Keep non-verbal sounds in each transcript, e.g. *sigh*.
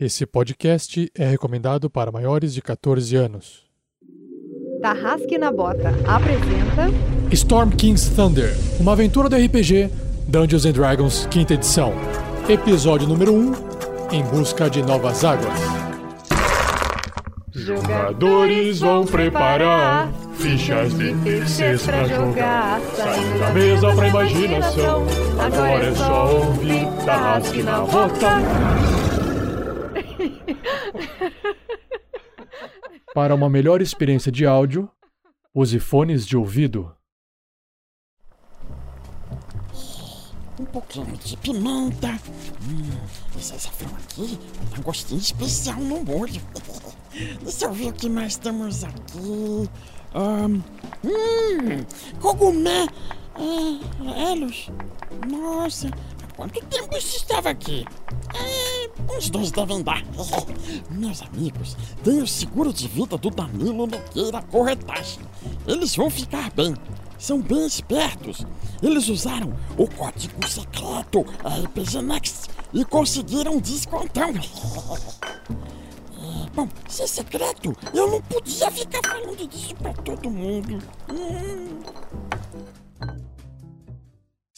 Esse podcast é recomendado para maiores de 14 anos. Tarrasque na Bota apresenta Storm King's Thunder, uma aventura do RPG Dungeons and Dragons, quinta edição. Episódio número 1, Em Busca de Novas Águas. Jogadores vão preparar fichas de terceiros pra jogar. Saindo da mesa pra imaginação. Agora é só ouvir Tarrasque na Bota. Para uma melhor experiência de áudio, use fones de ouvido. Um pouquinho de pimenta. Hum, esse açafrão aqui tem um gostinho especial no molho. *laughs* Deixa eu ver o que mais temos aqui. Hum, cogumé. É, Elos. Nossa, quanto tempo isso estava aqui? É, uns dois devem dar. *laughs* Meus amigos, tem o seguro de vida do Danilo Nogueira Corretagem. Eles vão ficar bem. São bem espertos. Eles usaram o código secreto RPG Next e conseguiram um descontão. *laughs* É, Bom, se é secreto, eu não podia ficar falando disso pra todo mundo. Hum.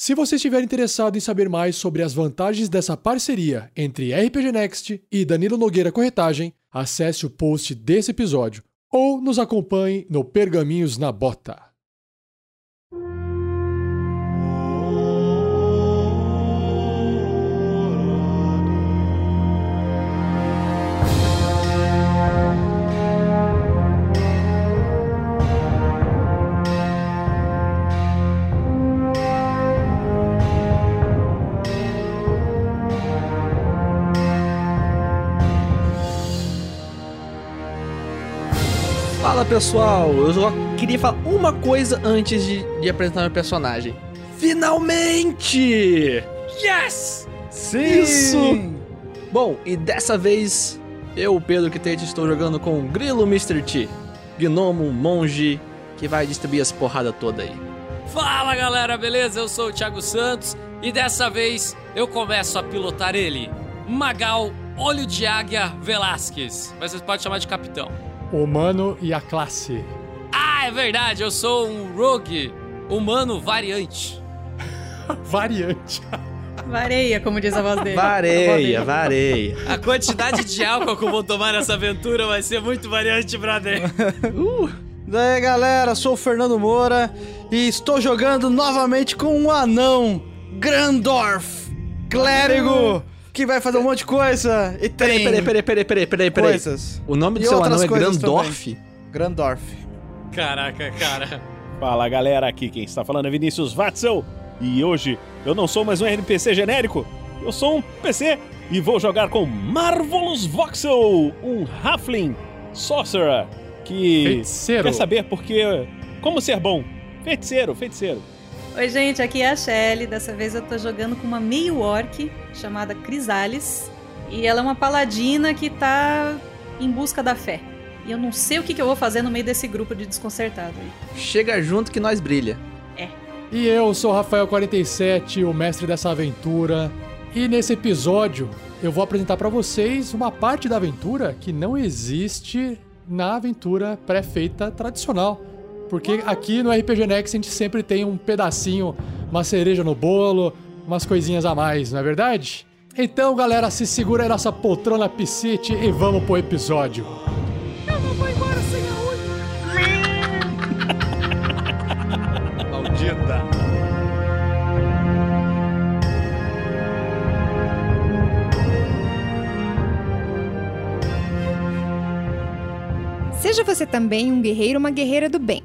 Se você estiver interessado em saber mais sobre as vantagens dessa parceria entre RPG Next e Danilo Nogueira Corretagem, acesse o post desse episódio ou nos acompanhe no Pergaminhos na Bota. Fala pessoal, eu só queria falar uma coisa antes de, de apresentar meu personagem. Finalmente! Yes! Sim! Isso! Bom, e dessa vez eu, Pedro Kitete, estou jogando com o Grilo Mr. T, gnomo, monge, que vai distribuir as porradas toda aí. Fala galera, beleza? Eu sou o Thiago Santos e dessa vez eu começo a pilotar ele, Magal Olho de Águia Velasquez, mas você pode chamar de capitão. Humano e a classe. Ah, é verdade, eu sou um rogue humano variante. *laughs* Variante. Vareia, como diz a voz dele. Vareia, vareia. A quantidade de álcool que eu vou tomar nessa aventura vai ser muito variante, brother. *laughs* Daí galera, sou o Fernando Moura e estou jogando novamente com um anão, Grandorf, clérigo, que vai fazer um monte de coisa e tem Peraí, peraí, peraí, peraí, peraí, peraí, peraí. coisas. O nome do E seu anão é Grandorf? Grandorf. Caraca, cara. Fala galera, aqui quem está falando é Vinícius Watzel e hoje eu não sou mais um NPC genérico, eu sou um PC e vou jogar com Marvelous Voxel, um Halfling Sorcerer que Feiticeiro. quer saber porque como ser bom. Feiticeiro, feiticeiro. Oi, gente, aqui é a Shelly. Dessa vez eu tô jogando com uma meio orc chamada Crisales. E ela é uma paladina que tá em busca da fé. E eu não sei o que, que eu vou fazer no meio desse grupo de desconcertado aí. Chega junto que nós brilha. E eu sou o Rafael47, o mestre dessa aventura. E nesse episódio eu vou apresentar pra vocês uma parte da aventura que não existe na aventura pré-feita tradicional. Porque aqui no RPG Next a gente sempre tem um pedacinho, uma cereja no bolo, umas coisinhas a mais, não é verdade? Então, galera, se segura aí nossa poltrona piscite e vamos pro episódio. *laughs* Maldita. Seja você também um guerreiro ou uma guerreira do bem.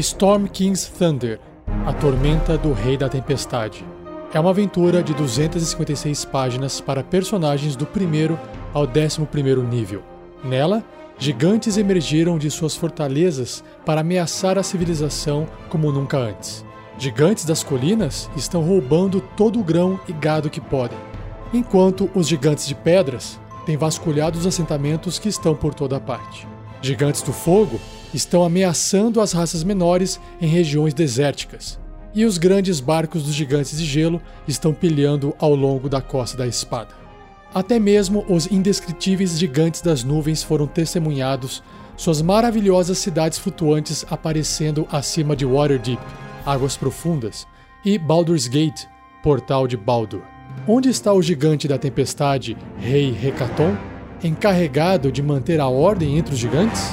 Storm King's Thunder, a tormenta do Rei da Tempestade. é uma aventura de 256 páginas para personagens do primeiro ao 11 primeiro nível. Nela, gigantes emergiram de suas fortalezas para ameaçar a civilização como nunca antes. Gigantes das colinas estão roubando todo o grão e gado que podem, enquanto os gigantes de pedras têm vasculhado os assentamentos que estão por toda parte. Gigantes do fogo estão ameaçando as raças menores em regiões desérticas, e os grandes barcos dos gigantes de gelo estão pilhando ao longo da costa da espada. Até mesmo os indescritíveis gigantes das nuvens foram testemunhados, suas maravilhosas cidades flutuantes aparecendo acima de Waterdeep, águas profundas, e Baldur's Gate, portal de Baldur. Onde está o gigante da tempestade, Rei Hecaton, encarregado de manter a ordem entre os gigantes?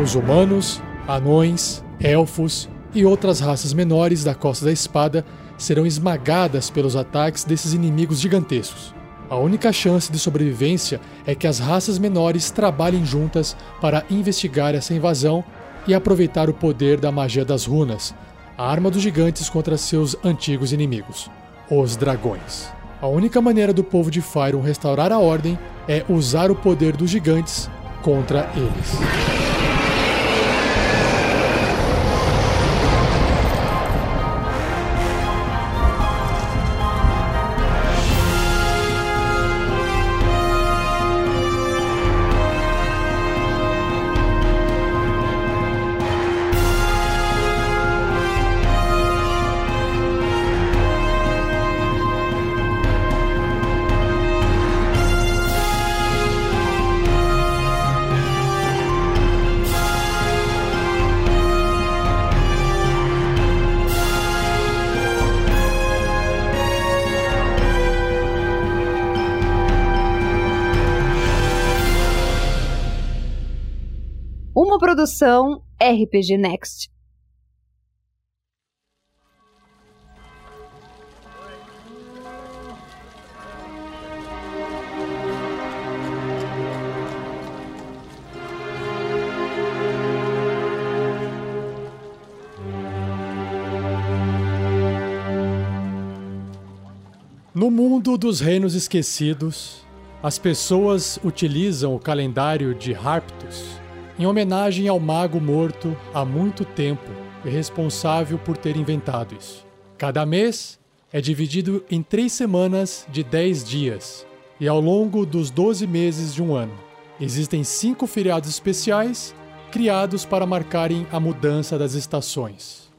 Os humanos, anões, elfos e outras raças menores da Costa da Espada serão esmagadas pelos ataques desses inimigos gigantescos. A única chance de sobrevivência é que as raças menores trabalhem juntas para investigar essa invasão e aproveitar o poder da magia das runas, a arma dos gigantes contra seus antigos inimigos, os dragões. A única maneira do povo de Fyron restaurar a ordem é usar o poder dos gigantes contra eles. Produção RPG Next. No mundo dos reinos esquecidos, as pessoas utilizam o calendário de Harptus em homenagem ao mago morto há muito tempo e responsável por ter inventado isso. Cada mês é dividido em três semanas de 10 dias, e ao longo dos 12 meses de um ano, existem cinco feriados especiais criados para marcarem a mudança das estações.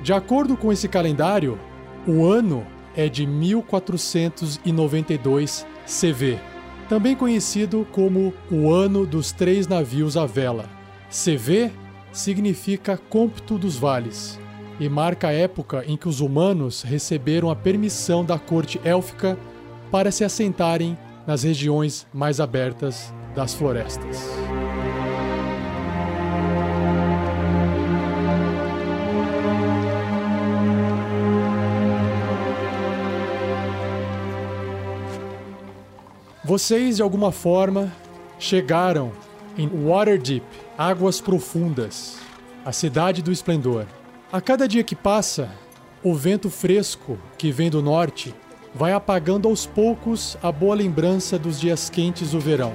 De acordo com esse calendário, o ano é de 1492 CV, também conhecido como o Ano dos Três Navios à Vela. CV significa Cômputo dos Vales e marca a época em que os humanos receberam a permissão da corte élfica para se assentarem nas regiões mais abertas das florestas. Vocês, de alguma forma, chegaram em Waterdeep, Águas Profundas, a cidade do esplendor. A cada dia que passa, o vento fresco que vem do norte vai apagando aos poucos a boa lembrança dos dias quentes do verão.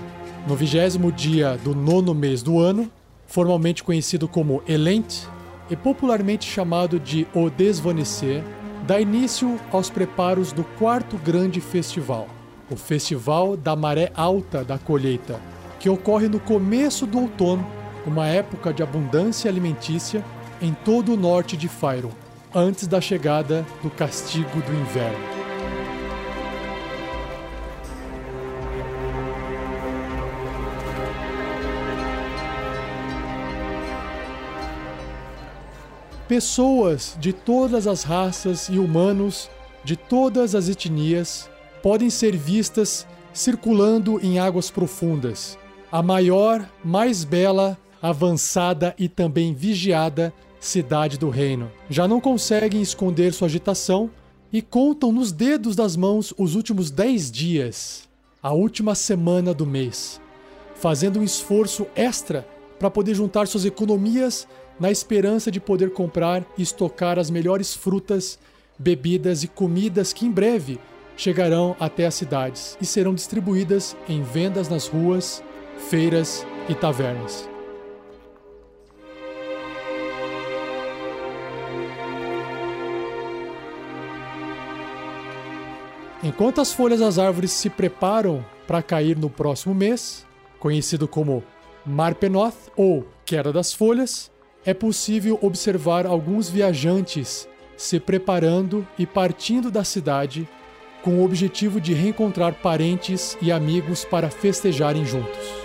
No vigésimo dia do nono mês do ano, formalmente conhecido como Elent e popularmente chamado de O Desvanecer, dá início aos preparos do quarto grande festival o Festival da Maré Alta da Colheita, que ocorre no começo do outono, uma época de abundância alimentícia em todo o norte de Fyron, antes da chegada do castigo do inverno. Pessoas de todas as raças e humanos de todas as etnias podem ser vistas circulando em águas profundas. A maior, mais bela, avançada e também vigiada cidade do reino. Já não conseguem esconder sua agitação e contam nos dedos das mãos os últimos 10 dias, a última semana do mês, fazendo um esforço extra para poder juntar suas economias na esperança de poder comprar e estocar as melhores frutas, bebidas e comidas que em breve chegarão até as cidades e serão distribuídas em vendas nas ruas, feiras e tavernas. Enquanto as folhas das árvores se preparam para cair no próximo mês, conhecido como Marpenoth ou Queda das Folhas, é possível observar alguns viajantes se preparando e partindo da cidade com o objetivo de reencontrar parentes e amigos para festejarem juntos.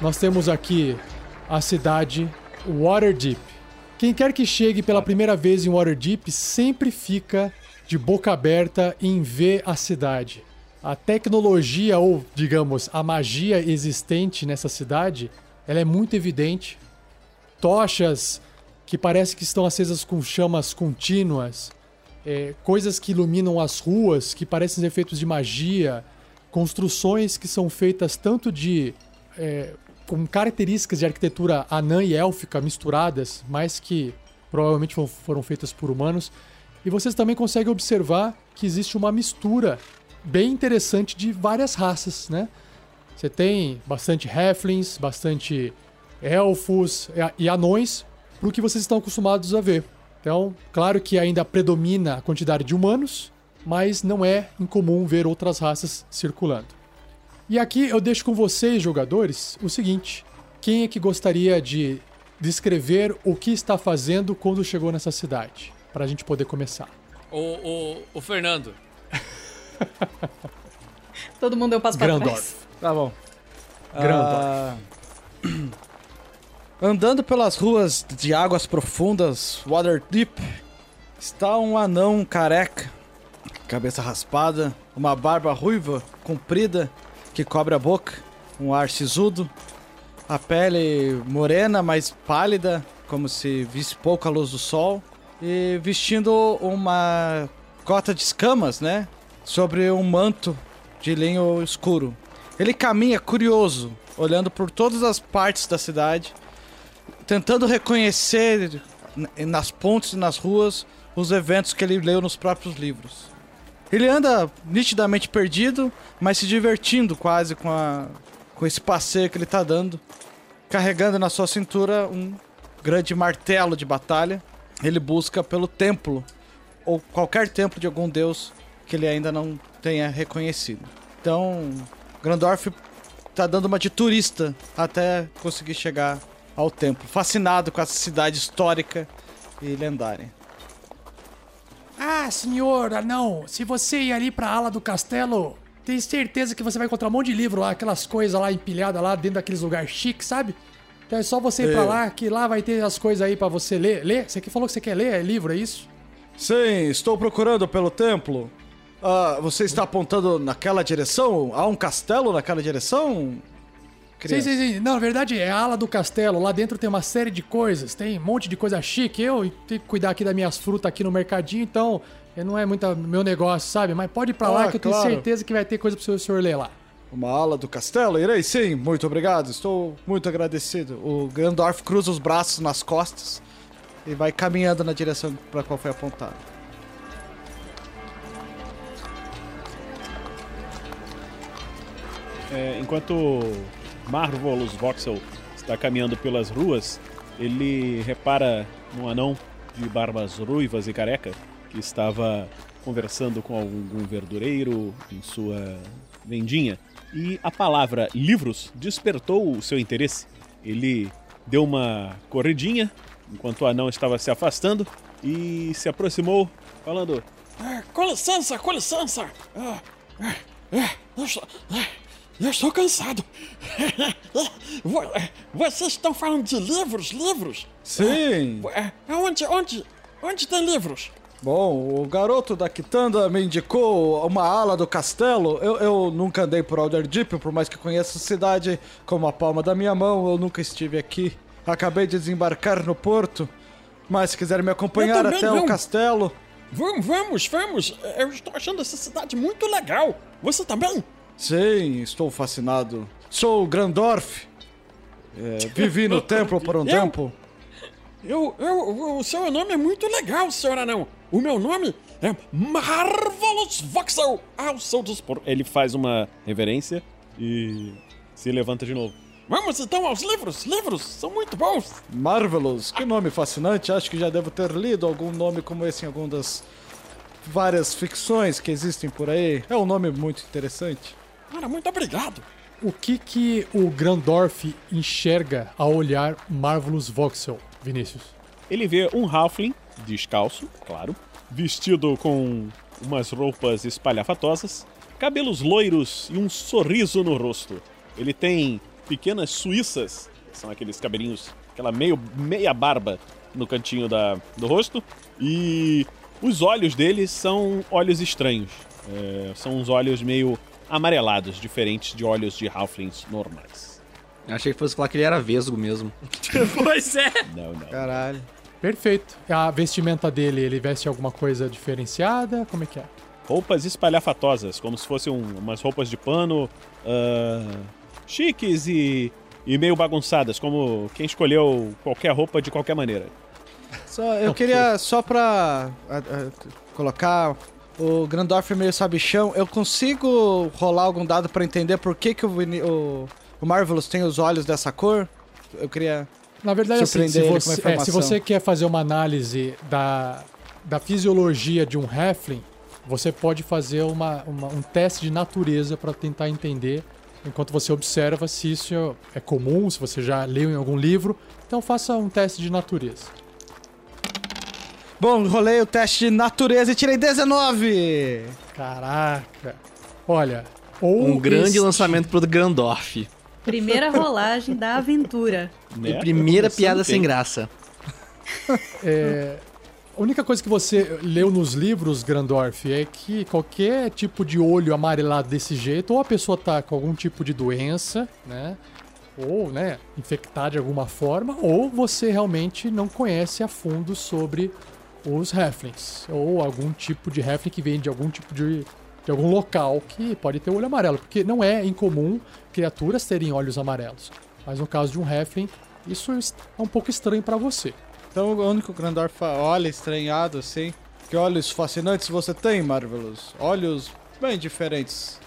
Nós temos aqui a cidade Waterdeep. Quem quer que chegue pela primeira vez em Waterdeep sempre fica de boca aberta em ver a cidade. A tecnologia ou, digamos, a magia existente nessa cidade, ela é muito evidente. Tochas que parece que estão acesas com chamas contínuas, é, coisas que iluminam as ruas, que parecem efeitos de magia, construções que são feitas tanto de é, com características de arquitetura anã e élfica misturadas, mas que provavelmente foram feitas por humanos. E vocês também conseguem observar que existe uma mistura bem interessante de várias raças, né? Você tem bastante halflings, bastante elfos e anões, pro que vocês estão acostumados a ver. Então, claro que ainda predomina a quantidade de humanos, mas não é incomum ver outras raças circulando. E aqui eu deixo com vocês, jogadores, o seguinte: quem é que gostaria de descrever o que está fazendo quando chegou nessa cidade? Para a gente poder começar. O, o, o Fernando. *laughs* Todo mundo deu passo pra Grandorf. trás. Tá bom. Grandorf. Ah, *clears throat* Andando pelas ruas de águas profundas, Waterdeep, está um anão careca, cabeça raspada, uma barba ruiva, comprida, que cobre a boca, um ar sisudo, a pele morena, mas pálida, como se visse pouca luz do sol, e vestindo uma cota de escamas, né? Sobre um manto de linho escuro. Ele caminha curioso, olhando por todas as partes da cidade, tentando reconhecer nas pontes e nas ruas os eventos que ele leu nos próprios livros. Ele anda nitidamente perdido, mas se divertindo quase com, a, com esse passeio que ele tá dando, carregando na sua cintura um grande martelo de batalha. Ele busca pelo templo, ou qualquer templo de algum deus que ele ainda não tenha reconhecido. Então, Grandorf tá dando uma de turista até conseguir chegar ao templo, fascinado com essa cidade histórica e lendária. Ah, senhor, não. Se você ir ali pra ala do castelo, tenho certeza que você vai encontrar um monte de livro lá, aquelas coisas lá empilhadas lá dentro daqueles lugares chiques, sabe? Então é só você ir pra É. lá, que lá vai ter as coisas aí pra você ler. Ler? Você que falou que você quer ler? É livro, é isso? Sim, estou procurando pelo templo. Ah, você está apontando naquela direção? Há um castelo naquela direção? Sim, sim, sim. Não, na verdade é a ala do castelo. Lá dentro tem uma série de coisas. Tem um monte de coisa chique. Eu tenho que cuidar aqui das minhas frutas aqui no mercadinho, então eh, não é muito meu negócio, sabe? Mas pode ir pra lá Ah, que eu tenho claro. certeza que vai ter coisa pro seu senhor ler lá. Uma ala do castelo? Irei sim, muito obrigado. Estou muito agradecido. O Grandorf cruza os braços nas costas e vai caminhando na direção para qual foi apontado. É, enquanto Marvelous Voxel está caminhando pelas ruas, ele repara num anão de barbas ruivas e careca que estava conversando com algum verdureiro em sua vendinha. E a palavra livros despertou o seu interesse. Ele deu uma corridinha enquanto o anão estava se afastando e se aproximou, falando: Ah, com licença, com licença. Ah, ah, ah, eu, estou cansado. *laughs* Vo- Vocês estão falando de livros, livros? Sim. É, Onde, onde, onde tem livros? Bom, o garoto da Quitanda me indicou uma ala do castelo. Eu, eu nunca andei por Alderdeep, por mais que conheça a cidade como a palma da minha mão, eu nunca estive aqui. Acabei de desembarcar no porto, mas se quiser me acompanhar até o castelo... Vamos, vamos, vamos. Eu estou achando essa cidade muito legal. Você também? Sim, estou fascinado. Sou Grandorf. É, vivi no *laughs* templo por um Eu? tempo. Eu, eu, o seu nome é muito legal, senhor anão. O meu nome é Marvelous Voxel ao seu dispor. Ele faz uma reverência e se levanta de novo. Vamos então aos livros. Livros são muito bons. Marvelous, que nome fascinante. Acho que já devo ter lido algum nome como esse em alguma das várias ficções que existem por aí. É um nome muito interessante. Cara, muito obrigado. O que que o Grandorf enxerga ao olhar Marvelous Voxel, Vinícius? Ele vê um Halfling, descalço, claro, vestido com umas roupas espalhafatosas, cabelos loiros e um sorriso no rosto. Ele tem pequenas suíças, são aqueles cabelinhos, aquela meio, meia barba no cantinho da, do rosto, e os olhos dele são olhos estranhos. É, são uns olhos meio amarelados, diferentes de olhos de Halflings normais. Eu achei que fosse falar que ele era vesgo mesmo. *laughs* pois é. Não, não. Caralho. Perfeito. A vestimenta dele, ele veste alguma coisa diferenciada? Como é que é? roupas espalhafatosas, como se fossem um- umas roupas de pano ah, chiques e, e meio bagunçadas, como quem escolheu qualquer roupa de qualquer maneira. Só, eu queria, só pra ah, ah, colocar o Grandorf meio sabichão, eu consigo rolar algum dado pra entender por que, que o, o, o Marvelous tem os olhos dessa cor? Eu queria. Na verdade, assim, se você, é, se você quer fazer uma análise da, da fisiologia de um Halfling, você pode fazer uma, uma- um teste de natureza para tentar entender, enquanto você observa se isso é comum, se você já leu em algum livro. Então faça um teste de natureza. Bom, rolei o teste de natureza e tirei 19! Caraca! Olha, ou Um grande este- lançamento pro Grandorf. Primeira *laughs* rolagem da aventura. Né? E primeira piada sem graça. *laughs* É, a única coisa que você leu nos livros, Grandorf, é que qualquer tipo de olho amarelado desse jeito, ou a pessoa tá com algum tipo de doença, né? Ou, né, infectada de alguma forma, ou você realmente não conhece a fundo sobre os Halflings. Ou algum tipo de Halfling que vem de algum tipo de, de algum local que pode ter olho amarelo. Porque não é incomum criaturas terem olhos amarelos. Mas no caso de um Halfling, isso é um pouco estranho pra você. Então o único Grandorf olha estranhado assim. Que olhos fascinantes você tem, Marvelous? Olhos bem diferentes.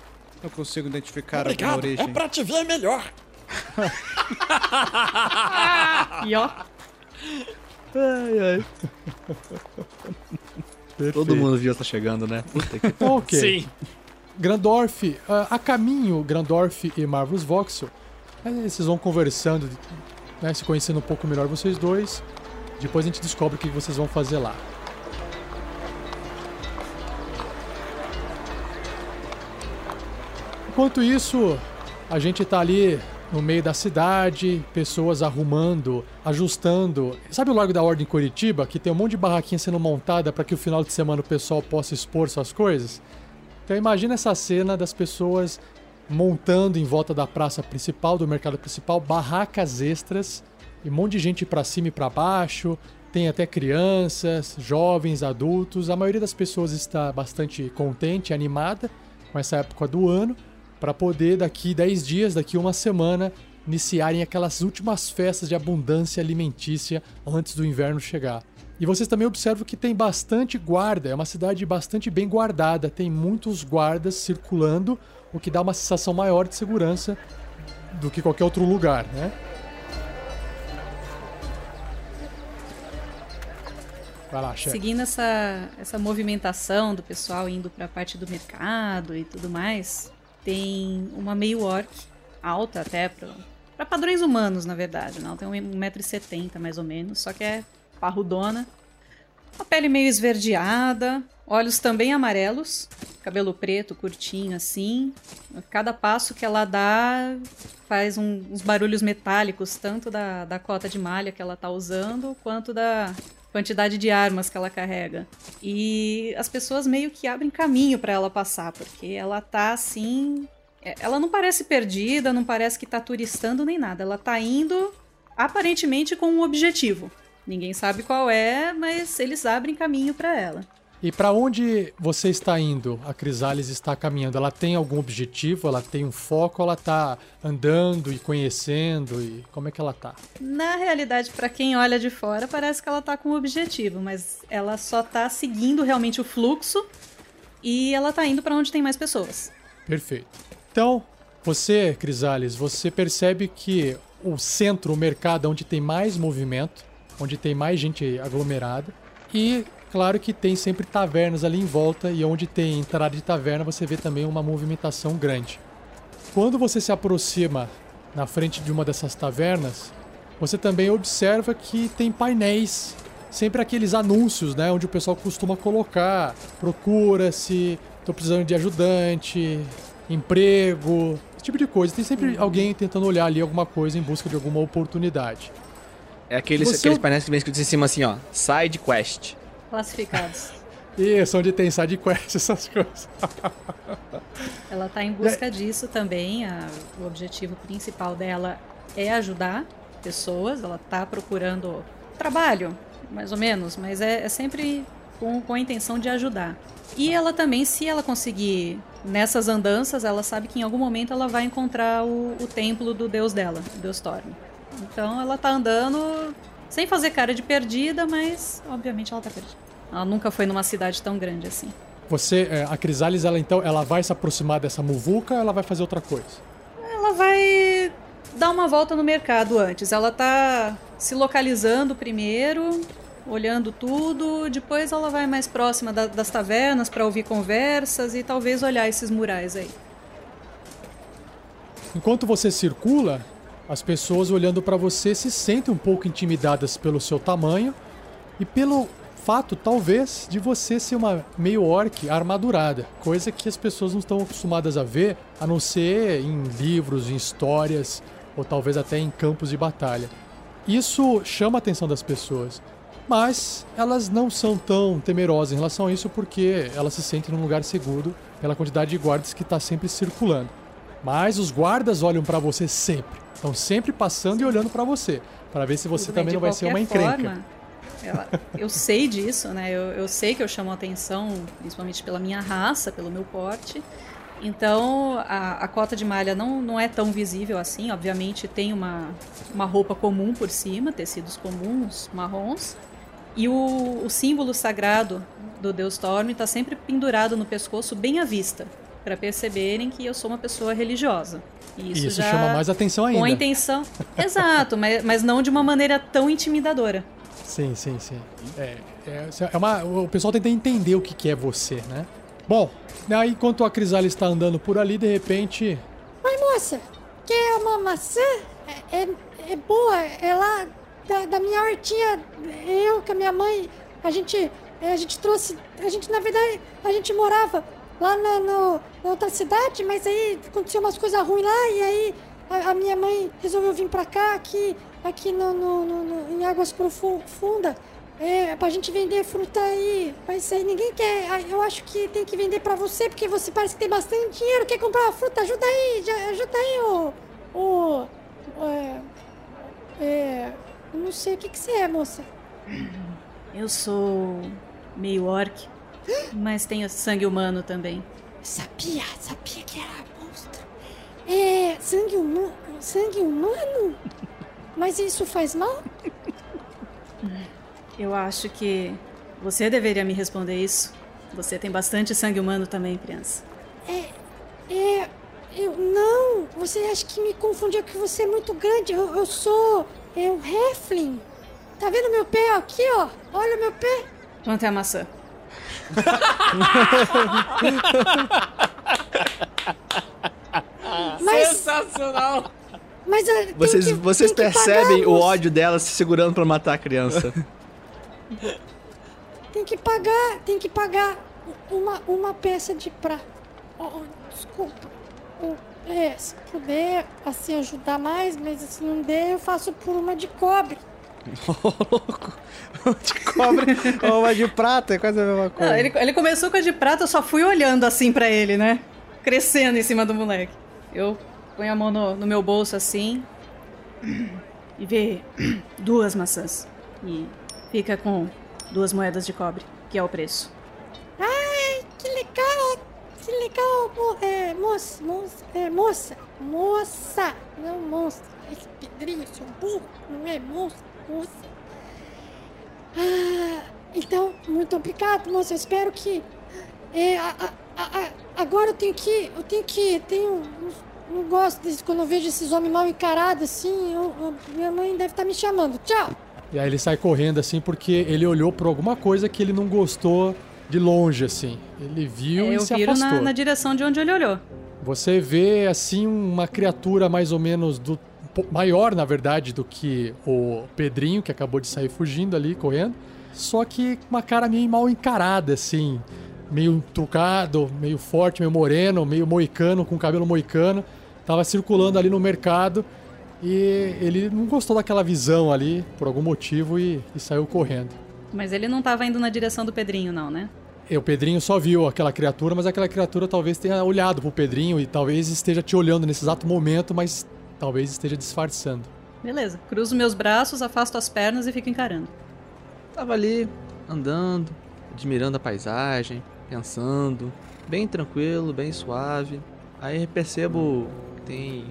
Não consigo identificar Obrigado. origem. É pra te ver melhor. *laughs* E ó, *laughs* Todo mundo viu essa chegando, né? Puta que... Ok. Sim. Grandorf, ah, a caminho, Grandorf e Marvelous Voxel, aí vocês vão conversando, né, se conhecendo um pouco melhor vocês dois. Depois a gente descobre o que vocês vão fazer lá. Enquanto isso, a gente tá ali no meio da cidade, pessoas arrumando, ajustando. Sabe o Largo da Ordem em Curitiba, que tem um monte de barraquinha sendo montada para que o final de semana o pessoal possa expor suas coisas? Então imagina essa cena das pessoas montando em volta da praça principal, do mercado principal, barracas extras e um monte de gente pra cima e pra baixo. Tem até crianças, jovens, adultos. A maioria das pessoas está bastante contente, animada com essa época do ano, para poder daqui 10 dias, daqui uma semana, iniciarem aquelas últimas festas de abundância alimentícia antes do inverno chegar. E vocês também observam que tem bastante guarda, é uma cidade bastante bem guardada, tem muitos guardas circulando, o que dá uma sensação maior de segurança do que qualquer outro lugar, né? Vai lá, seguindo essa, essa movimentação do pessoal indo pra parte do mercado e tudo mais, tem uma meio orc, alta até pra padrões humanos, na verdade, não. Tem 1,70m mais ou menos, só que é parrudona, Uma pele meio esverdeada, olhos também amarelos, cabelo preto, curtinho assim. Cada passo que ela dá faz um- uns barulhos metálicos, tanto da, da cota de malha que ela tá usando, quanto da quantidade de armas que ela carrega. E as pessoas meio que abrem caminho para ela passar, porque ela tá assim. é, Ela não parece perdida, não parece que tá turistando nem nada. Ela tá indo aparentemente com um objetivo. Ninguém sabe qual é, mas eles abrem caminho para ela. E pra onde você está indo? A Crisales está caminhando. Ela tem algum objetivo? Ela tem um foco? Ela tá andando e conhecendo? E como é que ela tá? Na realidade, para quem olha de fora, parece que ela tá com um objetivo, mas ela só tá seguindo realmente o fluxo e ela tá indo para onde tem mais pessoas. Perfeito. Então, você, Crisales, você percebe que o centro, o mercado, é onde tem mais movimento, onde tem mais gente aglomerada. E, claro que tem sempre tavernas ali em volta, e onde tem entrada de taverna, você vê também uma movimentação grande. Quando você se aproxima na frente de uma dessas tavernas, você também observa que tem painéis, sempre aqueles anúncios, né, onde o pessoal costuma colocar, procura-se, tô precisando de ajudante, emprego, esse tipo de coisa. Tem sempre alguém tentando olhar ali alguma coisa em busca de alguma oportunidade. É aqueles, Você- aqueles painéis que vem escrito em cima assim, ó. Side quest. Classificados. *laughs* Isso, onde tem side quest, essas coisas. *laughs* ela tá em busca disso também. a- o objetivo principal dela é ajudar pessoas. Ela tá procurando trabalho, mais ou menos, mas é, é sempre com, com a intenção de ajudar. E ela também, se ela conseguir nessas andanças, ela sabe que em algum momento ela vai encontrar o, o templo do deus dela, o deus Storm. Então ela tá andando sem fazer cara de perdida, mas obviamente ela tá perdida. Ela nunca foi numa cidade tão grande assim. Você, é, a Crisales, ela então, ela vai se aproximar dessa muvuca ou ela vai fazer outra coisa? Ela vai dar uma volta no mercado antes. Ela tá se localizando primeiro, olhando tudo. Depois ela vai mais próxima da- das tavernas para ouvir conversas e talvez olhar esses murais aí. Enquanto você circula, as pessoas olhando pra você se sentem um pouco intimidadas pelo seu tamanho e pelo fato, talvez, de você ser uma meio orc armadurada, coisa que as pessoas não estão acostumadas a ver, a não ser em livros, em histórias ou talvez até em campos de batalha. Isso chama a atenção das pessoas, mas elas não são tão temerosas em relação a isso porque elas se sentem num lugar seguro pela quantidade de guardas que está sempre circulando. Mas os guardas olham pra você sempre. Estão sempre passando e olhando pra você. Pra ver se você Tudo também não vai ser uma encrenca. forma, ela- eu sei disso, né? Eu, eu sei que eu chamo atenção, principalmente pela minha raça, pelo meu porte. Então, a, a cota de malha não, não é tão visível assim. Obviamente, tem uma, uma roupa comum por cima, tecidos comuns, marrons. E o, o símbolo sagrado do Deus Storm está sempre pendurado no pescoço, bem à vista, para perceberem que eu sou uma pessoa religiosa. E Isso, isso, chama mais atenção ainda. com a intenção. Exato, mas, mas não de uma maneira tão intimidadora. Sim, sim, sim. É, é, é uma, o pessoal tenta entender o que, que é você, né? Bom, aí enquanto a Crisales está andando por ali, de repente. Oi, moça, quer uma maçã? É, é, é boa, é lá da, da minha hortinha. Eu com a minha mãe, a gente, é, a gente trouxe. A gente, na verdade, a gente morava lá na, no- na outra cidade, mas aí aconteceu umas coisas ruins lá e aí a, a minha mãe resolveu vir pra cá, aqui, aqui no, no- no- no- em águas profundas. É, pra gente vender fruta aí. Mas aí ninguém quer. Ah, Eu acho que tem que vender pra você, porque você parece que tem bastante dinheiro. Quer comprar uma fruta? Ajuda aí, ajuda aí, o. O. É. É. eu Não sei o que, que você é, moça. Eu sou meio orc, mas tenho sangue humano também. Sabia, sabia que era monstro. É. Sangue humano. Sangue humano? Mas isso faz mal? Eu acho que você deveria me responder isso. Você tem bastante sangue humano também, criança. É. Eu. Não! Você acha que me confundiu que você é muito grande? Eu, eu sou. É um Heflin. Tá vendo meu pé aqui, ó? Olha o meu pé. Quanto é a maçã? *laughs* Mas. Sensacional! Mas. tem Vocês, que- vocês percebem o ódio dela se segurando pra matar a criança. *laughs* tem que pagar, tem que pagar uma, uma peça de prata. Oh, desculpa. Oh, é, se puder, assim, ajudar mais, mas se não der, eu faço por uma de cobre. *laughs* de cobre *laughs* ou uma de prata, é quase a mesma coisa. Não, ele, ele começou com a de prata, eu só fui olhando assim pra ele, né? Crescendo em cima do moleque. Eu ponho a mão no, no meu bolso assim e vê duas maçãs. E fica com duas moedas de cobre, que é o preço. Ai, que legal! Que legal, mo é, moça, moça, é, moça, moça, não moça. Esse pedrinho, seu burro, não é moça, moça. Ah, então, muito obrigado, moça. Eu espero que. É, a, a, a, agora eu tenho que. Eu tenho que. Tenho. Não gosto desse, quando eu vejo esses homens mal encarados assim. Eu, eu, minha mãe deve estar me chamando. Tchau! E aí ele sai correndo assim porque ele olhou por alguma coisa que ele não gostou de longe, assim. Ele viu É, e eu se viro afastou. na, na direção de onde ele olhou. Você vê assim uma criatura mais ou menos do maior, na verdade, do que o Pedrinho que acabou de sair fugindo ali, correndo. Só que com uma cara meio mal encarada, assim, meio trucado, meio forte, meio moreno, meio moicano, com cabelo moicano. Tava circulando ali no mercado e ele não gostou daquela visão ali por algum motivo e, e saiu correndo. Mas ele não tava indo na direção do Pedrinho, não, né? E o Pedrinho só viu aquela criatura, mas aquela criatura talvez tenha olhado pro Pedrinho e talvez esteja te olhando nesse exato momento, mas talvez esteja disfarçando. Beleza. Cruzo meus braços, afasto as pernas e fico encarando. Tava ali, andando, admirando a paisagem, pensando, bem tranquilo, bem suave. Aí percebo tem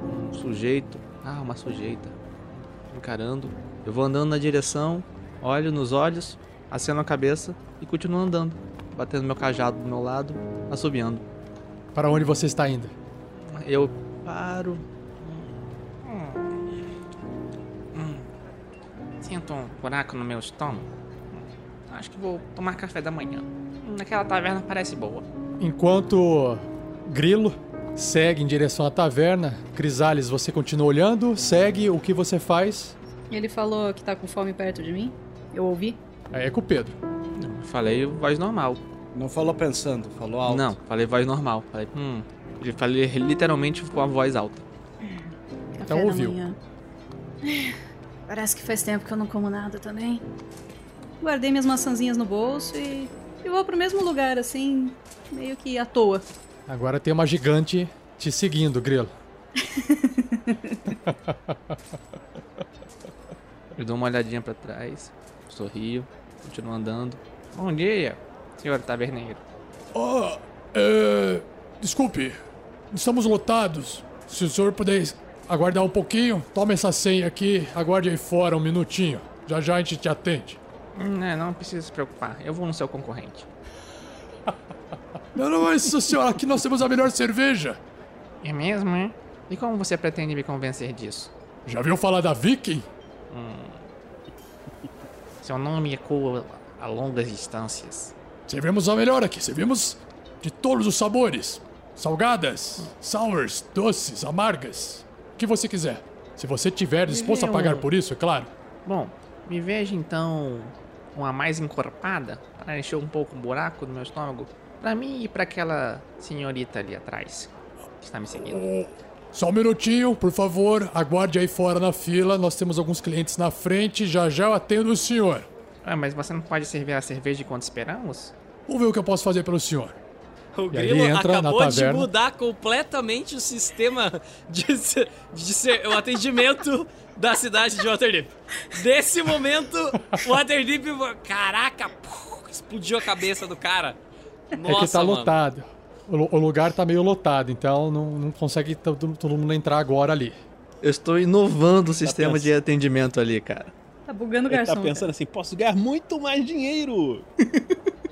um sujeito, ah, uma sujeita, encarando. Eu vou andando na direção, olho nos olhos, aceno a cabeça e continuo andando, batendo meu cajado do meu lado, assobiando. Para onde você está indo? Eu paro, Sinto um buraco no meu estômago. Hum, Acho que vou tomar café da manhã. Hum, Aquela taverna parece boa. Enquanto Grilo segue em direção à taverna, Crisales, você continua olhando, segue, o que você faz? Ele falou que tá com fome perto de mim. Eu ouvi. Aí é com o Pedro. eu falei voz normal. Não falou pensando, falou alto. Não, falei voz normal. Falei, hum. Ele falei literalmente com a voz alta. Café Então ouviu. manhã. *laughs* Parece que faz tempo que eu não como nada também. Guardei minhas maçãzinhas no bolso e, e vou pro mesmo lugar, assim, meio que à toa. Agora tem uma gigante te seguindo, Grilo. *laughs* Eu dou uma olhadinha pra trás, sorrio, continuo andando. Bom dia, senhor taverneiro. Ah, é... Desculpe, estamos lotados. Se o senhor puder aguardar um pouquinho, toma essa senha aqui, aguarde aí fora um minutinho. Já já a gente te atende. Hum, é, não precisa se preocupar, eu vou no seu concorrente. *laughs* Não, não, mas senhor, aqui nós temos a melhor cerveja. É mesmo, é? E como você pretende me convencer disso? Já viu falar da Viking? Seu nome ecoa a longas distâncias. Servimos a melhor aqui, servimos de todos os sabores. Salgadas, sours, doces, amargas. O que você quiser. Se você tiver disposto a pagar por isso, é claro. Bom, me veja então uma mais encorpada para encher um pouco o buraco no meu estômago. Pra mim e pra aquela senhorita ali atrás que está me seguindo. Só um minutinho, por favor. Aguarde aí fora na fila. Nós temos alguns clientes na frente. Já já eu atendo o senhor. Ah, mas você não pode servir a cerveja enquanto esperamos? Vamos ver o que eu posso fazer pelo senhor. O E Grilo acabou de mudar completamente o sistema de, de ser, o atendimento da cidade de Waterdeep. Nesse momento, o Waterdeep... Caraca, puf, explodiu a cabeça do cara. Nossa, é que tá mano. lotado. O, o lugar tá meio lotado, então não, não consegue todo, todo mundo entrar agora ali. Eu estou inovando o sistema pensando. de atendimento ali, cara. Tá bugando o Ele garçom. tá pensando assim, posso ganhar muito mais dinheiro. *laughs*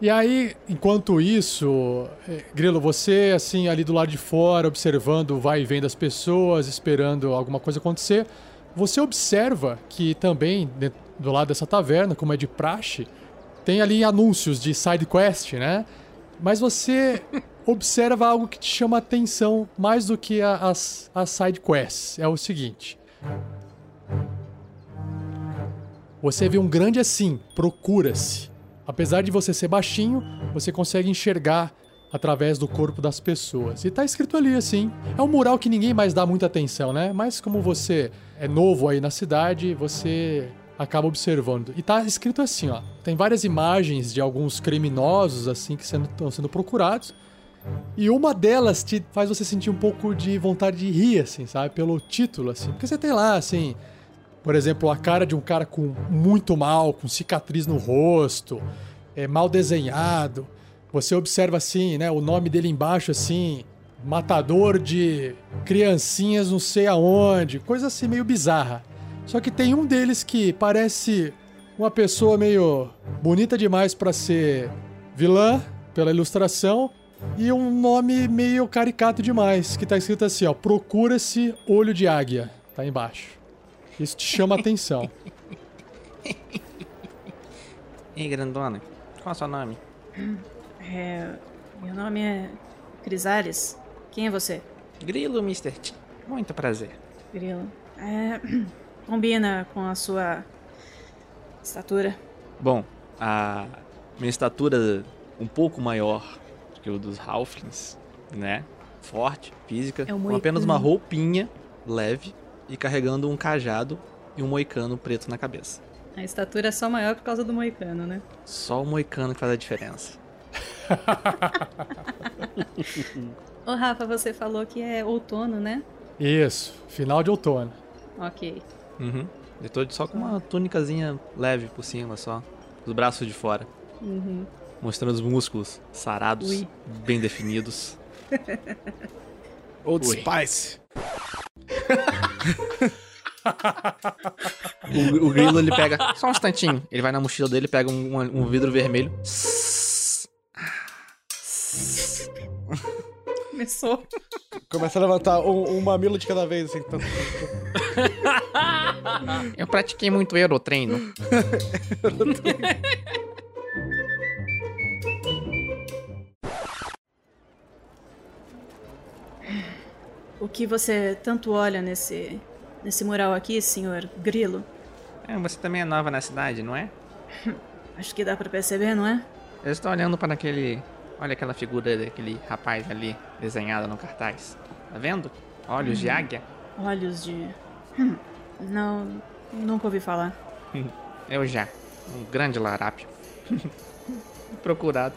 E aí, enquanto isso, eh, Grilo, você assim ali do lado de fora, observando o vai e vem das pessoas, esperando alguma coisa acontecer, você observa que também do lado dessa taverna, como é de praxe, tem ali anúncios de side quest, né? Mas você *laughs* observa algo que te chama a atenção mais do que a- as, as side quests. É o seguinte: você vê um grande assim, procura-se. Apesar de você ser baixinho, você consegue enxergar através do corpo das pessoas. E tá escrito ali assim. É um mural que ninguém mais dá muita atenção, né? Mas como você é novo aí na cidade, você acaba observando. E tá escrito assim, ó. Tem várias imagens de alguns criminosos assim que estão sendo procurados. E uma delas te faz você sentir um pouco de vontade de rir, assim, sabe? Pelo título, assim. Porque você tem lá, assim, por exemplo, a cara de um cara com muito mal, com cicatriz no rosto, é mal desenhado. Você observa assim, né? O nome dele embaixo, assim, matador de criancinhas não sei aonde, coisa assim meio bizarra. Só que tem um deles que parece uma pessoa meio bonita demais para ser vilã pela ilustração e um nome meio caricato demais, que tá escrito assim, ó, procura-se olho de águia, tá embaixo. Isso te chama a atenção. *laughs* Ei, grandona, qual é o seu nome? É, meu nome é Crisales. Quem é você? Grilo, Mr. T. Muito prazer. Grilo. É, combina com a sua estatura. Bom, a minha estatura um pouco maior do que o dos Halflings, né? Forte, física, É um com apenas uma roupinha leve e carregando um cajado e um moicano preto na cabeça. A estatura é só maior por causa do moicano, né? Só o moicano que faz a diferença. *laughs* Ô, Rafa, você falou que é outono, né? Isso, final de outono. Ok. Uhum. Eu tô só com uma túnicazinha leve por cima, só. Os braços de fora. Uhum. Mostrando os músculos sarados, Ui. bem definidos. *laughs* Old Ui. Spice. *laughs* O, o grilo ele pega. Só um instantinho. Ele vai na mochila dele, pega um, um vidro vermelho. Começou. Começa a levantar um, um mamilo de cada vez, assim. Então, *laughs* Eu pratiquei muito aerotreino. O que você tanto olha nesse, nesse mural aqui, senhor Grilo? É, você também é nova na cidade, não é? *laughs* Acho que dá pra perceber, não é? Eu estou olhando para aquele. Olha aquela figura daquele rapaz ali, desenhada no cartaz. Tá vendo? Olhos de águia. Olhos de. Hum, não, nunca ouvi falar. *laughs* Eu já. Um grande larápio. *laughs* Procurado.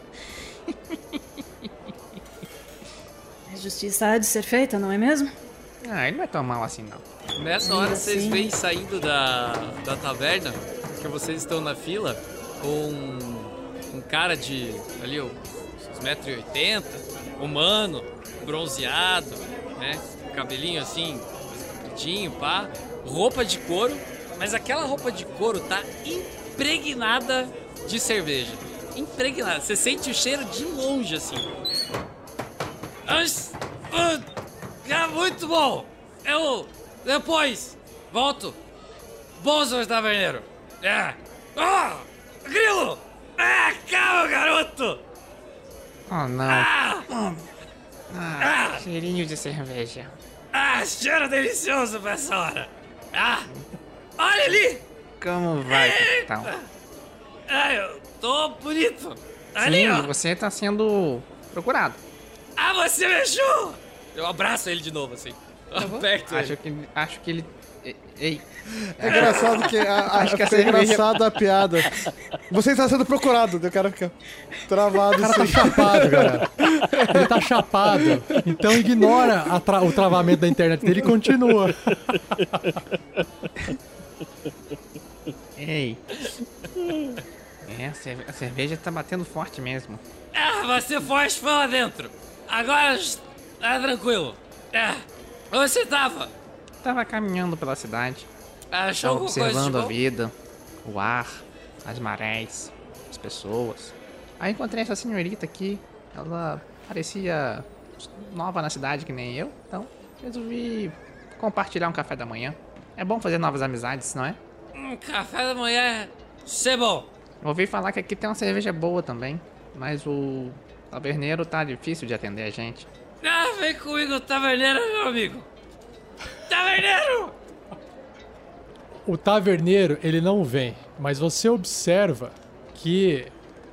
A justiça há de ser feita, não é mesmo? Ah, ele não é tão mal assim, não. Nessa hora Ainda vocês assim. veem saindo da, da taverna, que vocês estão na fila, um, um cara de ali, uns 1,80m, humano, bronzeado, né? Cabelinho assim, compridinho, pá. Roupa de couro, mas aquela roupa de couro tá impregnada de cerveja. Impregnada. Você sente o cheiro de longe assim. Ah, é muito bom. Eu depois volto. Bom, senhor taverneiro. É. Ah, grilo. Ah, calma, garoto. Oh, não. Ah, Ah, cheirinho de cerveja. ah, cheiro delicioso pra essa hora. Ah, olha ali. Como vai, capitão? Ah, eu tô bonito. Ali, Sim, ó. você tá sendo procurado. Ah, você me achou. Eu abraço ele de novo, assim. Aperto ele. Acho que, acho que ele. Ei, é engraçado que. A, a, Acho que cerveja- engraçado a piada. Você está sendo procurado, o cara fica travado O cara tá chapado, galera. *laughs* Ele tá chapado. Então ignora a tra- o travamento da internet dele e continua. ei. É, a cerve- a cerveja tá batendo forte mesmo. Ah, você forte foi lá dentro. Agora tá tranquilo. É. Onde você tava? Tava caminhando pela cidade, Achou coisa de observando a vida, o ar, as marés, as pessoas. Aí encontrei essa senhorita aqui. Ela parecia nova na cidade, que nem eu. Então resolvi compartilhar um café da manhã. É bom fazer novas amizades, não é? Um café da manhã é ser bom. Ouvi falar que aqui tem uma cerveja boa também. Mas o taverneiro tá difícil de atender a gente. Ah, vem comigo, taverneiro, meu amigo. Taverneiro! O taverneiro, ele não vem. Mas você observa que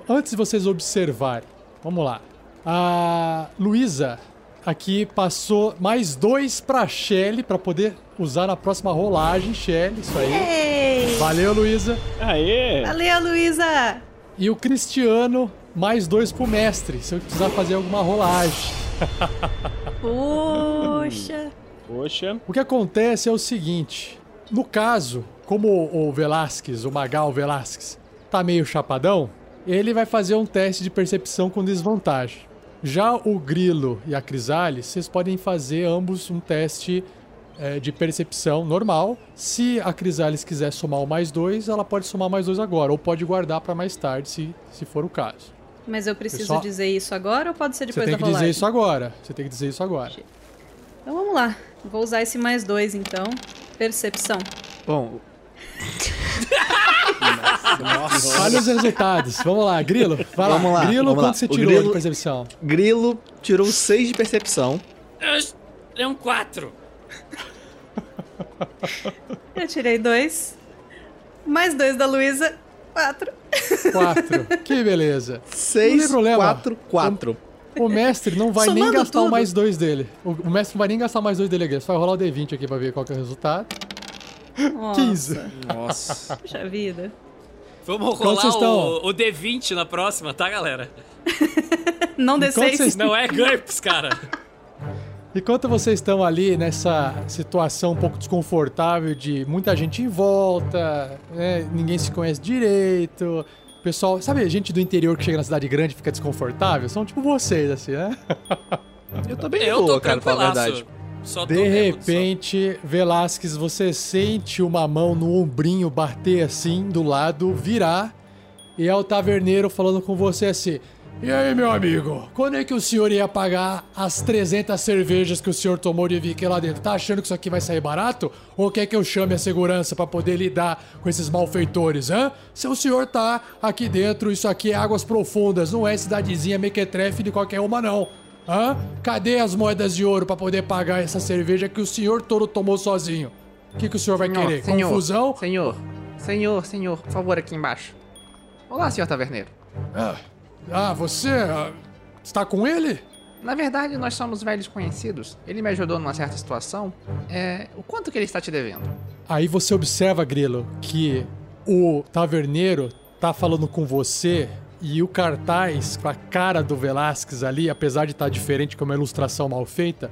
antes de vocês observarem, vamos lá. A Luísa aqui passou mais dois pra Shelly pra poder usar na próxima rolagem, Shelly, isso aí. Ei! Valeu, Luísa. Aê! Valeu, Luísa! E o Cristiano, mais dois pro mestre, se eu precisar fazer alguma rolagem. *laughs* Poxa! Poxa. O que acontece é o seguinte: no caso, como o Velasquez, o Magal Velasquez, tá meio chapadão, ele vai fazer um teste de percepção com desvantagem. Já o Grilo e a Crisales, vocês podem fazer ambos um teste é, de percepção normal. Se a Crisales quiser somar o mais dois, ela pode somar mais dois agora, ou pode guardar para mais tarde, se, se for o caso. Mas eu preciso Pessoal- dizer isso agora ou pode ser Você depois tem da que rolagem? dizer isso agora. Você tem que dizer isso agora. Então vamos lá. Vou usar esse mais dois, então. Percepção. Bom, Olha os resultados. Vamos lá, Grilo. Vai lá. Vamos lá, Grilo, vamos lá. quanto você O tirou Grilo- de percepção? Grilo tirou 6 de percepção. É um 4. Eu tirei dois. Mais dois da Luísa. Quatro. Quatro. que beleza. Não 6, tem problema. 4, 4. O mestre não vai nem Somando gastar o tudo. mais dois dele. O, o mestre não vai nem gastar o mais dois dele aqui. Você vai rolar o D20 aqui pra ver qual que é o resultado. Nossa, 15. Nossa. Puxa vida. Vamos rolar o, o D20 na próxima, tá, galera? *laughs* Não Enquanto D6. vocês- Não é GURPS, cara. *laughs* Enquanto vocês estão ali nessa situação um pouco desconfortável de muita gente em volta, né, ninguém se conhece direito. Pessoal, sabe gente do interior que chega na cidade grande e fica desconfortável? São tipo vocês, assim, né? *laughs* Eu tô bem Eu tô boa, cara, pra falar a verdade. Só tô De repente, Velasquez, você sente uma mão no ombrinho bater assim do lado, virar, e é o taverneiro falando com você assim: E aí, meu amigo, quando é que o senhor ia pagar as 300 cervejas que o senhor tomou de Vicky lá dentro? Tá achando que isso aqui vai sair barato? Ou quer que eu chame a segurança pra poder lidar com esses malfeitores, hã? Se o senhor tá aqui dentro, isso aqui é águas profundas, não é cidadezinha mequetrefe de qualquer uma, não. Hã? Cadê as moedas de ouro pra poder pagar essa cerveja que o senhor todo tomou sozinho? O que, que o senhor vai querer? Confusão? Senhor, senhor, senhor, por favor, aqui embaixo. Olá, senhor taverneiro. Ah, ah, você ah, está com ele? Na verdade, nós somos velhos conhecidos. Ele me ajudou numa certa situação. É, o quanto que ele está te devendo? Aí você observa, Grilo, que o taverneiro tá falando com você e o cartaz com a cara do Velasquez ali, apesar de estar diferente, com uma ilustração mal feita,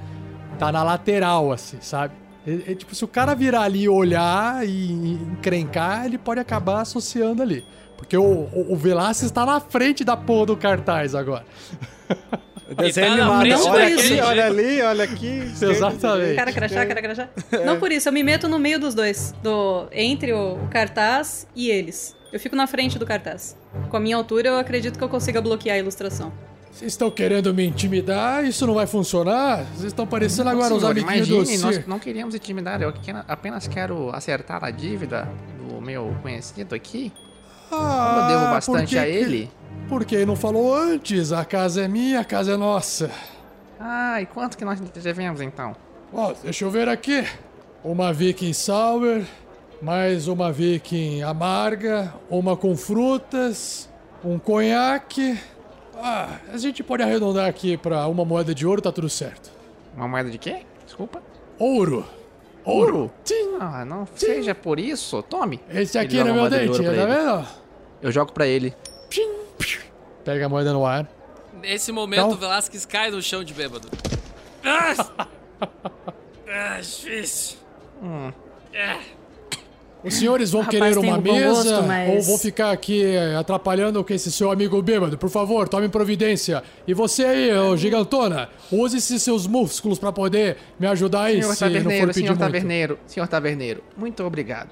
tá na lateral, assim, sabe? É, é tipo, se o cara virar ali e olhar e encrencar, ele pode acabar associando ali. Porque o, o, o Velasquez tá na frente da porra do cartaz agora. *laughs* Desenho tá animado. frente Olha aqui, jeito. olha ali, olha aqui. Exatamente. Cara crachá, cara crachá. Não por isso, eu me meto no meio dos dois. Do, entre o, o cartaz e eles. Eu fico na frente do cartaz. Com a minha altura, eu acredito que eu consiga bloquear a ilustração. Vocês estão querendo me intimidar? Isso não vai funcionar? Vocês estão parecendo agora os Senhor, amiguinhos do imagine, nós circo. não queríamos intimidar. Eu que- apenas quero acertar a dívida do meu conhecido aqui. Como eu devo Ah, bastante que a ele. Por que não falou antes? A casa é minha, a casa é nossa. Ah, e quanto que nós devemos então? Ó, deixa eu ver aqui. Uma Viking Sour, mais uma Viking amarga, uma com frutas, um conhaque. Ah, a gente pode arredondar aqui pra uma moeda de ouro, tá tudo certo. Uma moeda de quê? Desculpa. Ouro. Ouro? Tim. Ah, não seja por isso. Tome. Esse aqui no meu dente, tá vendo? Eu jogo pra ele. Pega a moeda no ar. Nesse momento, Então- o Velasquez cai no chão de bêbado. Ah! *laughs* ah, difícil. Hum. Ah. Os senhores vão Rapaz, querer uma um mesa gosto, mas- ou vão ficar aqui eh, atrapalhando com esse seu amigo bêbado? Por favor, tome providência. E você aí, ô gigantona, use esses seus músculos pra poder me ajudar aí Senhor se não for taverneiro, pedir senhor muito. taverneiro, senhor taverneiro, muito obrigado.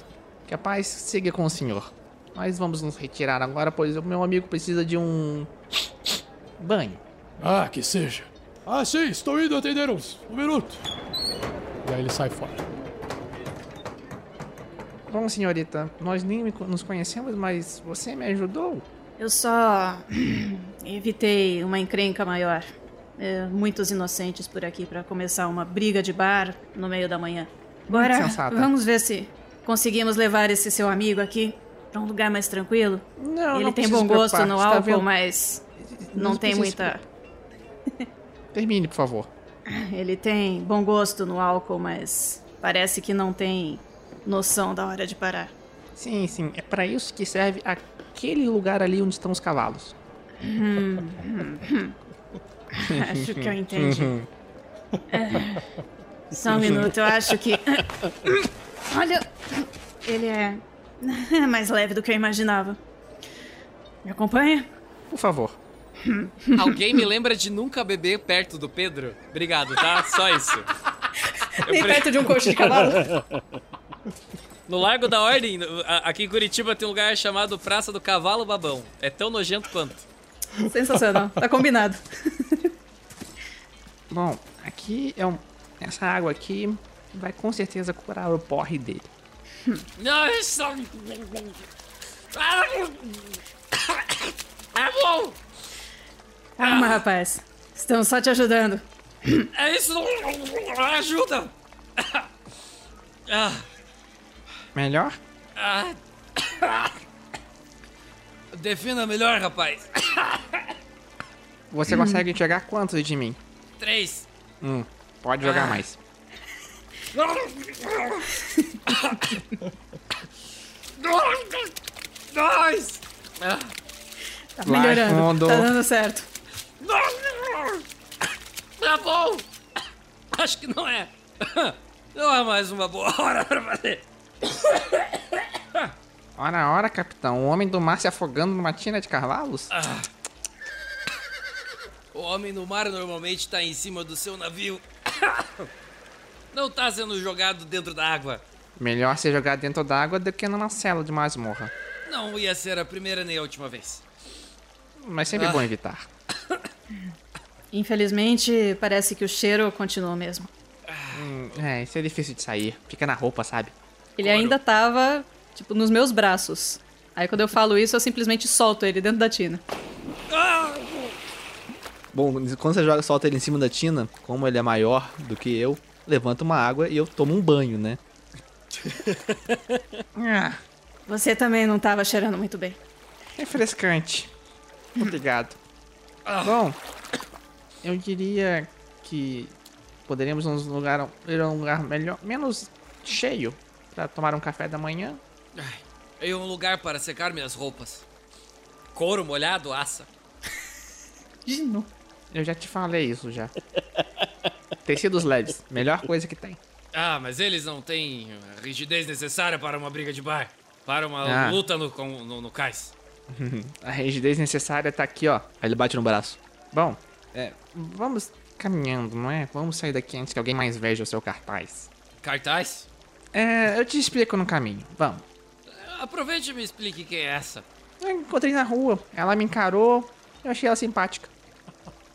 Que a paz siga com o senhor. Nós vamos nos retirar agora, pois o meu amigo precisa de um banho. Ah, que seja. Ah, sim, estou indo atender uns. Um minuto. E aí ele sai fora. Bom, senhorita, nós nem nos conhecemos, mas você me ajudou. Eu só *clears throat* evitei uma encrenca maior. É, muitos inocentes por aqui pra começar uma briga de bar no meio da manhã. Agora, sensata. vamos ver se conseguimos levar esse seu amigo aqui pra um lugar mais tranquilo? Não, Ele não tem bom gosto no tá álcool, vendo? mas não, Não tem muita. Termine, por favor. *laughs* Ele tem bom gosto no álcool, mas parece que não tem noção da hora de parar. Sim, sim. É pra isso que serve aquele lugar ali onde estão os cavalos. *laughs* Acho que eu entendi. É. *laughs* Só um minuto, eu acho que. Olha, ele é *laughs* mais leve do que eu imaginava. Me acompanha? Por favor. *laughs* Alguém me lembra de nunca beber perto do Pedro? Obrigado, tá? Só isso. Nem pre- perto de um coxo de cavalo. No Largo da Ordem, aqui em Curitiba, tem um lugar chamado Praça do Cavalo Babão. É tão nojento quanto. Sensacional, tá combinado. Bom, aqui é um. Essa água aqui vai com certeza curar o porre dele. Nossa! É bom! Calma, rapaz. Estamos só te ajudando. É isso! Ajuda! Ah, Melhor? ah. *coughs* Defina melhor, rapaz. Você consegue enxergar quantos de mim? Três. Hum, pode jogar mais. Dois! Ah. Tá melhorando. Tá dando certo. Tá bom! Acho que não é. Não é mais uma boa hora pra fazer. Ora, ora, capitão. O homem do mar se afogando numa tina de cavalos? O homem no mar normalmente tá em cima do seu navio. Não tá sendo jogado dentro da água. Melhor ser jogado dentro d'água do que numa cela de masmorra. Não ia ser a primeira nem a última vez. Mas sempre Ah. bom evitar. *coughs* Infelizmente, parece que o cheiro continua mesmo. É, isso é difícil de sair. Fica na roupa, sabe? Ele ainda tava, tipo, nos meus braços. Aí quando eu falo isso, eu simplesmente solto ele dentro da tina. Bom, quando você joga, solta ele em cima da tina, como ele é maior do que eu, levanta uma água e eu tomo um banho, né? *laughs* ah, Você também não tava cheirando muito bem. refrescante. Obrigado. Bom, eu diria que poderíamos uns lugar, ir a um lugar melhor, menos cheio, para tomar um café da manhã. E um lugar para secar minhas roupas. Couro molhado, assa. Gino. Eu já te falei isso já. *laughs* Tecidos leves, melhor coisa que tem. Ah, mas eles não têm a rigidez necessária para uma briga de bar. Para uma Ah. luta no, com- no, no cais. *laughs* A rigidez necessária tá aqui, ó. Aí ele bate no braço. Bom, é, vamos caminhando, não é? Vamos sair daqui antes que alguém mais veja o seu cartaz. Cartaz? É, eu te explico no caminho. Vamos. Aproveite e me explique quem é essa. Eu encontrei na rua. Ela me encarou. Eu achei ela simpática.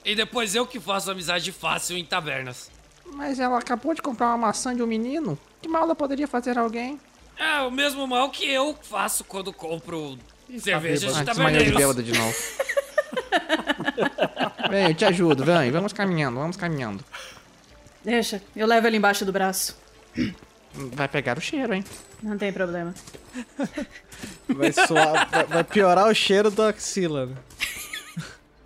E depois eu que faço amizade fácil em tavernas. Mas ela acabou de comprar uma maçã de um menino. Que mal ela poderia fazer a alguém? É o mesmo mal que eu faço quando compro cerveja de Ah, desmaiou de de novo. *laughs* Vem, eu te ajudo, vem. Vamos caminhando, vamos caminhando. Deixa, eu levo ele embaixo do braço. Vai pegar o cheiro, hein? Não tem problema. Vai, soar, vai, vai piorar o cheiro da axila, né?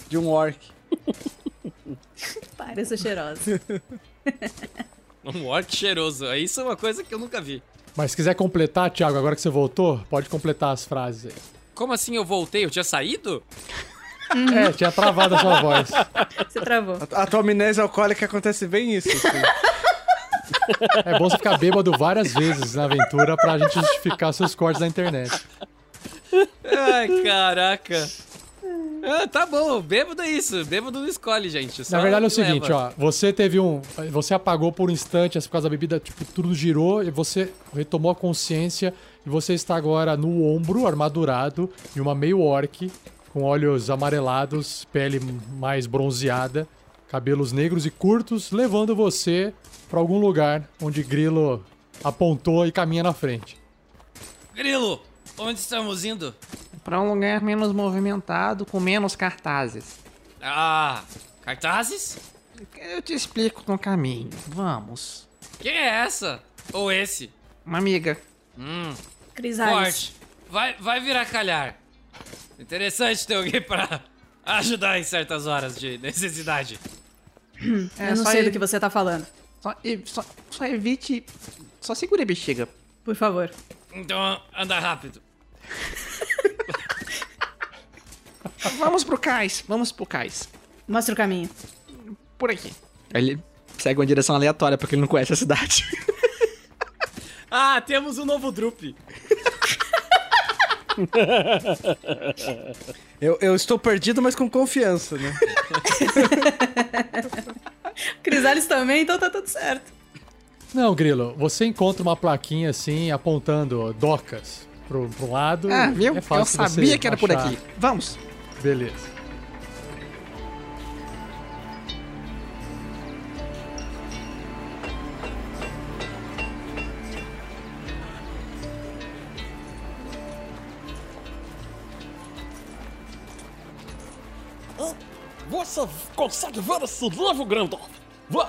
De um orc. *laughs* Para, eu sou cheirosa. *laughs* Um orc cheiroso. Isso é uma coisa que eu nunca vi. Mas se quiser completar, Thiago, agora que você voltou, pode completar as frases aí. Como assim eu voltei? Eu tinha saído? É, tinha travado a sua *laughs* voz. Você travou. A tua amnésia alcoólica acontece bem isso. assim. É bom você ficar bêbado várias vezes na aventura pra gente justificar seus cortes na internet. Ai, caraca. Ah, tá bom, bêbado é isso. Bêbado não escolhe, gente. só Na verdade é o leva. seguinte, ó. Você teve um. Você apagou por um instante por causa da bebida, tipo, tudo girou e você retomou a consciência e você está agora no ombro, armadurado, de uma meio orc, com olhos amarelados, pele mais bronzeada, cabelos negros e curtos, levando você pra algum lugar onde Grilo apontou e caminha na frente. Grilo, onde estamos indo? Pra um lugar menos movimentado, com menos cartazes. Ah, cartazes? Eu te explico no caminho. Vamos. Quem é essa? Ou esse? Uma amiga. Hum, Crisales. forte. vai, vai virar calhar. Interessante ter alguém pra *laughs* ajudar em certas horas de necessidade. É, eu não sei ele- do que você tá falando. Só, só, só evite. Só segure a bexiga. Por favor. Então anda rápido. *laughs* Vamos pro cais, vamos pro cais. Mostra o caminho. Por aqui. Ele segue uma direção aleatória porque ele não conhece a cidade. *laughs* Ah, temos um novo drup. *laughs* Eu, eu estou perdido, mas com confiança, né? Crisales também, então tá tudo certo. Não, Grilo, você encontra uma plaquinha assim apontando docas pro, pro lado. Ah, viu? É Eu sabia que era por achar. aqui. Vamos. Beleza. Você consegue ver esse livro, Grandorf?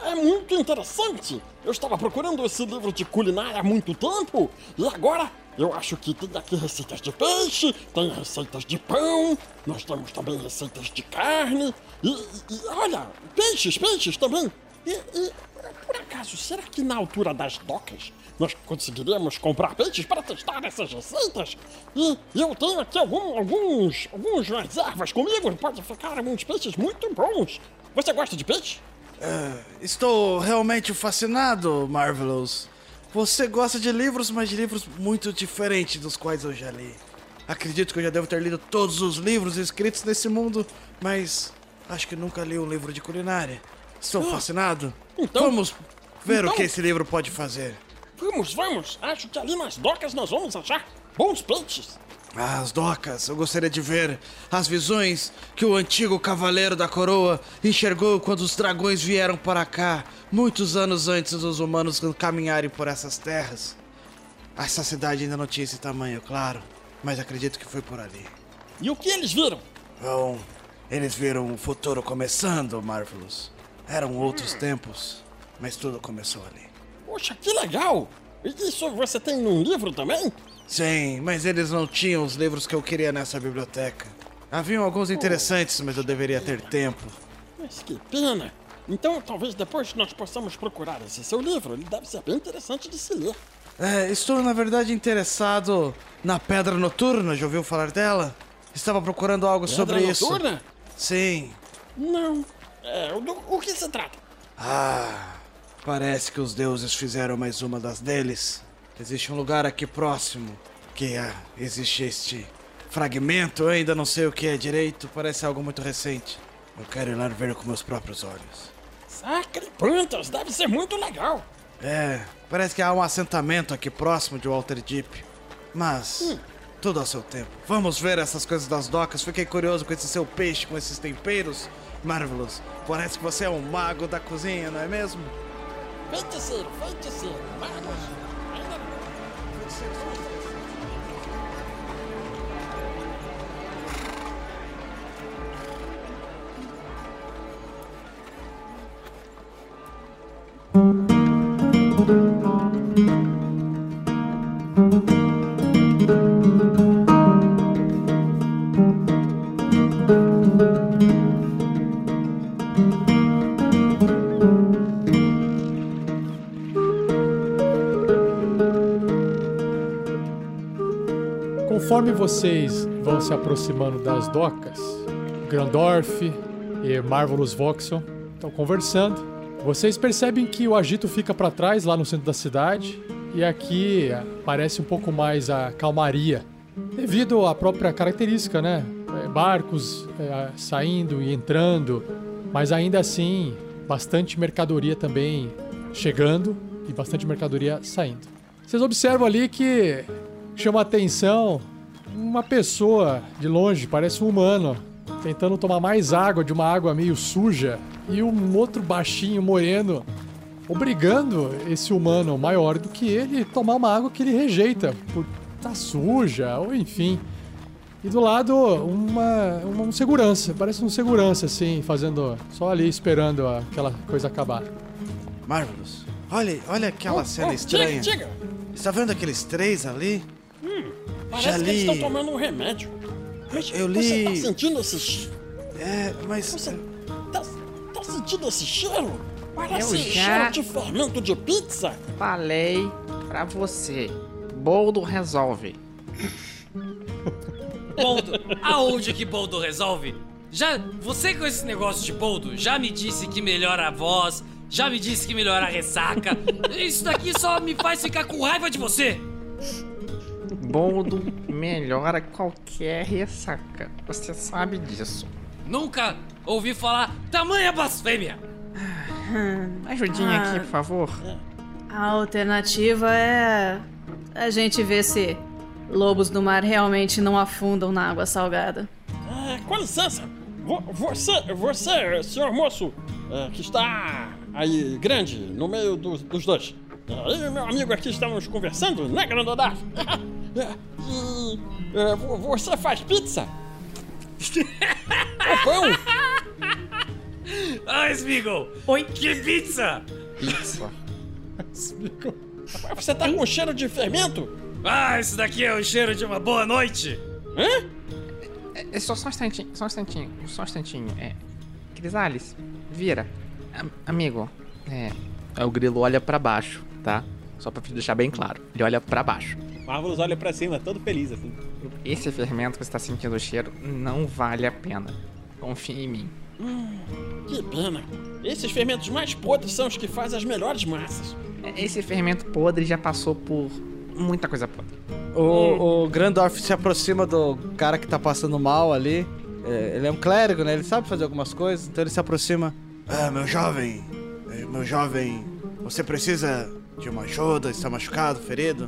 É muito interessante. Eu estava procurando esse livro de culinária há muito tempo e agora eu acho que tem aqui receitas de peixe, tem receitas de pão, nós temos também receitas de carne e, e- olha, peixes, peixes também. E, e, por acaso, será que na altura das docas nós conseguiríamos comprar peixes para testar essas receitas? E eu tenho aqui algum- alguns, alguns reservas comigo, pode ficar alguns peixes muito bons. Você gosta de peixe? Estou realmente fascinado, Marvelous. Você gosta de livros, mas de livros muito diferentes dos quais eu já li. Acredito que eu já devo ter lido todos os livros escritos nesse mundo, mas acho que nunca li um livro de culinária. Estou fascinado. então- Vamos ver o então- que esse livro pode fazer. Vamos, vamos! Acho que ali nas docas nós vamos achar bons peixes. As docas, eu gostaria de ver as visões que o antigo cavaleiro da coroa enxergou quando os dragões vieram para cá, muitos anos antes dos humanos caminharem por essas terras. Essa cidade ainda não tinha esse tamanho, claro, mas acredito que foi por ali. E o que eles viram? Bom, eles viram o futuro começando, Marvelous. Eram outros tempos, mas tudo começou ali. Poxa, que legal! E Isso você tem num livro também? Sim, mas eles não tinham os livros que eu queria nessa biblioteca. Haviam alguns interessantes, mas eu deveria ter tempo. Mas que pena! Então talvez depois nós possamos procurar esse seu livro. Ele deve ser bem interessante de se ler. É, estou na verdade interessado na Pedra Noturna, já ouviu falar dela? Estava procurando algo sobre Pedra isso. Noturna? Sim. Não. É, o, do- o que se trata? Ah, parece que os deuses fizeram mais uma das deles. Existe um lugar aqui próximo que ah, existe este fragmento, eu ainda não sei o que é direito, parece algo muito recente. Eu quero ir lá ver com meus próprios olhos. Sacre plantas, deve ser muito legal. É, parece que há um assentamento aqui próximo de Walter Deep. Mas, tudo ao seu tempo. Vamos ver essas coisas das docas. Fiquei curioso com esse seu peixe, com esses temperos. Marvelous, parece que você é um mago da cozinha, não é mesmo? Feiticeiro, feiticeiro, magos. Ainda não. Conforme vocês vão se aproximando das docas, Grandorf e Marvelous Voxel estão conversando. Vocês percebem que o agito fica para trás lá no centro da cidade e aqui parece um pouco mais a calmaria, devido à própria característica, né? Eh, Barcos eh, saindo e entrando, mas ainda assim bastante mercadoria também chegando e bastante mercadoria saindo. Vocês observam ali que chama atenção uma pessoa de longe, parece um humano, tentando tomar mais água de uma água meio suja e um outro baixinho moreno obrigando esse humano maior do que ele a tomar uma água que ele rejeita por estar suja ou enfim. E do lado uma, uma um segurança, parece um segurança assim, fazendo só ali esperando aquela coisa acabar. Marvelous, olha, olha aquela cena Oh, estranha. Diga, diga. Está vendo aqueles três ali? Parece Já que eles estão tomando um remédio. Mas Eu você li- tá sentindo esse cheiro? É, mas. Você tá, tá sentindo esse cheiro? Parece Eu já- cheiro de fermento de pizza. Falei pra você. Boldo resolve. Boldo, aonde que Boldo resolve? Já, você com esse negócio de Boldo já me disse que melhora a voz, já me disse que melhora a ressaca. Isso daqui só me faz ficar com raiva de você. Boldo melhora qualquer ressaca. Você sabe disso. Nunca ouvi falar tamanha blasfêmia. Ajudinha Ah. aqui, por favor. A alternativa é a gente ver se lobos do mar realmente não afundam na água salgada. É, com licença. Vo- Você, você, senhor moço, é, que está aí grande, no meio dos, dos dois. Eu e meu amigo aqui estamos conversando, né, Grandodar? *laughs* É, e é, vo- você faz pizza? Ou pão? Ah, Smeagol! Oi? Que pizza! Pizza. Você tá com cheiro de fermento? Ah, isso daqui é o cheiro de uma boa noite. Hã? É só, só um instantinho, só um instantinho, só um instantinho. É. Crisales, vira. Am- amigo, é. Aí o grilo olha pra baixo, tá? Só pra deixar bem claro. Ele olha pra baixo. Marvelous olha pra cima, todo feliz assim. Esse fermento que você tá sentindo o cheiro não vale a pena. Confie em mim. Que pena. Esses fermentos mais podres são os que fazem as melhores massas. Esse fermento podre já passou por muita coisa podre. O, o Grandorf se aproxima do cara que tá passando mal ali. É, ele é um clérigo, né? Ele sabe fazer algumas coisas, então ele se aproxima. Ah, meu jovem, eh, meu jovem, você precisa de uma ajuda? Está machucado, ferido?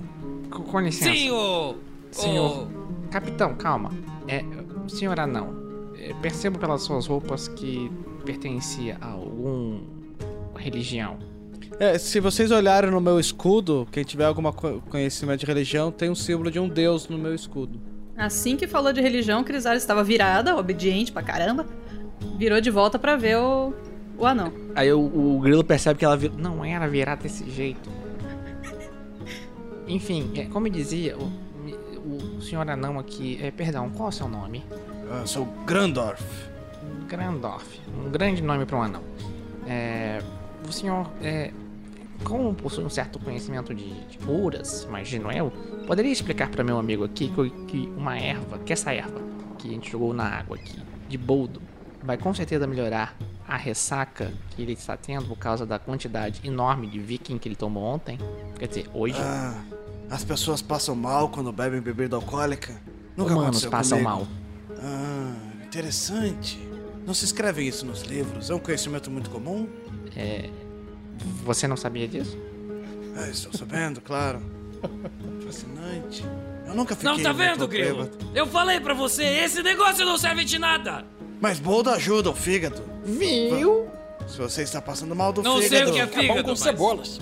Com, com licença. Ô. Senhor. ô- Capitão, calma. É, senhora não. É, percebo pelas suas roupas que pertencia a algum religião. É, se vocês olharem no meu escudo, quem tiver algum conhecimento de religião, tem um símbolo de um deus no meu escudo. Assim que falou de religião, Crisales estava virada, obediente pra caramba. Virou de volta pra ver o, o anão. Aí o, o grilo percebe que ela vira. Não era virar desse jeito. Enfim, é, como eu dizia, o, o senhor anão aqui. É, perdão, qual é o seu nome? Ah, sou Grandorf. Grandorf. Um grande nome para um anão. É, o senhor, é, como possui um certo conhecimento de, de curas, imagino eu, poderia explicar para meu amigo aqui que, que uma erva, que essa erva que a gente jogou na água aqui, de boldo, vai com certeza melhorar a ressaca que ele está tendo por causa da quantidade enorme de viking que ele tomou ontem? Quer dizer, hoje. Ah, as pessoas passam mal quando bebem bebida alcoólica? Nunca Humanos aconteceu passam comigo. mal. Ah, interessante. Não se escreve isso nos livros, é um conhecimento muito comum? É, você não sabia disso? Ah, estou sabendo, *laughs* claro. Fascinante. Eu nunca fiquei Não tá vendo, Grilo? bêbado. Eu falei pra você, esse negócio não serve de nada. Mas boldo ajuda o fígado. Viu? Se você está passando mal do Não sei fígado... o que é bom fígado, com mas... cebolas.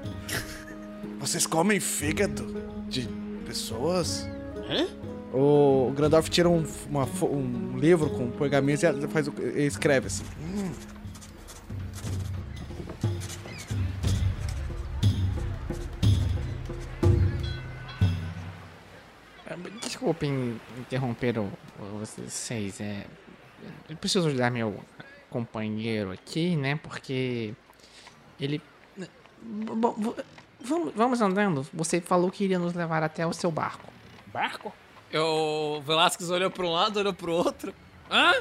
*laughs* Vocês comem fígado de pessoas? Hã? O Grandorf tira um, uma um livro com pergaminhos e faz escreve assim. Hum, Desculpem interromper o, o- vocês. É, eu preciso ajudar meu companheiro aqui, né? Porque ele. Bom, v- vamos, vamos andando. Você falou que iria nos levar até o seu barco. Barco? O Velasquez olhou pra um lado, olhou pro outro. Hã?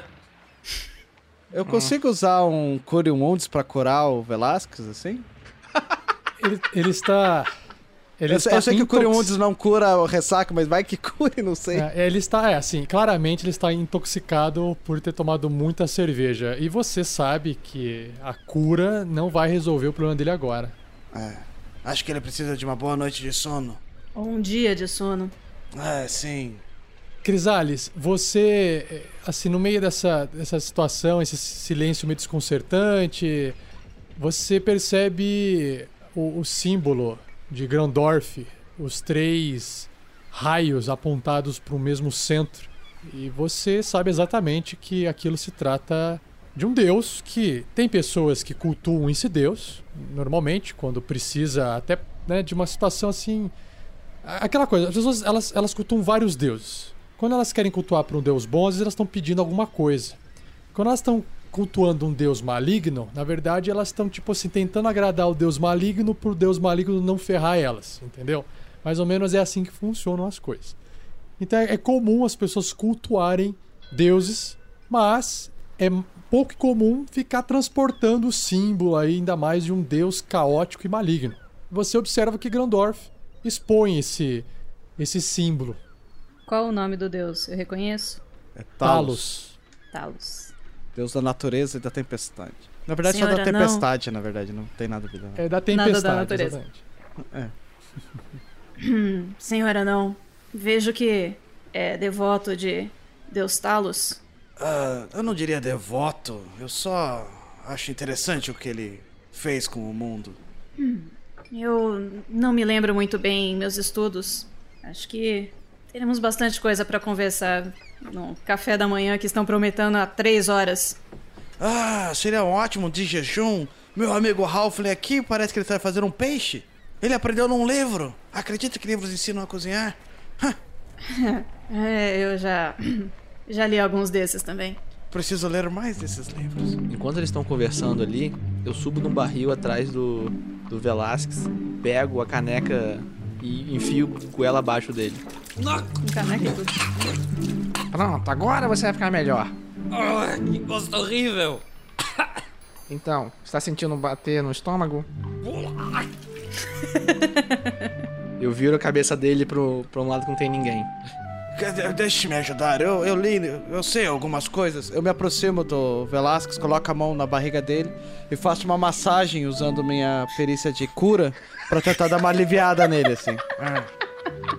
Eu consigo usar um Cure Wounds pra curar o Velasquez, assim? Ele, ele está. Ele Eu, sei- está eu sei que o Wounds não cura o ressaca, mas vai que *laughs* cure, não sei. É, ele está, é assim, claramente ele está intoxicado por ter tomado muita cerveja. E você sabe que a cura não vai resolver o problema dele agora. É, acho que ele precisa de uma boa noite de sono. Ou um dia de sono. É, sim. Crisales, você, eh, assim, no meio dessa, dessa situação, esse silêncio meio desconcertante, você percebe o, o símbolo de Grandorf, os três raios apontados para o mesmo centro. E você sabe exatamente que aquilo se trata de um deus que tem pessoas que cultuam esse deus, normalmente, quando precisa até né, de uma situação assim Aquela coisa, as pessoas elas, elas cultuam vários deuses. Quando elas querem cultuar para um deus bom, às vezes elas estão pedindo alguma coisa. Quando elas estão cultuando um deus maligno, na verdade elas estão tipo assim tentando agradar o deus maligno pro deus maligno não ferrar elas, entendeu? Mais ou menos é assim que funcionam as coisas. Então é comum as pessoas cultuarem deuses, mas é pouco comum ficar transportando o símbolo aí, ainda mais de um deus caótico e maligno. Você observa que Grandorf expõe esse esse símbolo. Qual o nome do deus? Eu reconheço? É Talos. Talos. Deus da natureza e da tempestade. Na verdade, só Senhora, da não. tempestade, na verdade, não tem nada a ver. não. É da tempestade. natureza. exatamente. É. *laughs* Senhora, não. Vejo que é devoto de Deus Talos. Ah, eu não diria devoto, eu só acho interessante o que ele fez com o mundo. Eu não me lembro muito bem em meus estudos. Acho que teremos bastante coisa para conversar no café da manhã que estão prometendo há três horas. Ah, seria ótimo de jejum. Meu amigo Ralph aqui parece que ele está fazendo um peixe. Ele aprendeu num livro. Acredita que livros ensinam a cozinhar? *laughs* É, eu já *clears throat* já li alguns desses também. Preciso ler mais desses livros. Enquanto eles estão conversando ali, eu subo num barril atrás do, do Velasquez, pego a caneca e enfio com ela abaixo dele. Pronto, agora você vai ficar melhor. Que gosto horrível. Então, está sentindo bater no estômago? Eu viro a cabeça dele pro, pra um lado que não tem ninguém. Quer- Deixe me ajudar, eu, eu li, eu sei algumas coisas. Eu me aproximo do Velasquez, coloco a mão na barriga dele e faço uma massagem usando minha perícia de cura pra tentar dar uma aliviada nele, assim. Ah.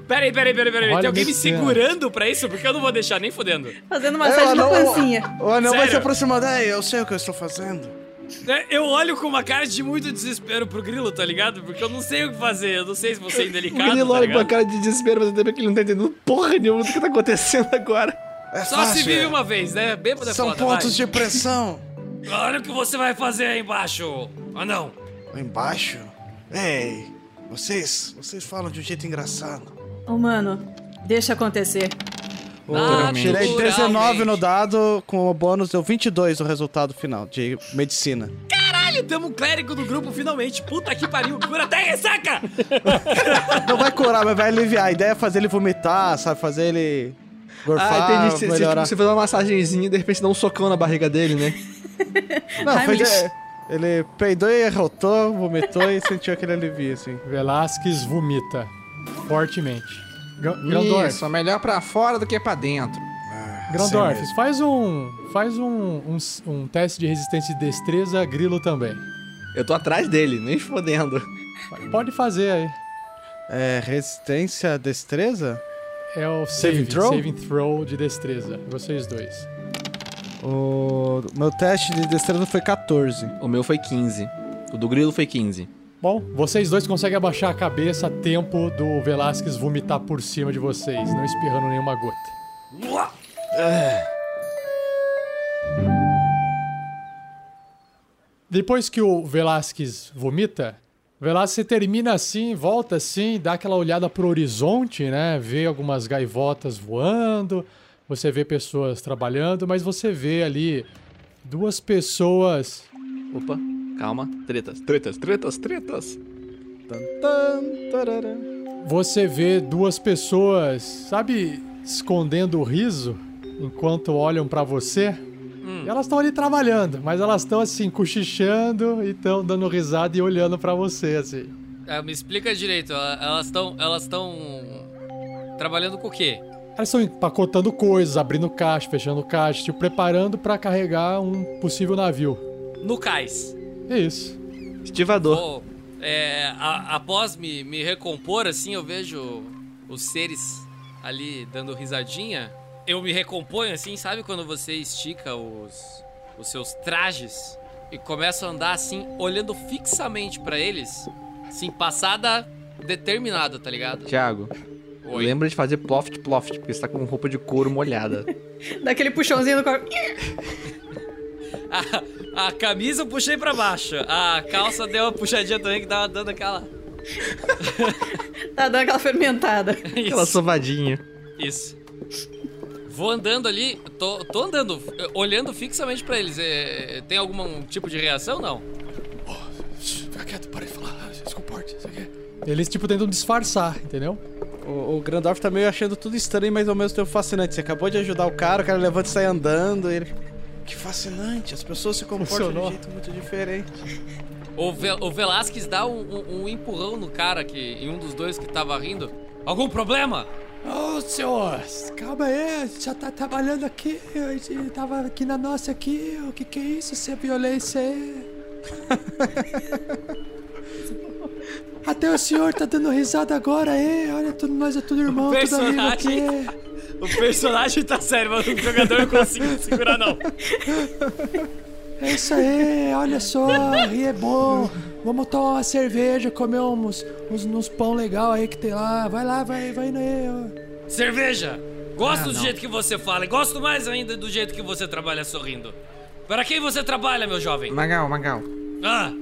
Peraí, peraí, peraí, peraí. Olha Tem alguém me céu. segurando pra isso? Porque eu não vou deixar nem fodendo. Fazendo É, massagem o na anão- pancinha. O anão vai Sério? se aproximando. É, eu sei o que eu estou fazendo. É, Eu olho com uma cara de muito desespero pro grilo, tá ligado? Porque eu não sei o que fazer. Eu não sei se vou ser O indelicado. menino tá olha com uma cara de desespero, mas até que ele não tá entendendo porra nenhuma do que tá acontecendo agora. É Só fácil, se vive é. uma vez, né? Bêbado é São foda, pontos vai. de pressão. Olha o que você vai fazer aí embaixo. Ah, não. Lá embaixo? Ei, vocês, vocês falam de um jeito engraçado. Ô, mano, deixa acontecer. Naturalmente. Tirei 19 no dado, com o bônus deu 22 o resultado final de medicina. Caralho, temos um clérigo do grupo finalmente. Puta que pariu. Cura até ressaca. *laughs* Não vai curar, mas vai aliviar. A ideia é fazer ele vomitar, sabe? Fazer ele gorfar, Ah, entendi. Você, você, melhorar. tipo, você faz uma massagenzinha e de repente dá um socão na barriga dele, né? Não, foi de... Ele peidou e arrotou, vomitou e sentiu aquele alivio, assim. Velasquez vomita fortemente. Gra- Grandorf, Isso, melhor pra fora do que pra dentro. Grandorf, mesmo. faz um faz um, um, um teste de resistência e destreza, Grilo também. Eu tô atrás dele, nem fodendo. Pode fazer aí. É, resistência, destreza? É o Saving throw? saving throw de destreza. Vocês dois. O meu teste de destreza foi 14. O meu foi 15. O do grilo foi 15. Bom, vocês dois conseguem abaixar a cabeça a tempo do Velasquez vomitar por cima de vocês, não espirrando nenhuma gota. Depois que o Velasquez vomita, o Velasquez termina assim, volta assim, dá aquela olhada pro horizonte, né? Vê algumas gaivotas voando, você vê pessoas trabalhando, mas você vê ali duas pessoas Opa, calma. Tretas, tretas, tretas, tretas. Tan, tan, tarará. Você vê duas pessoas, sabe, escondendo o riso enquanto olham pra você. E elas estão ali trabalhando, mas elas estão assim, cochichando e estão dando risada e olhando pra você, assim. Ah, me explica direito. ela- Elas estão. Elas estão. Trabalhando com o quê? Elas estão empacotando coisas, abrindo caixa, fechando caixa, se preparando pra carregar um possível navio. No cais. É isso. Estivador. Vou, é, a- após me, me recompor, assim, eu vejo os seres ali dando risadinha. Eu me recomponho, assim, sabe quando você estica os, os seus trajes e começa a andar, assim, olhando fixamente pra eles, assim, passada determinada, tá ligado? Thiago, Oi. lembra de fazer ploft ploft, porque você tá com roupa de couro molhada. *laughs* Daquele puxãozinho no corpo. *laughs* A, a camisa eu puxei pra baixo, a calça deu uma puxadinha também que tava dando aquela... *laughs* Tá dando aquela fermentada. Aquela Isso. sovadinha. Isso. Vou andando ali, tô, tô andando, olhando fixamente pra eles. Eh, tem algum tipo de reação, não? Fica quieto, para de falar. Se comporte, isso aqui. Eles, tipo, tentam disfarçar, entendeu? O, o Grandorf tá meio achando tudo estranho, mas ao mesmo tempo fascinante. Você acabou de ajudar o cara, o cara levanta e sai andando. Ele... Que fascinante, as pessoas se comportam Funcionou. de um jeito muito diferente. O, Ve o Velasquez dá um, um- um empurrão no cara que, em um dos dois que tava rindo. Algum problema? Ô, senhor, calma aí, já tá trabalhando aqui, a gente tava aqui na nossa aqui, o que que é isso, essa violência aí? *laughs* Até o senhor tá dando risada agora aí, olha, tudo, nós é tudo irmão, tudo amigo aqui. personagem- O personagem tá sério, mas o jogador não consigo segurar, não. É isso aí, olha só, rir é bom. Vamos tomar uma cerveja, comer uns, uns, uns pão legal aí que tem lá. Vai lá, vai, vai indo aí. ó. Cerveja! Gosto Ah, do não. jeito que você fala e gosto mais ainda do jeito que você trabalha sorrindo. Para quem você trabalha, meu jovem? Magal, Magal. Ah,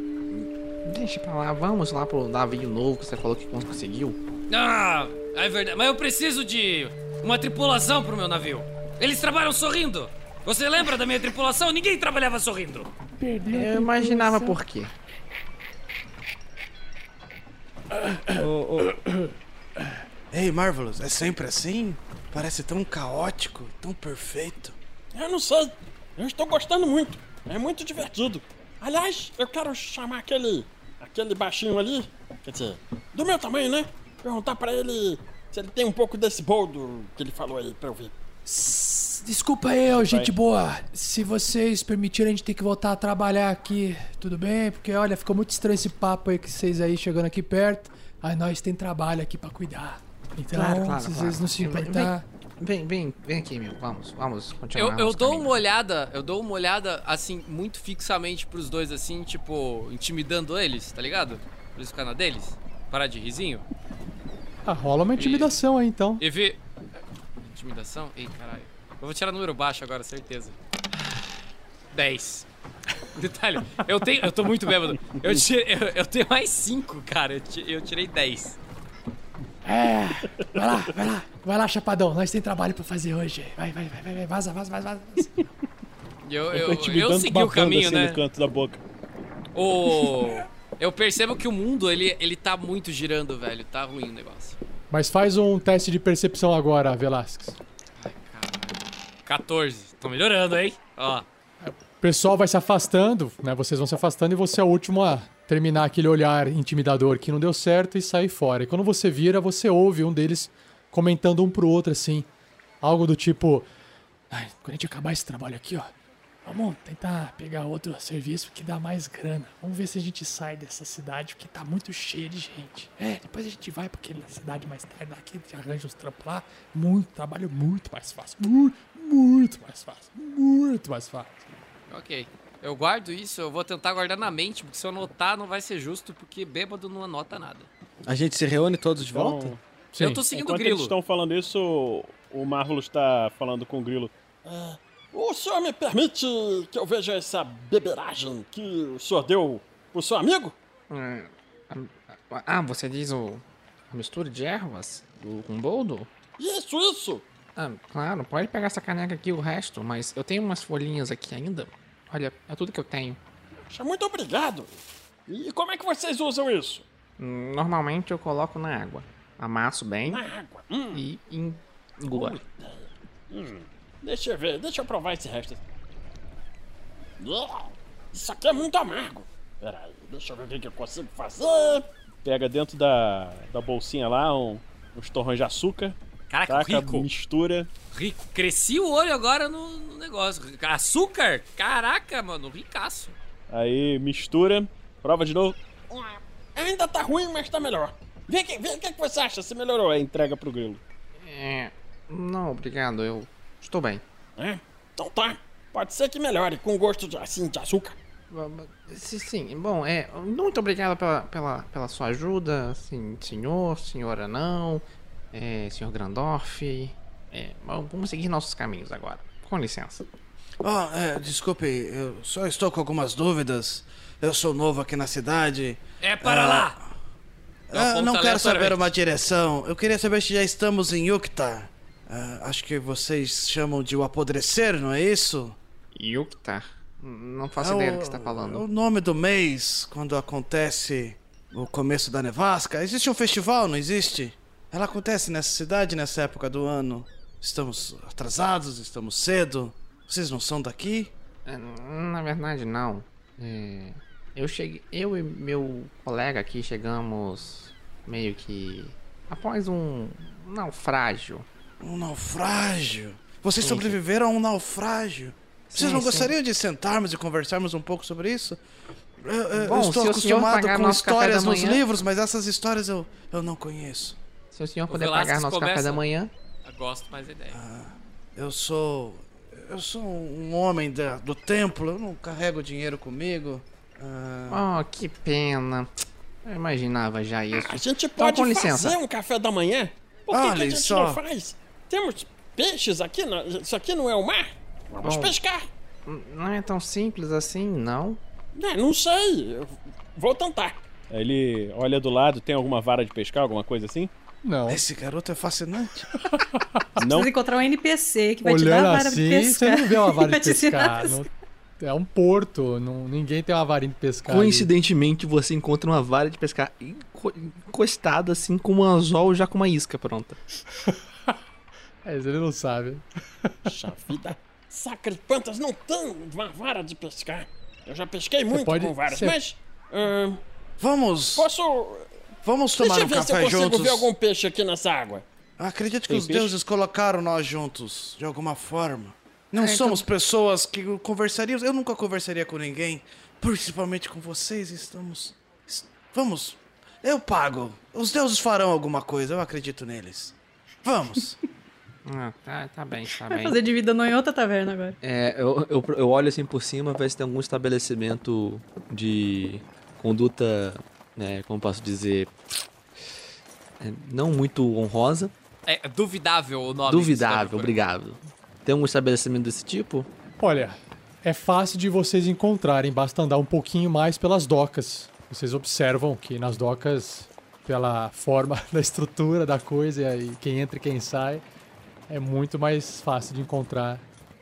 Deixa pra lá, vamos lá pro navio novo que você falou que conseguiu. ah, é verdade. Mas eu preciso de uma tripulação pro meu navio. Eles trabalham sorrindo. Você lembra da minha tripulação? Ninguém trabalhava sorrindo. Eu imaginava por quê. *coughs* Ô, ô. Ei, Marvelous, é sempre assim? Parece tão caótico, tão perfeito. Eu não sei. Eu estou gostando muito. É muito divertido. Aliás, eu quero chamar aquele. aquele baixinho ali. Quer dizer, do meu tamanho, né? Perguntar pra ele se ele tem um pouco desse boldo que ele falou aí pra eu ver. Desculpa aí, gente boa. Se vocês permitirem, a gente tem que voltar a trabalhar aqui, tudo bem? Porque olha, ficou muito estranho esse papo aí que vocês aí chegando aqui perto. Aí nós tem trabalho aqui pra cuidar. Então, Claro, claro, se claro. vocês não se importar. Vem, vem, vem aqui, meu. Vamos, vamos continuar. Eu, eu dou uma olhada, eu dou uma olhada, assim, muito fixamente pros dois, assim, tipo, intimidando eles, tá ligado? Pra eles ficarem na deles. Parar de risinho. Ah, rola uma intimidação aí então. E ver. Intimidação? Ei, caralho. Eu vou tirar número baixo agora, certeza. 10. *laughs* Detalhe, eu tenho. Eu tô muito bêbado. Eu, tirei, eu, eu tenho mais 5, cara. Eu tirei 10. É, vai lá, vai lá. Vai lá, Chapadão. Nós tem trabalho pra fazer hoje. Vai, vai, vai, vai, vai. Vaza, vaza, vaza, vaza. Eu, Eu eu, eu com segui o caminho, assim, né? no canto da boca. O. Eu percebo que o mundo, ele, ele tá muito girando, velho. Tá ruim o negócio. Mas faz um teste de percepção agora, Velasquez. 14. Tô melhorando, hein? Ó. O pessoal vai se afastando, né? Vocês vão se afastando e você é o último a terminar aquele olhar intimidador que não deu certo e sair fora. E quando você vira, você ouve um deles comentando um pro outro assim, algo do tipo: quando a gente acabar esse trabalho aqui, ó, vamos tentar pegar outro serviço que dá mais grana. Vamos ver se a gente sai dessa cidade porque tá muito cheia de gente. É, depois a gente vai pra aquela cidade mais tarde, aqui a gente arranja uns trampos lá. Muito, trabalho muito mais fácil. Muito, muito mais fácil. Muito mais fácil. Ok. Eu guardo isso, eu vou tentar guardar na mente, porque se eu anotar não vai ser justo, porque bêbado não anota nada. A gente se reúne todos de volta? Então, Sim. Eu tô seguindo o grilo. eles estão falando isso, o Marvelous está falando com o Grilo. O senhor me permite que eu veja essa beberagem que o senhor deu pro seu amigo? Ah, ah, Ah, você diz o. a mistura de ervas? Do, com boldo? Isso, isso! Ah, claro, pode pegar essa caneca aqui, o resto, mas eu tenho umas folhinhas aqui ainda. Olha, é tudo que eu tenho. Poxa, Muito obrigado! E como é que vocês usam isso? Hum, Normalmente eu coloco na água. Amasso bem Na água. Hum, e en- engolo. deixa eu ver, deixa eu provar esse resto. Isso aqui é muito amargo. Peraí, deixa eu ver o que que eu consigo fazer. Pega dentro da, da bolsinha lá um, uns torrões de açúcar, Caraca, taca, rico. mistura. Rico. Cresci o olho agora no, no negócio. Açúcar? Caraca, mano, ricaço. Aí mistura, prova de novo. Ainda tá ruim, mas tá melhor. Vê que, vê o que que você acha, se melhorou. Melhorou, aí entrega pro Grilo. É. Não, obrigado, eu estou bem. É? Então tá. Pode ser que melhore com gosto de, assim, de açúcar. Sim, sim, bom, é. Muito obrigado pela, pela, pela sua ajuda, sim, senhor, senhora não, é, senhor Grandorf. É, vamos seguir nossos caminhos agora. Com licença. Ah, é, desculpe, eu só estou com algumas dúvidas. Eu sou novo aqui na cidade. É para Ah, lá! Eu Ah, não quero saber aleatoriamente. uma direção. Eu queria saber se já estamos em Yuktar. Ah, acho que vocês chamam de o apodrecer, não é isso? Yuktar. Não faço É ideia o- do que você tá É falando. o nome do mês quando acontece o começo da nevasca. Existe um festival, não existe? Ela acontece nessa cidade nessa época do ano. Estamos atrasados, estamos cedo. Vocês não são daqui? É, Na verdade, não. É, eu cheguei. Eu e meu colega aqui chegamos meio que após um naufrágio. Um naufrágio. Vocês Sim, sobreviveram a um naufrágio. Vocês Sim, não sim. gostariam de sentarmos e conversarmos um pouco sobre isso? Eu, eu- Bom, estou acostumado com histórias nos manhã- livros, mas essas histórias eu, eu não conheço. Se o senhor O puder Velasquez pagar nosso café começa. da manhã. Eu gosto mais da ideia. Eu sou. Eu sou um homem da- do templo, eu não carrego dinheiro comigo. Ah, Oh, que pena. Eu imaginava já isso. A gente Então, pode com licença. fazer um café da manhã? Por que, que a gente só. não faz? Temos peixes aqui, na- isso aqui não é o mar? Vamos Bom. pescar. Não é tão simples assim, não. É, não sei, eu vou tentar. Ele olha do lado, tem alguma vara de pescar, alguma coisa assim? Não. esse garoto é fascinante. *laughs* Não. Precisa encontrar um NPC que vai te dar Olhando a vara de assim, pescar. você não vê uma vara *laughs* de pescar. não- é um porto, não, ninguém tem uma varinha de pescar. Coincidentemente, você encontra uma vara de pescar enco- encostada assim com um anzol já com uma isca pronta. *laughs* É, ele não sabe. Puxa vida. Sacra de plantas não tem uma vara de pescar. Eu já pesquei muito pode- com varas, você- mas. ahn, Vamos. posso. Vamos Deixa tomar eu um ver se eu café consigo juntos. ver algum peixe aqui nessa água. Acredito que Tem os peixe? deuses colocaram nós juntos, de alguma forma. Não então- somos pessoas que conversaríamos. Eu nunca conversaria com ninguém, principalmente com vocês. Estamos. es- Vamos. Eu pago. Os deuses farão alguma coisa, eu acredito neles. Vamos. *laughs* Ah, tá, tá bem, tá Vai bem. fazer de vida não em outra taverna agora. É, eu, eu, eu olho assim por cima, ver se tem algum estabelecimento de conduta, né, como posso dizer, é, não muito honrosa. É duvidável o nome. Duvidável, obrigado. Tem algum estabelecimento desse tipo? Olha, é fácil de vocês encontrarem, basta andar um pouquinho mais pelas docas. Vocês observam que nas docas, pela forma *laughs* da estrutura da coisa e quem entra e quem sai, é muito mais fácil de encontrar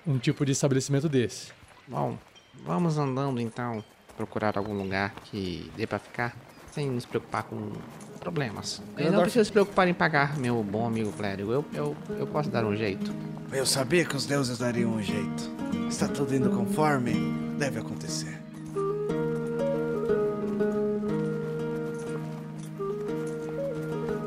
um tipo de estabelecimento desse. Bom, vamos andando então. Procurar algum lugar que dê pra ficar sem nos preocupar com problemas. E não precisa se preocupar em pagar meu bom amigo clérigo. Eu, eu, eu posso dar um jeito. Eu sabia que os deuses dariam um jeito. Está tudo indo conforme deve acontecer.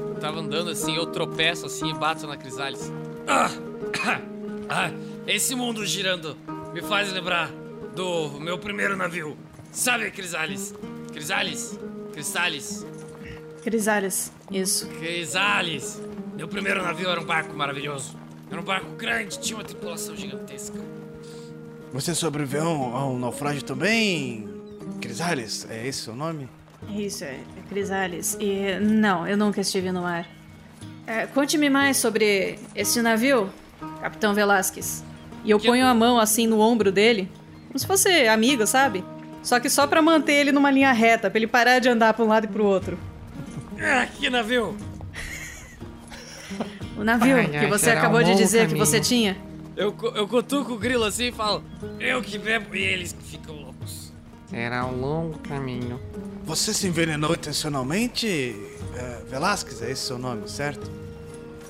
Eu tava andando assim, eu tropeço assim e bato na Crisales. Ah! *coughs* Ah! Esse mundo girando me faz lembrar do meu primeiro navio. Sabe, Crisales? Crisales? Cristales? Crisales, isso. Crisales! Meu primeiro navio era um barco maravilhoso. Era um barco grande, tinha uma tripulação gigantesca. Você sobreviveu a um naufrágio também? Crisales, é esse o nome? Isso, é, é Crisales. E não, eu nunca estive no mar. É, Conte-me mais sobre esse navio, Capitão Velasquez. E eu Que- ponho a mão assim no ombro dele, como se fosse amigo, sabe? Só que só pra manter ele numa linha reta, pra ele parar de andar pra um lado e pro outro. Ah, que navio! O navio Ai, que você acabou um de dizer que caminho. você tinha. Eu, eu cutuco o grilo assim e falo: Eu que bebo e eles que ficam loucos. Será um longo caminho. Você se envenenou intencionalmente? É, Velasquez, é esse seu nome, certo?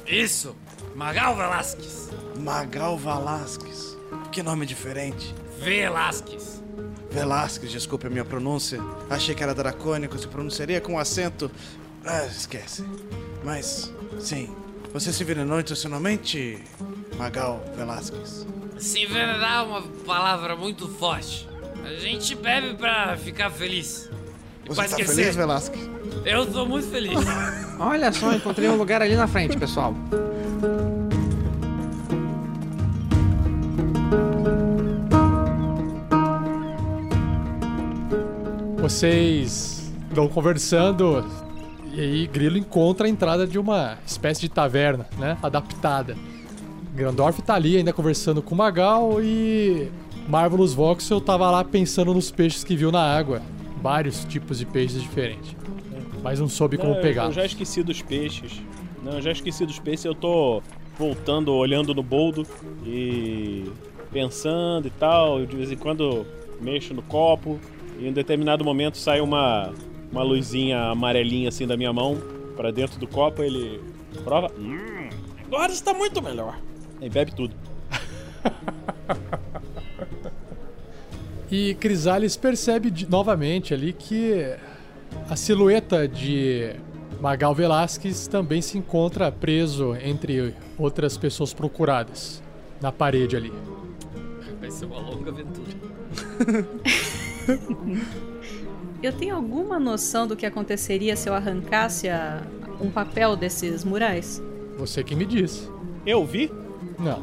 Isso! Magal Velasquez! Magal Velasquez. Que nome diferente. Velasquez! Velasquez, desculpe a minha pronúncia. Achei que era dracônico, se pronunciaria com acento. Ah, esquece. Mas, sim. Você se envenenou intencionalmente, Magal Velasquez? Se envenenar é uma palavra muito forte. A gente bebe pra ficar feliz. E Você pra tá esquecer. feliz, Velasquez? Eu tô muito feliz. Olha só, encontrei um lugar ali na frente, pessoal. Vocês estão conversando e aí Grilo encontra a entrada de uma espécie de taverna, né? Adaptada. Grandorf tá ali ainda conversando com o Magal e Marvelous Voxel tava lá pensando nos peixes que viu na água. Vários tipos de peixes diferentes. mas não soube como Não, pegar. Eu já esqueci dos peixes. Não, eu já esqueci dos peixes. Eu tô voltando, olhando no boldo e pensando e tal. Eu de vez em quando mexo no copo. E em um determinado momento sai uma, uma luzinha amarelinha assim da minha mão pra dentro do copo. Ele prova Hum, agora está muito melhor. e bebe tudo. *laughs* E Crisales percebe de- novamente ali que a silhueta de Magal Velasquez também se encontra preso entre outras pessoas procuradas na parede ali. Vai ser uma longa aventura. *laughs* *laughs* Eu tenho alguma noção do que aconteceria se eu arrancasse a- um papel desses murais? Você que me disse. Eu vi? Não.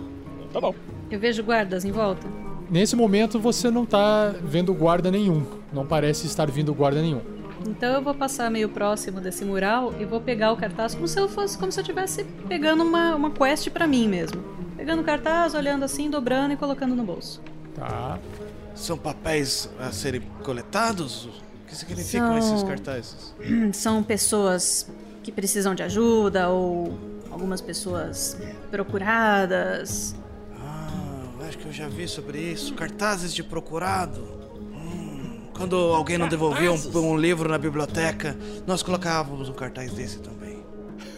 Tá bom. Eu vejo guardas em volta. Nesse momento você não tá vendo guarda nenhum. Não parece estar vindo guarda nenhum. Então eu vou passar meio próximo desse mural e vou pegar o cartaz como se eu fosse, como se eu estivesse pegando uma, uma quest pra mim mesmo. Pegando o cartaz, olhando assim, dobrando e colocando no bolso. Tá. São papéis a serem coletados? O que significam São- esses cartazes? *clears throat* São pessoas que precisam de ajuda ou algumas pessoas procuradas. Ah, acho que eu já vi sobre isso. Cartazes de procurado. Hum, quando alguém não devolvia um, um livro na biblioteca, nós colocávamos um cartaz desse também.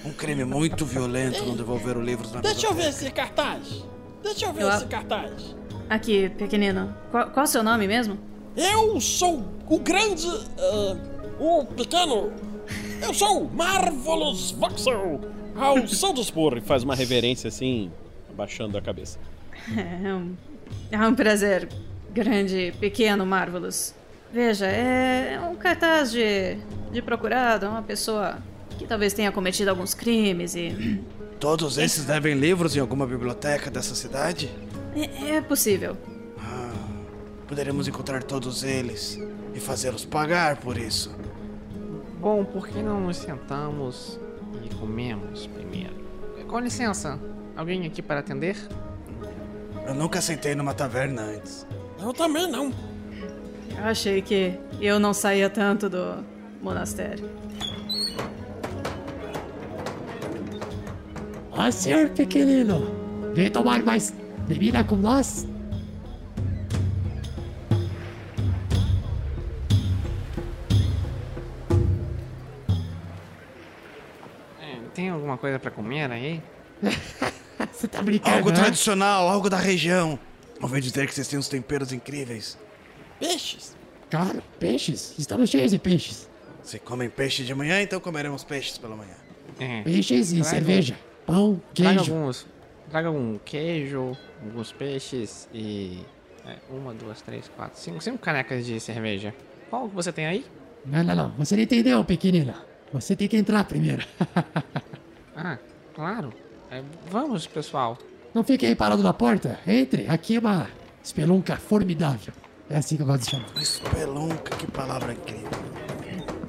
Um crime muito violento não devolver o livro na Deixa eu ver biblioteca. esse cartaz. Deixa eu ver Eu esse cartaz. Aqui, pequenino. Qual, qual é o seu nome mesmo? Eu sou o grande. ah, o pequeno. Eu sou o Marvelous Voxel. Ao seu dispor. E faz uma reverência assim, abaixando a cabeça. *laughs* É um, é um prazer grande, pequeno, Marvelous. Veja, é um cartaz de, de procurado, uma pessoa que talvez tenha cometido alguns crimes e. Todos esses devem livros em alguma biblioteca dessa cidade? É, é possível. Ah, poderemos encontrar todos eles e fazê-los pagar por isso. Bom, por que não nos sentamos e comemos primeiro? Com licença, alguém aqui para atender? Eu nunca sentei numa taverna antes. Eu também não. Eu achei que eu não saía tanto do monastério. Ó, senhor pequenino, vem tomar mais bebida com nós? É, tem alguma coisa para comer aí? *laughs* Você tá brincando, Algo né? tradicional, algo da região. Ouvi dizer que vocês têm uns temperos incríveis. Peixes. Claro, peixes. Estamos cheios de peixes. Se comem peixe de manhã, então comeremos peixes pela manhã. É. Peixes e Traga- cerveja. Pão, Traga queijo. alguns. Traga algum queijo, alguns peixes e. é, uma, duas, três, quatro, cinco, cinco canecas de cerveja. Qual que você tem aí? Não, não, não. Você não entendeu, pequenino. Você tem que entrar primeiro. *laughs* Ah, claro. É, vamos, pessoal. Não fique aí parado na porta. Entre. Aqui é uma espelunca formidável. É assim que eu gosto de chamar. Espelunca, que palavra incrível.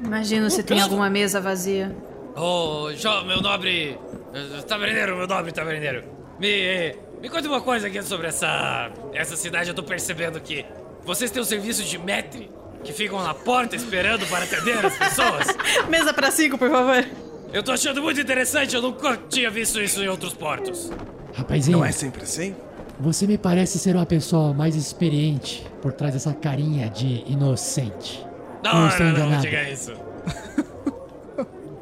Imagino se tem alguma mesa vazia. Ô, jo, meu nobre. eh, Taverneiro, meu nobre taverneiro. Me. Me conta uma coisa aqui sobre essa. Essa cidade. Eu tô percebendo que. Vocês têm um serviço de metre que ficam na porta esperando para atender as pessoas? *laughs* Mesa pra cinco, por favor. Eu tô achando muito interessante, eu nunca tinha visto isso em outros portos. Rapazinho, Não é sempre assim? você me parece ser uma pessoa mais experiente por trás dessa carinha de inocente. Não, Não não, estou não, diga isso. *laughs*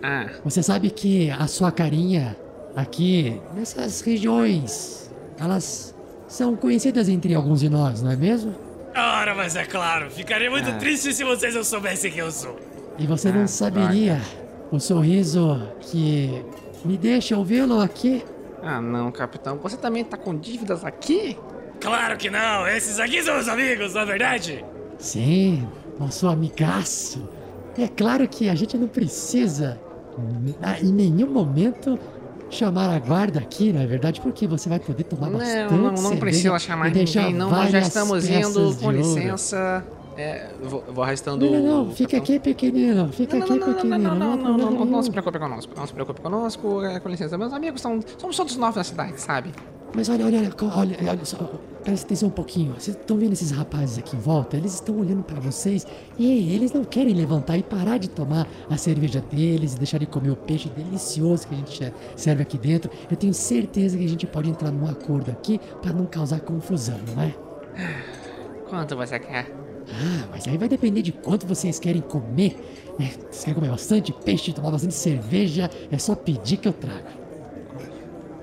Ah, Você sabe que a sua carinha aqui nessas regiões, elas são conhecidas entre alguns de nós, não é mesmo? Ora, mas é claro, ficaria muito Ah. triste se vocês não soubessem quem eu sou. E você não Ah, saberia o sorriso que me deixa ouvi-lo aqui? ah não, capitão. Você também tá com dívidas aqui? Claro que não, esses aqui são meus amigos, não é verdade? Sim, nosso amigaço. É claro que a gente não precisa n- em nenhum momento chamar a guarda aqui, não é verdade? Porque você vai poder tomar Não, bastante não, não precisa chamar ninguém, não. Nós já estamos indo, com licença. É, vou, vou arrastando. Não, não, o não, fica aqui, pequenino. Fica Não, aqui, não, não, não, pequenino. não, não, não, não, não, não se preocupe conosco, não se preocupe conosco, é, com licença, meus amigos são, somos todos novos na cidade, sabe? Mas olha, olha, olha, olha, olha só, presta atenção um pouquinho. Vocês estão vendo esses rapazes aqui em volta? Eles estão olhando pra vocês e eles não querem levantar e parar de tomar a cerveja deles e deixar de comer o peixe delicioso que a gente serve aqui dentro. Eu tenho certeza que a gente pode entrar num acordo aqui pra não causar confusão, não é? Quanto você quer? Ah, mas aí vai depender de quanto vocês querem comer. É, vocês querem comer bastante peixe, tomar bastante cerveja, é só pedir que eu trago.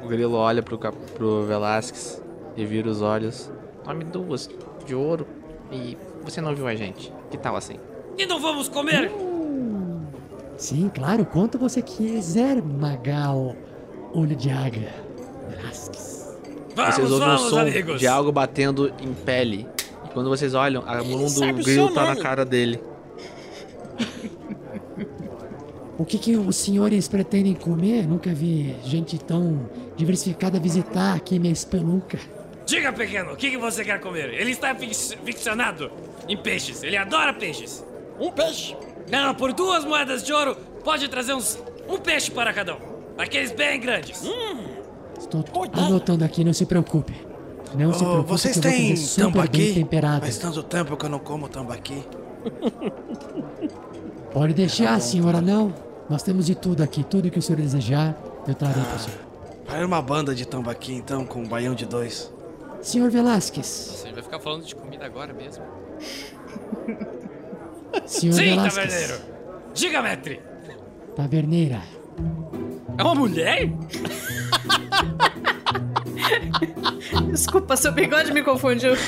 O grilo olha pro, cap- pro Velasquez e vira os olhos. Tome duas de ouro e você não viu a gente. Que tal assim? E não vamos comer? Sim, claro, quanto você quiser, Magal. Olho de águia. Velasquez. Vamos, vocês ouvem vamos, um som amigos. de algo batendo em pele. E quando vocês olham, a mão do grilo tá na cara dele. O que, que os senhores pretendem comer? Nunca vi gente tão diversificada visitar aqui minha espelunca. Diga, pequeno, o que, que você quer comer? Ele está fic- ficcionado em peixes. Ele adora peixes. Um peixe. Não, por duas moedas de ouro, pode trazer uns um peixe para cada um. Aqueles bem grandes. Estou anotando aqui, não se preocupe. Não se Ô, preocupe vocês que eu vou têm tambaqui? temperado. Faz tanto tempo que eu não como tambaqui. Pode deixar, senhora, não. Nós temos de tudo aqui. Tudo que o senhor desejar, eu trarei para o senhor. Para uma banda de tambaqui, então, com um baião de dois. Senhor Velasquez. Você vai ficar falando de comida agora mesmo? *laughs* Senhor Sim, Velasquez. taverneiro. Diga, mestre. Taverneira. É uma mulher? *laughs* Desculpa, seu bigode me confundiu. *laughs*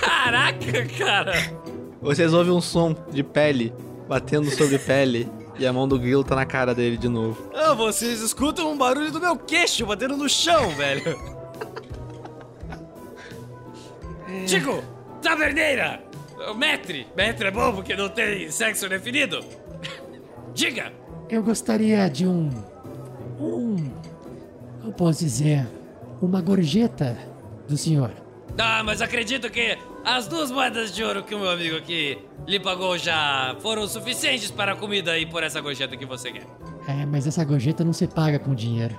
Caraca, cara. Vocês ouvem um som de pele batendo sobre pele. E a mão do grilo tá na cara dele de novo. Ah, vocês escutam um barulho do meu queixo batendo no chão, *laughs* velho. Chico, taverneira. Metre. Metre é bom porque não tem sexo definido. Diga. Eu gostaria de um. Um. Eu posso dizer. Uma gorjeta do senhor. Ah, mas acredito que as duas moedas de ouro que o meu amigo aqui lhe pagou já foram suficientes para a comida e por essa gorjeta que você quer. É, mas essa gorjeta não se paga com dinheiro.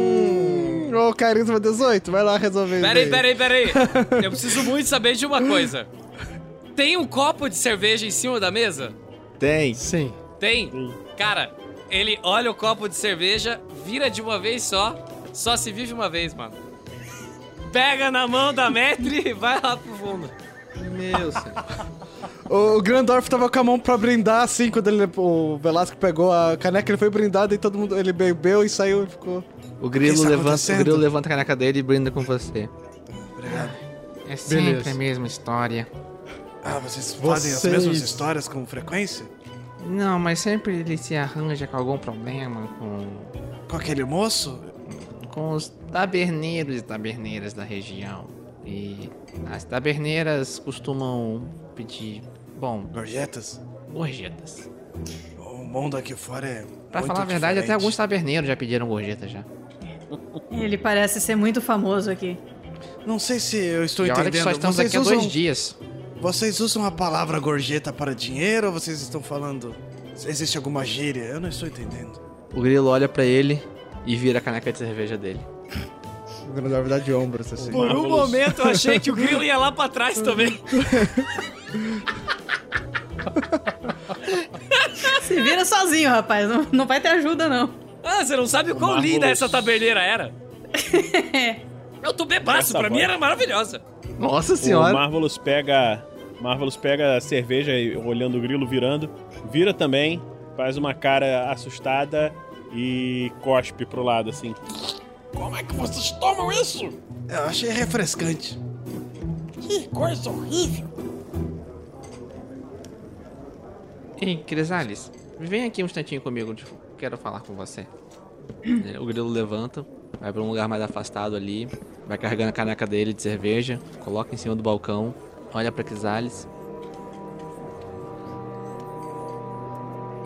Hum, Ô, Carisma 18, vai lá resolver isso Peraí, aí. peraí, peraí. *laughs* Eu preciso muito saber de uma coisa. Tem um copo de cerveja em cima da mesa? Tem. Sim. Tem? Cara, ele olha o copo de cerveja, vira de uma vez só, só se vive uma vez, mano. Pega na mão da Metri e vai lá pro fundo. Meu senhor. O, Grandorf tava com a mão pra brindar, assim, quando ele, o Velasco pegou a caneca, ele foi brindado e todo mundo, ele bebeu e saiu e ficou... O grilo, tá levanta, o grilo levanta a caneca dele e brinda com você. Obrigado. É sempre Beleza. a mesma história. Ah, vocês fazem as Vocês- mesmas histórias com frequência? Não, mas sempre ele se arranja com algum problema com, Com aquele moço? Com os taberneiros e taberneiras da região. E as taberneiras costumam pedir, bom, Gorjetas? gorjetas. O mundo aqui fora é Pra falar a verdade, até diferente. alguns taberneiros já pediram gorjeta já. Ele parece ser muito famoso aqui. Não sei se eu estou e entendendo. que só estamos vocês aqui há usam, dois dias. Vocês usam a palavra gorjeta para dinheiro ou vocês estão falando... Existe alguma gíria? Eu não estou entendendo. O grilo olha pra ele e vira a caneca de cerveja dele. O Grandorf dá de ombros, assim. Por um momento eu achei que o grilo ia lá pra trás também. *laughs* Se vira sozinho, rapaz. Não, não vai ter ajuda, não. Ah, você não sabe quão Marvelous. linda essa taberneira era? *laughs* Eu tô bebaço, pra mim era maravilhosa. Nossa O senhora! Marvelous pega. Marvelous pega a cerveja e olhando o grilo virando. Vira também, faz uma cara assustada e cospe pro lado assim. Como é que vocês tomam isso? Eu achei refrescante. Que coisa horrível. Ei, Crisales, vem aqui um instantinho comigo, quero falar com você. O grilo levanta, vai pra um lugar mais afastado ali, vai carregando a caneca dele de cerveja, coloca em cima do balcão, olha pra Crisales.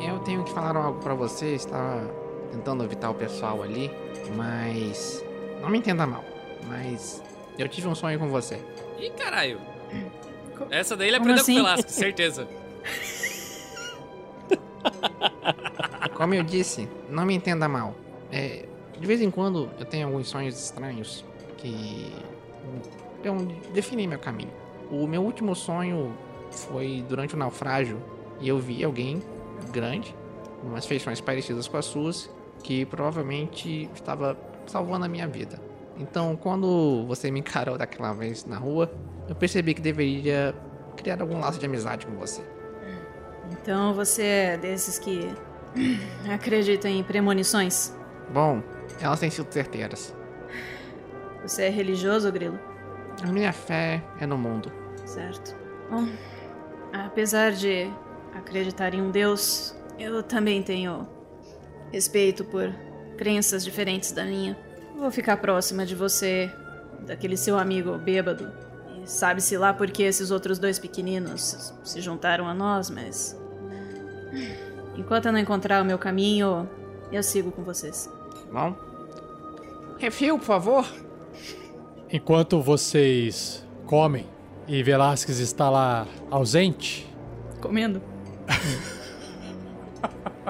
Eu tenho que falar algo pra você, estava tentando evitar o pessoal ali, mas não me entenda mal, mas eu tive um sonho com você. Ih, caralho. Essa daí ele Como aprendeu assim? com o Velasco, certeza. *laughs* Como eu disse, não me entenda mal. É, de vez em quando eu tenho alguns sonhos estranhos que eu definem meu caminho. O meu último sonho foi durante o naufrágio e eu vi alguém grande, com umas feições parecidas com as suas, que provavelmente estava salvando a minha vida. Então, quando você me encarou daquela vez na rua, eu percebi que deveria criar algum laço de amizade com você. Então você é desses que *clears throat* acreditam em premonições? Bom, elas têm sido certeiras. Você é religioso, Grilo? A minha fé é no mundo. Certo. Bom, apesar de acreditar em um Deus, eu também tenho respeito por crenças diferentes da minha. Vou ficar próxima de você, daquele seu amigo bêbado. E sabe-se lá por que esses outros dois pequeninos se juntaram a nós, mas. Enquanto eu não encontrar o meu caminho, eu sigo com vocês. Bom? Refil, por favor. Enquanto vocês comem e Velasquez está lá ausente, Comendo? *laughs*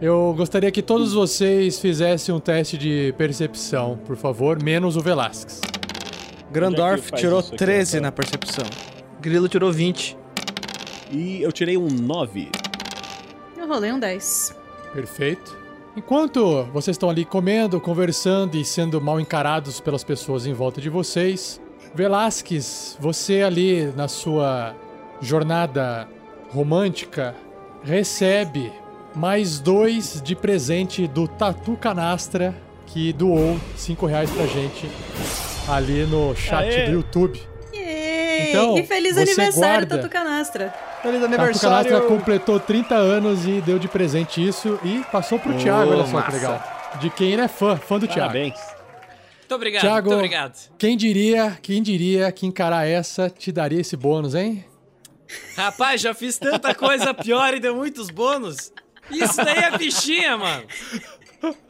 eu gostaria que todos vocês fizessem um teste de percepção, por favor, menos o Velasquez. Grandorf faz tirou isso aqui, 13 Rafael? na percepção. Grilo tirou 20. E eu tirei um 9. Eu rolei um 10. Perfeito. Enquanto vocês estão ali comendo, conversando e sendo mal encarados pelas pessoas em volta de vocês, Velasquez, você ali na sua jornada romântica, recebe mais dois de presente do Tatu Canastra, que doou 5 reais pra gente ali no chat Aê! do YouTube. Yay! Então, e feliz aniversário, guarda- Tatu Canastra! Feliz Tatu Canastra aniversário! completou 30 anos e deu de presente isso e passou pro Ô, Thiago, olha só massa. que legal. De quem ele é fã, fã do Thiago. Parabéns. Muito obrigado, Thiago, muito obrigado. Quem diria, quem diria que encarar essa te daria esse bônus, hein? Rapaz, já fiz tanta coisa pior e deu muitos bônus. Isso daí é fichinha, mano.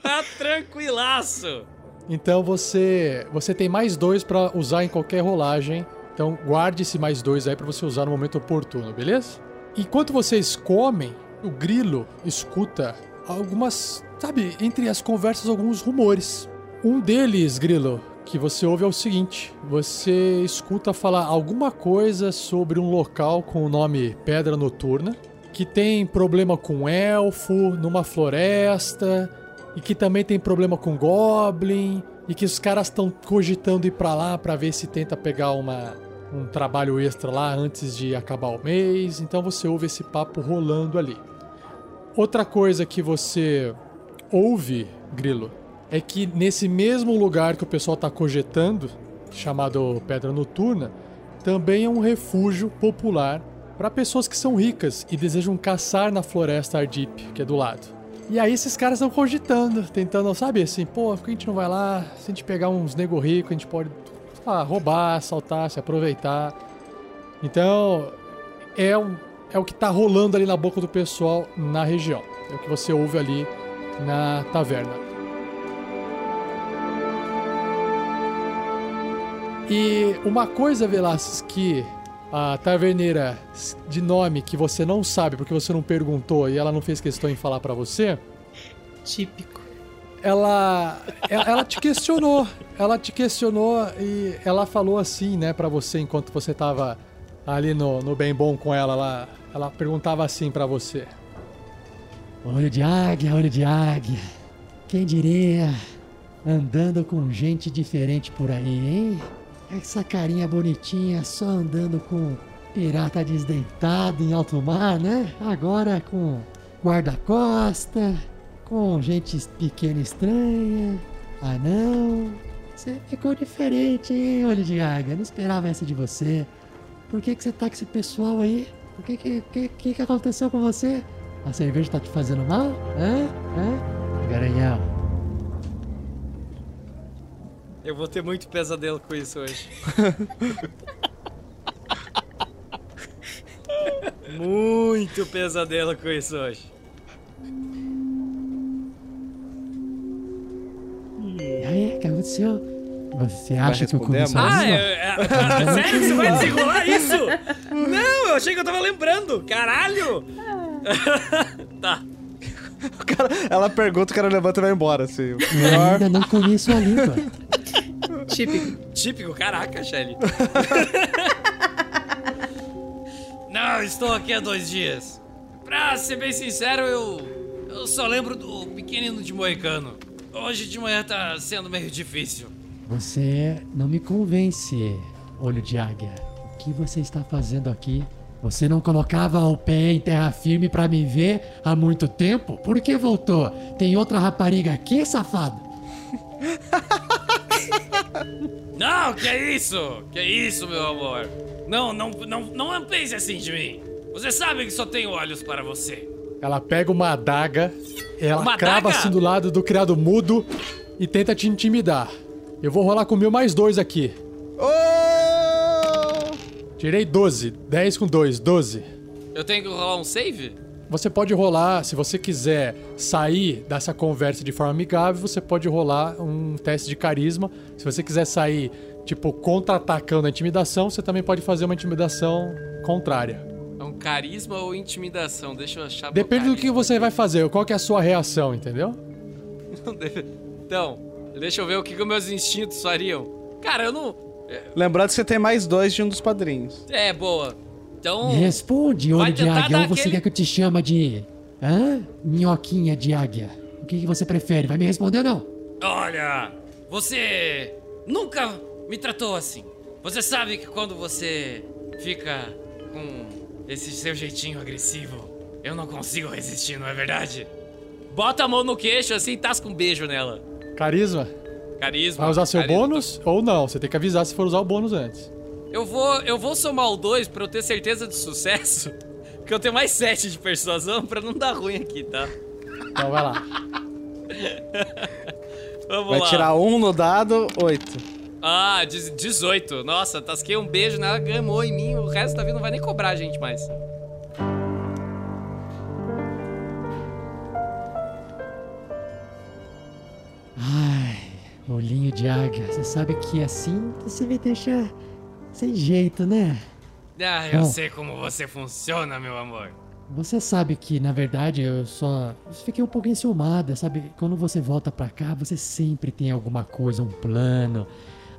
Tá tranquilaço. Então você você tem mais dois pra usar em qualquer rolagem. Então guarde esse mais dois aí pra você usar no momento oportuno, beleza? Enquanto vocês comem, o grilo escuta algumas, sabe, entre as conversas alguns rumores. Um deles, grilo, que você ouve é o seguinte: você escuta falar alguma coisa sobre um local com o nome Pedra Noturna, que tem problema com elfo numa floresta e que também tem problema com Goblin, e que os caras estão cogitando ir pra lá pra ver se tenta pegar uma, um trabalho extra lá antes de acabar o mês. Então você ouve esse papo rolando ali. Outra coisa que você ouve, Grilo, é que nesse mesmo lugar que o pessoal tá cogitando, chamado Pedra Noturna, também é um refúgio popular para pessoas que são ricas e desejam caçar na floresta Ardip, que é do lado. E aí esses caras estão cogitando, tentando, sabe, assim, pô, por que a gente não vai lá? Se a gente pegar uns nego rico, a gente pode lá, roubar, assaltar, se aproveitar. Então, é, um, é o que tá rolando ali na boca do pessoal na região. É o que você ouve ali na taverna. E uma coisa, Velasquez, que a taverneira de nome que você não sabe porque você não perguntou e ela não fez questão em falar pra você, Típico. ela, ela ela te questionou, ela te questionou e ela falou assim, né, pra você enquanto você tava ali no, no bem bom com ela lá, ela perguntava assim pra você. Olho de águia, olho de águia. Quem diria? Andando com gente diferente por aí, hein? Essa carinha bonitinha só andando com pirata desdentado em alto mar, né? Agora com guarda-costa, com gente pequena estranha. Ah não, você ficou diferente, hein, olho de águia? Não esperava essa de você. Por que, que você tá com esse pessoal aí? O que que, que, que que aconteceu com você? A cerveja tá te fazendo mal? Hã? Hã? Garanhão. Eu vou ter muito pesadelo com isso hoje. *laughs* muito pesadelo com isso hoje. E aí, o que aconteceu? Você acha que eu comecei? Ah, a é, é, *laughs* sério? Você vai desenrolar isso? *laughs* Não, eu achei que eu tava lembrando. Caralho! tá. O cara, ela pergunta, o cara levanta e vai embora, assim. Eu ainda não conheço a língua. Típico. Típico, caraca, Shelly. *laughs* Não, estou aqui há dois dias. Pra ser bem sincero, eu. Eu só lembro do pequenino de Moicano. Hoje de manhã tá sendo meio difícil. Você não me convence, olho de águia. O que você está fazendo aqui? Você não colocava o pé em terra firme pra me ver há muito tempo? Por que voltou? Tem outra rapariga aqui, safado? *laughs* Não, que é isso? Que é isso, meu amor? Não, não, não, não pense assim de mim. Você sabe que só tenho olhos para você. Ela pega uma adaga, ela Uma crava assim do lado do criado mudo e tenta te intimidar. Eu vou rolar com o meu mais dois aqui. Ô! Tirei 12. 10 com 2, 12. Eu tenho que rolar um save? Você pode rolar, se você quiser sair dessa conversa de forma amigável, você pode rolar um teste de carisma. Se você quiser sair, tipo, contra-atacando a intimidação, você também pode fazer uma intimidação contrária. É um carisma ou intimidação? Deixa eu achar. Depende do que você vai fazer, qual que é a sua reação, entendeu? *laughs* Então, deixa eu ver o que, que os meus instintos fariam. Cara, eu não. Lembrando que você tem mais dois de um dos padrinhos. É, boa. Então. Me responde, olho de águia, ou você aquele- quer que eu te chame de. Hã? Minhoquinha de águia. O que, que você prefere? Vai me responder ou não? Olha, você nunca me tratou assim. Você sabe que quando você fica com esse seu jeitinho agressivo, eu não consigo resistir, não é verdade? Bota a mão no queixo assim e tasca um beijo nela. Carisma. Carisma. Vai usar seu carisma. bônus ou não? Você tem que avisar se for usar o bônus antes. Eu vou, eu vou somar o 2 pra eu ter certeza de sucesso. *laughs* Que eu tenho mais 7 de persuasão pra não dar ruim aqui, tá? Então vai lá. *laughs* Vamos Vai lá. tirar um no dado, oito. Ah, dez- 18. Nossa, tasquei um beijo nela, gamou em mim. O resto da vida não vai nem cobrar a gente mais. Ai, olhinho de águia. Você sabe que assim você me deixa sem jeito, né? Ah, eu Bom. sei como você funciona, meu amor. Você sabe que, na verdade, eu só fiquei um pouco enciumada, sabe? Quando você volta pra cá, você sempre tem alguma coisa, um plano,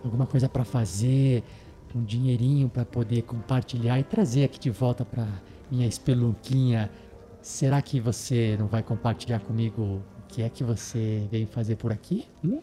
alguma coisa pra fazer, um dinheirinho pra poder compartilhar e trazer aqui de volta pra minha espelunquinha. Será que você não vai compartilhar comigo o que é que você veio fazer por aqui? Hum?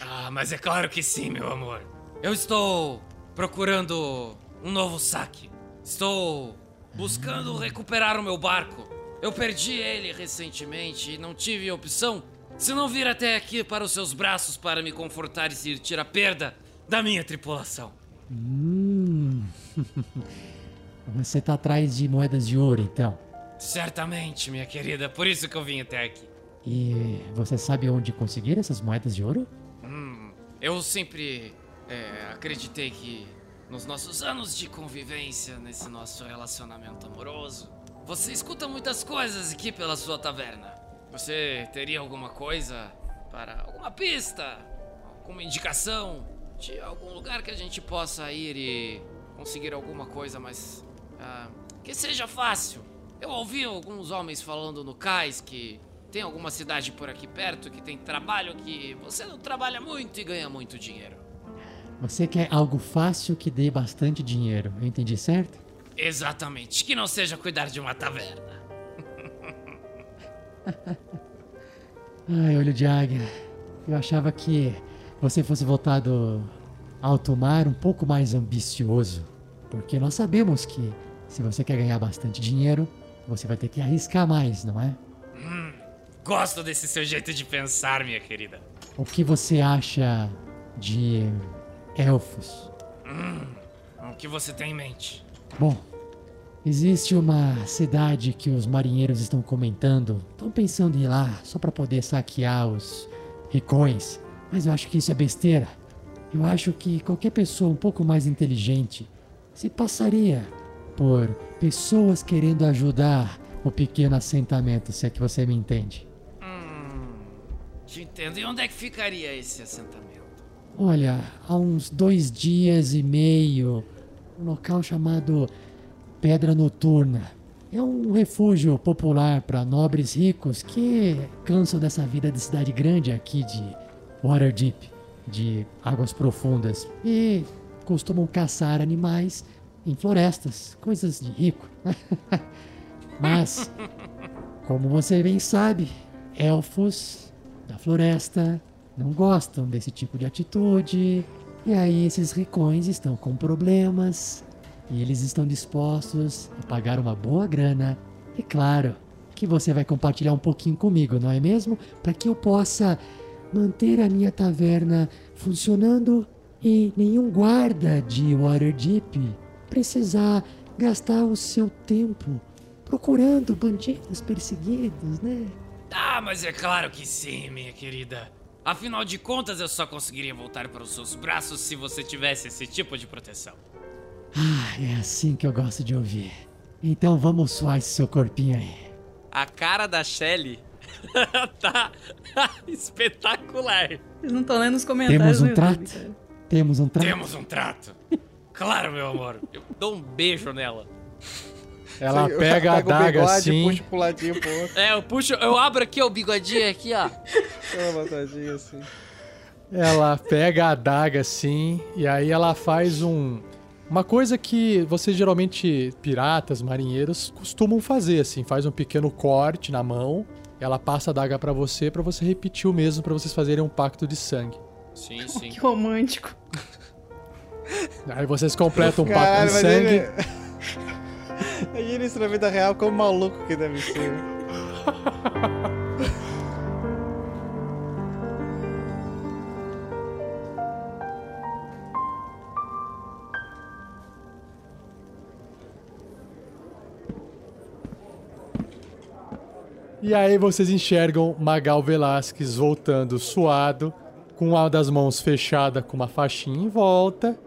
Ah, mas é claro que sim, meu amor. Eu estou procurando um novo saque. Estou buscando recuperar o meu barco. Eu perdi ele recentemente e não tive opção se não vir até aqui para os seus braços para me confortar e sentir a perda da minha tripulação. Hum. *laughs* você tá atrás de moedas de ouro, então. Certamente, minha querida, por isso que eu vim até aqui. E você sabe onde conseguir essas moedas de ouro? Hum, eu sempre é, acreditei que nos nossos anos de convivência, nesse nosso relacionamento amoroso, você escuta muitas coisas aqui pela sua taverna. Você teria alguma coisa para alguma pista, alguma indicação de algum lugar que a gente possa ir e conseguir alguma coisa mais ah, que seja fácil? Eu ouvi alguns homens falando no cais que tem alguma cidade por aqui perto que tem trabalho que você não trabalha muito e ganha muito dinheiro. Você quer algo fácil que dê bastante dinheiro, eu entendi certo? Exatamente, que não seja cuidar de uma taverna. *laughs* Ai, olho de águia. Eu achava que você fosse voltado ao tomar um pouco mais ambicioso. Porque nós sabemos que se você quer ganhar bastante dinheiro, você vai ter que arriscar mais, não é? Gosto desse seu jeito de pensar, minha querida. O que você acha de elfos? O que você tem em mente? Bom, existe uma cidade que os marinheiros estão comentando. Estão pensando em ir lá só para poder saquear os ricões. Mas eu acho que isso é besteira. Eu acho que qualquer pessoa um pouco mais inteligente se passaria por pessoas querendo ajudar o pequeno assentamento, se é que você me entende. Te entendo. E onde é que ficaria esse assentamento? Olha, há uns dois dias e meio, um local chamado Pedra Noturna. é um refúgio popular para nobres ricos que cansam dessa vida de cidade grande aqui de Waterdeep, de águas profundas, e costumam caçar animais em florestas, coisas de rico. *laughs* Mas, como você bem sabe, elfos da floresta não gostam desse tipo de atitude. E aí esses ricões estão com problemas e eles estão dispostos a pagar uma boa grana. E claro, que você vai compartilhar um pouquinho comigo, não é mesmo? Para que eu possa manter a minha taverna funcionando e nenhum guarda de Waterdeep precisar gastar o seu tempo procurando bandidos perseguidos, né? Ah, mas é claro que sim, minha querida. Afinal de contas, eu só conseguiria voltar para os seus braços se você tivesse esse tipo de proteção. Ah, é assim que eu gosto de ouvir. Então vamos suar esse seu corpinho aí. A cara da Shelly *laughs* tá *laughs* espetacular. Vocês não estão lendo os comentários Temos um YouTube, trato? cara. Temos um trato? Temos um trato. Claro, meu amor. Eu dou um beijo nela. Ela Você pega a o adaga bigode, assim. puxa pro ladinho pro outro, É, eu puxo, eu abro aqui ó, o bigodinho aqui, ó. *laughs* aquela botadinha assim. Ela pega a adaga assim e aí ela faz um uma coisa que vocês geralmente piratas, marinheiros costumam fazer assim, faz um pequeno corte na mão, ela passa a adaga pra você pra você repetir o mesmo pra vocês fazerem um pacto de sangue. Sim, *laughs* sim. Que romântico. Aí vocês completam um pacto Caralho, de sangue. ele... *laughs* Imagina isso na vida real, como maluco que deve ser. E aí vocês enxergam Magal Velasquez voltando suado, com uma das mãos fechada com uma faixinha em volta.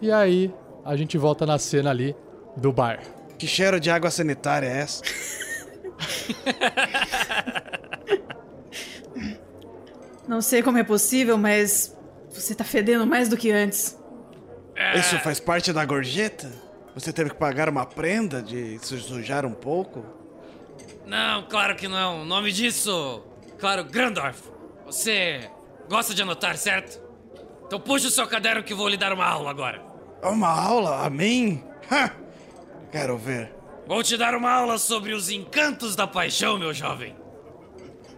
E aí a gente volta na cena ali do bar. Que cheiro de água sanitária é essa? Não sei como é possível, mas você tá fedendo mais do que antes. Isso faz parte da gorjeta? Você teve que pagar uma prenda de se sujar um pouco? Não, claro que não. O nome disso, claro, Grandorf. Você gosta de anotar, certo? Então puxa o seu caderno que eu vou lhe dar uma aula agora. Uma aula? A mim? Ha! Quero ver. Vou te dar uma aula sobre os encantos da paixão, meu jovem.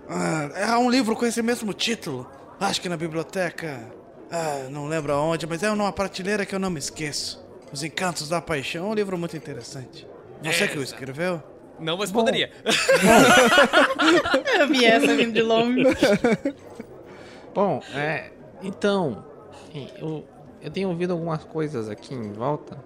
Ah, é um livro com esse mesmo título. Acho que na biblioteca. Ah, não lembro aonde, mas é numa prateleira que eu não me esqueço. Os Encantos da Paixão é um livro muito interessante. Você É, que o escreveu? Não, mas poderia. *laughs* Eu vi essa vindo de longe. *laughs* Bom, é. Então, eu, eu tenho ouvido algumas coisas aqui em volta.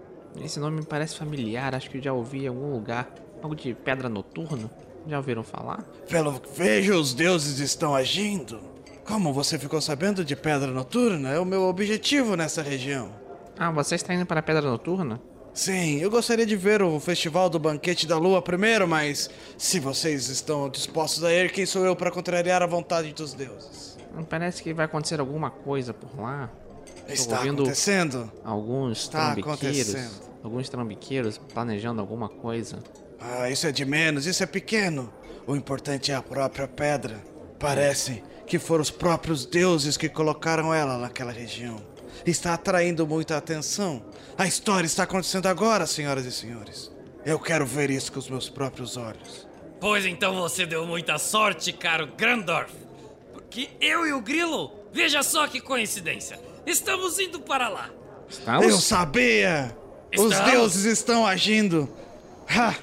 Esse nome me parece familiar, acho que eu já ouvi em algum lugar. Algo de pedra noturna. Já ouviram falar? Pelo que vejo, os deuses estão agindo. Como você ficou sabendo de Pedra Noturna? É o meu objetivo nessa região. Ah, você está indo para a pedra noturna? Sim, eu gostaria de ver o Festival do Banquete da Lua primeiro, mas se vocês estão dispostos a ir, quem sou eu para contrariar a vontade dos deuses? Parece que vai acontecer alguma coisa por lá. Está ouvindo acontecendo? alguns Está acontecendo. Alguns trambiqueiros planejando alguma coisa. Ah, isso é de menos, isso é pequeno. O importante é a própria pedra. Parece que foram os próprios deuses que colocaram ela naquela região. Está atraindo muita atenção. A história está acontecendo agora, senhoras e senhores. Eu quero ver isso com os meus próprios olhos. Pois então você deu muita sorte, caro Grandorf. Porque eu e o Grilo, veja só que coincidência, estamos indo para lá. Estamos? Eu sabia! Os Estamos. deuses estão agindo! Ha!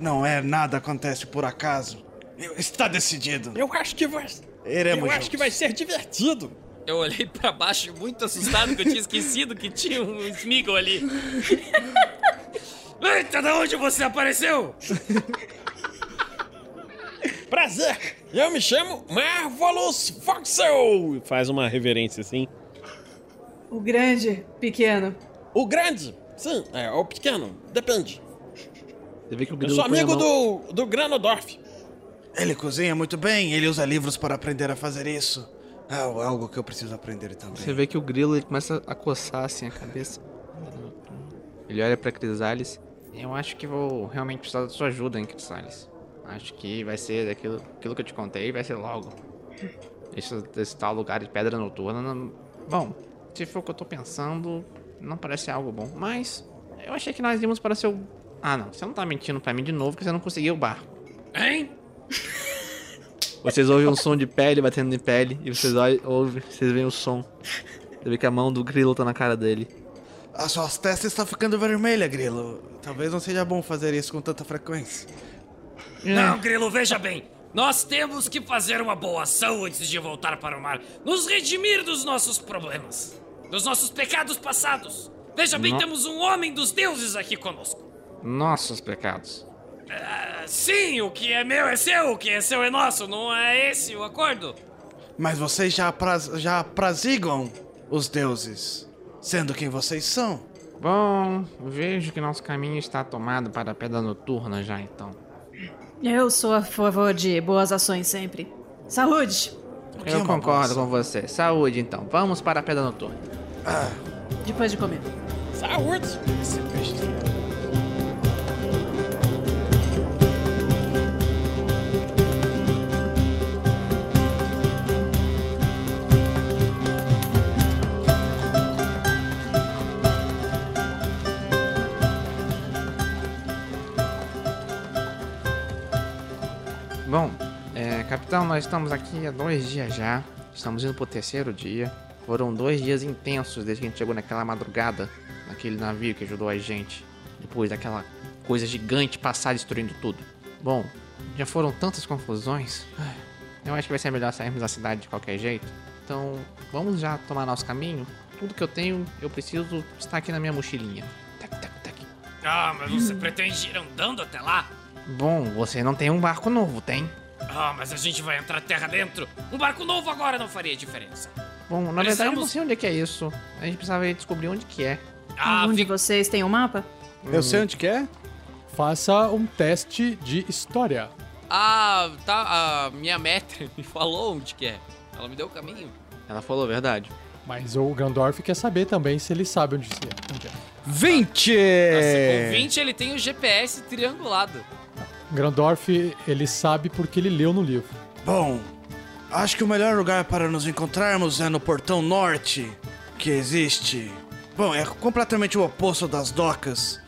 Não é nada acontece por acaso. Está decidido. Eu acho que vai. Iremos eu acho juntos. que vai ser divertido. Eu olhei pra baixo muito assustado que eu tinha esquecido que tinha um Smeagol ali. *laughs* Eita, da onde você apareceu? *laughs* Prazer! Eu me chamo Marvelous Voxel! Faz uma reverência assim. O grande, pequeno. O grande, sim, é o pequeno, depende. Você vê que o Eu grilo sou amigo do, do Granodorf. Ele cozinha muito bem, ele usa livros para aprender a fazer isso. É algo que eu preciso aprender também. Você vê que o grilo ele começa a coçar assim a cabeça. Ele olha pra Crisales. Eu acho que vou realmente precisar da sua ajuda, hein, Crisales. Acho que vai ser daquilo aquilo que eu te contei, vai ser logo. Esse, esse tal lugar de pedra noturna. não- Bom, se for o que eu tô pensando, não parece algo bom. Mas eu achei que nós íamos para seu. Ah, não. Você não tá mentindo pra mim de novo que você não conseguiu o barco. Hein? *laughs* Vocês ouvem um som de pele batendo em pele e vocês ouvem, vocês veem o som. Você vê que a mão do grilo tá na cara dele. As suas testas estão ficando vermelhas, Grilo. Talvez não seja bom fazer isso com tanta frequência. Não, Grilo, veja bem. Nós temos que fazer uma boa ação antes de voltar para o mar. Nos redimir dos nossos problemas. Dos nossos pecados passados. Veja bem, No- temos um homem dos deuses aqui conosco. Nossos pecados. Ah, sim, o que é meu é seu, o que é seu é nosso. Não é esse o acordo? Mas vocês já, apraz, já os deuses, sendo quem vocês são. Bom, vejo que nosso caminho está tomado para a pedra noturna já então. Eu sou a favor de boas ações sempre. Saúde! Que é Eu uma concordo com você. Saúde então. Vamos para a pedra noturna. Depois de comer. Saúde! Bom, capitão, nós estamos aqui há dois dias já. Estamos indo pro terceiro dia. Foram dois dias intensos desde que a gente chegou naquela madrugada, naquele navio que ajudou a gente. Depois daquela coisa gigante passar destruindo tudo. Bom, já foram tantas confusões. Eu acho que vai ser melhor sairmos da cidade de qualquer jeito. Então, vamos já tomar nosso caminho. Tudo que eu tenho, eu preciso estar aqui na minha mochilinha. Tac, tac, tac. Ah, mas você pretende ir andando até lá? Bom, você não tem um barco novo, tem? Ah, mas a gente vai entrar terra dentro. Um barco novo agora não faria diferença. Bom, na verdade eu não Precisamos- sei onde é que é isso. A gente precisava descobrir onde que é. Ah, Algum de vocês tem um mapa? Eu sei onde que é? Faça um teste de história. ah, tá. A minha metra *laughs* me falou onde que é. Ela me deu o caminho. Ela falou a verdade. Mas o Grandorf quer saber também se ele sabe onde se é. Onde é. 20! Nossa, com 20 ele tem o GPS triangulado. Grandorf, ele sabe porque ele leu no livro. Bom, acho que o melhor lugar para nos encontrarmos é no portão norte que existe. Bom, é completamente o oposto das docas.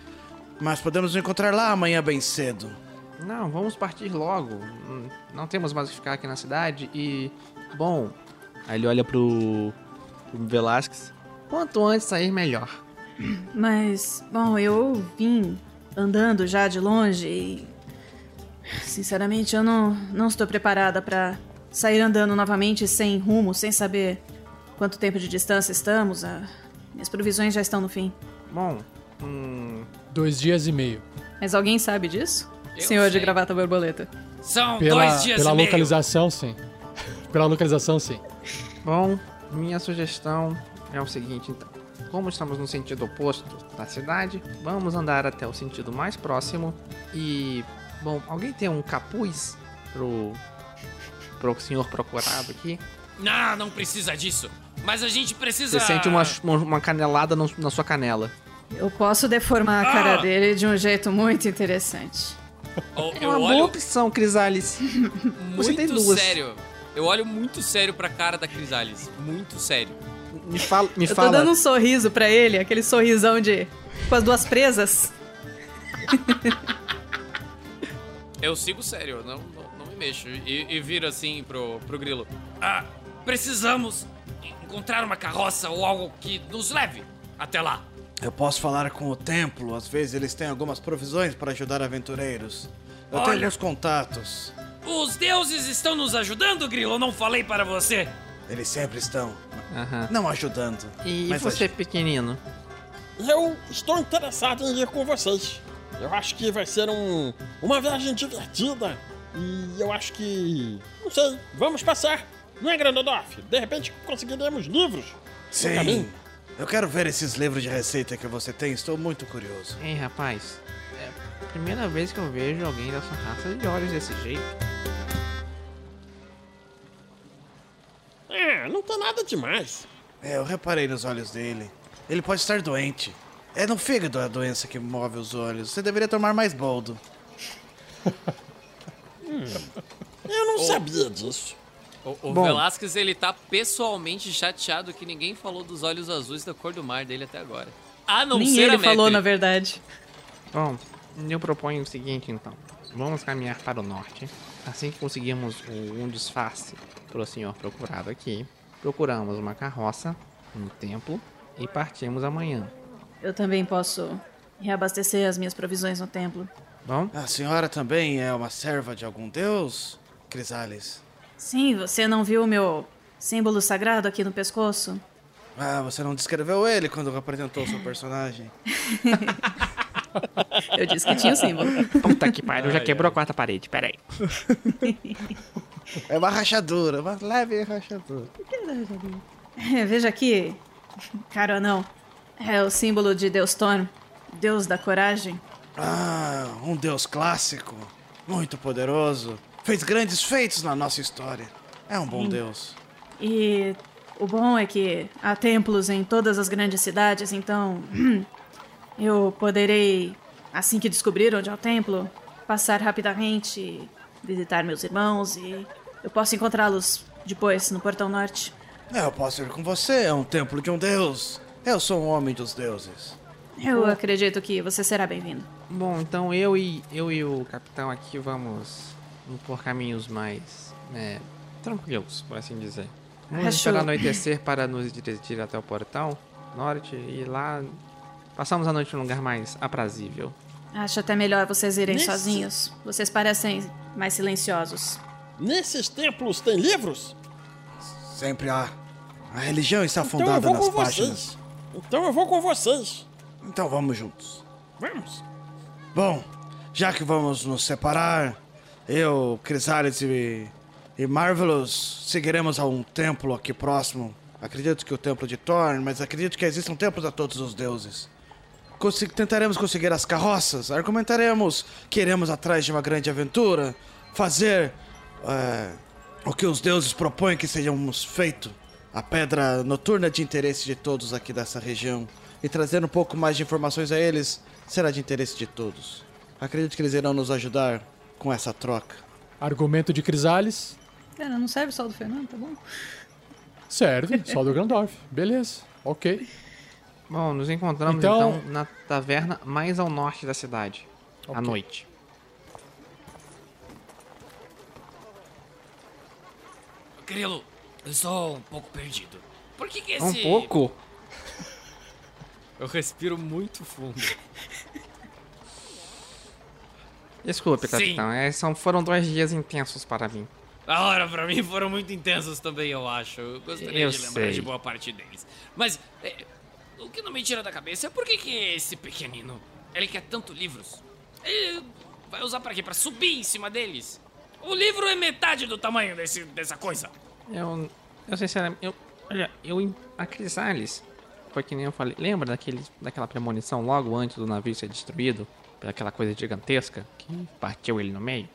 Mas podemos nos encontrar lá amanhã bem cedo. Não, vamos partir logo. Não temos mais o que ficar aqui na cidade e. Bom, Aí ele olha pro, pro Velasquez. quanto antes sair, melhor. Mas, bom, eu vim andando já de longe e. Sinceramente, eu não, não estou preparada para sair andando novamente sem rumo, sem saber quanto tempo de distância estamos. Ah, minhas provisões já estão no fim. Bom, hum, Dois dias e meio. Mas alguém sabe disso? Eu Senhor de sei. gravata borboleta. São Pela, dois dias pela e meio. localização, sim. pela localização, sim. bom, minha sugestão é o seguinte então. Como estamos no sentido oposto da cidade, vamos andar até o sentido mais próximo e. Bom, alguém tem um capuz pro. pro senhor procurado aqui? Não, não precisa disso. Mas a gente precisa. Você sente uma, uma, canelada no- na sua canela. Eu posso deformar a cara Ah! dele de um jeito muito interessante. Oh, É uma boa olho opção, Crisales. Você tem muito duas. sério. Eu olho muito sério pra cara da Crisales. Muito sério. Me fala. Me Eu tô fala. dando um sorriso pra ele, aquele sorrisão de. com as duas presas. *laughs* Eu sigo sério, não, não, não me mexo. E, e viro assim pro, pro grilo. Ah, precisamos encontrar uma carroça ou algo que nos leve até lá. Eu posso falar com o templo, às vezes eles têm algumas provisões para ajudar aventureiros. Eu tenho Olha. alguns contatos. Os deuses estão nos ajudando, Grilo. Eu não falei para você. Eles sempre estão não ajudando. E Mas você, pequenino? Eu estou interessado em ir com vocês. Eu acho que vai ser um, uma viagem divertida. E eu acho que. Não sei, vamos passar. Não é, Grandodorf? De repente conseguiremos livros. Sim. Eu quero ver esses livros de receita que você tem, estou muito curioso. Ei, rapaz. É a primeira vez que eu vejo alguém da sua raça de olhos desse jeito. É, não tem nada demais. É, eu reparei nos olhos dele. Ele pode estar doente. É no fígado a doença que move os olhos. Você deveria tomar mais boldo. *laughs* Eu não sabia disso. O, o Bom. Velasquez, ele tá pessoalmente chateado que ninguém falou dos olhos azuis da cor do mar dele até agora. A não Nem ser ele a falou, na verdade. Bom, eu proponho o seguinte então. Vamos caminhar para o norte. Assim que conseguirmos o- um disfarce para o senhor procurado aqui, procuramos uma carroça, um templo e partimos amanhã. Eu também posso reabastecer as minhas provisões no templo. Bom, A senhora também é uma serva de algum deus, Crisales? Sim, você não viu o meu símbolo sagrado aqui no pescoço? Ah, você não descreveu ele quando apresentou o seu personagem. *laughs* Eu disse que tinha o símbolo. puta que pariu, já quebrou a quarta parede, peraí. É uma rachadura, uma leve rachadura. É, *laughs* Veja aqui, caro anão. É o símbolo de Deus Thorn, Deus da coragem. Ah, um deus clássico, muito poderoso. Fez grandes feitos na nossa história. É um bom Sim. deus. E o bom é que há templos em todas as grandes cidades, então eu poderei, assim que descobrir onde é o templo, passar rapidamente, visitar meus irmãos e eu posso encontrá-los depois no Portão Norte. É, Eu posso ir com você, é um templo de um deus. Eu sou um homem dos deuses. Eu acredito que você será bem-vindo. Bom, então eu e eu e o capitão aqui vamos por caminhos mais né, tranquilos, por assim dizer. Vamos Acho- esperar anoitecer para nos dirigir até o portão norte e lá passamos a noite num lugar mais aprazível. Acho até melhor vocês irem Nesse- sozinhos. Vocês parecem mais silenciosos. Nesses templos tem livros? Sempre há. A religião está Então fundada vou nas páginas. vocês. Então eu vou com vocês. Então vamos juntos. Vamos. Bom, já que vamos nos separar, eu, Crisales e, e Marvelous seguiremos a um templo aqui próximo. Acredito que o templo de Thorn, mas acredito que existam templos a todos os deuses. Consi- tentaremos conseguir as carroças, argumentaremos que iremos atrás de uma grande aventura, fazer é, o que os deuses propõem que sejamos feito, a pedra noturna de interesse de todos aqui dessa região, e trazer um pouco mais de informações a eles será de interesse de todos. Acredito que eles irão nos ajudar com essa troca. Argumento de Crisales. Cara, não serve só o do Fernando, tá bom? Serve, só do Grandorf. Beleza, ok. Bom, nos encontramos Então- então, na taverna mais ao norte da cidade, à Ok. noite. Grilo, eu sou um pouco perdido. Por que que esse... Um pouco? *laughs* Eu respiro muito fundo. Desculpe, capitão, é, são, foram dois dias intensos para mim. A hora pra mim foram muito intensos também, eu acho. Eu gostaria Eu de lembrar sei. de boa parte deles. Mas é, o que não me tira da cabeça é por que, que esse pequenino, ele quer tanto livros? Ele vai usar pra quê? Pra subir em cima deles? O livro é metade do tamanho desse, dessa coisa. Eu, eu sinceramente, eu, olha, eu, em- a Crisales, foi que nem eu falei, lembra daquele, daquela premonição logo antes do navio ser destruído? Por aquela coisa gigantesca que partiu ele no meio?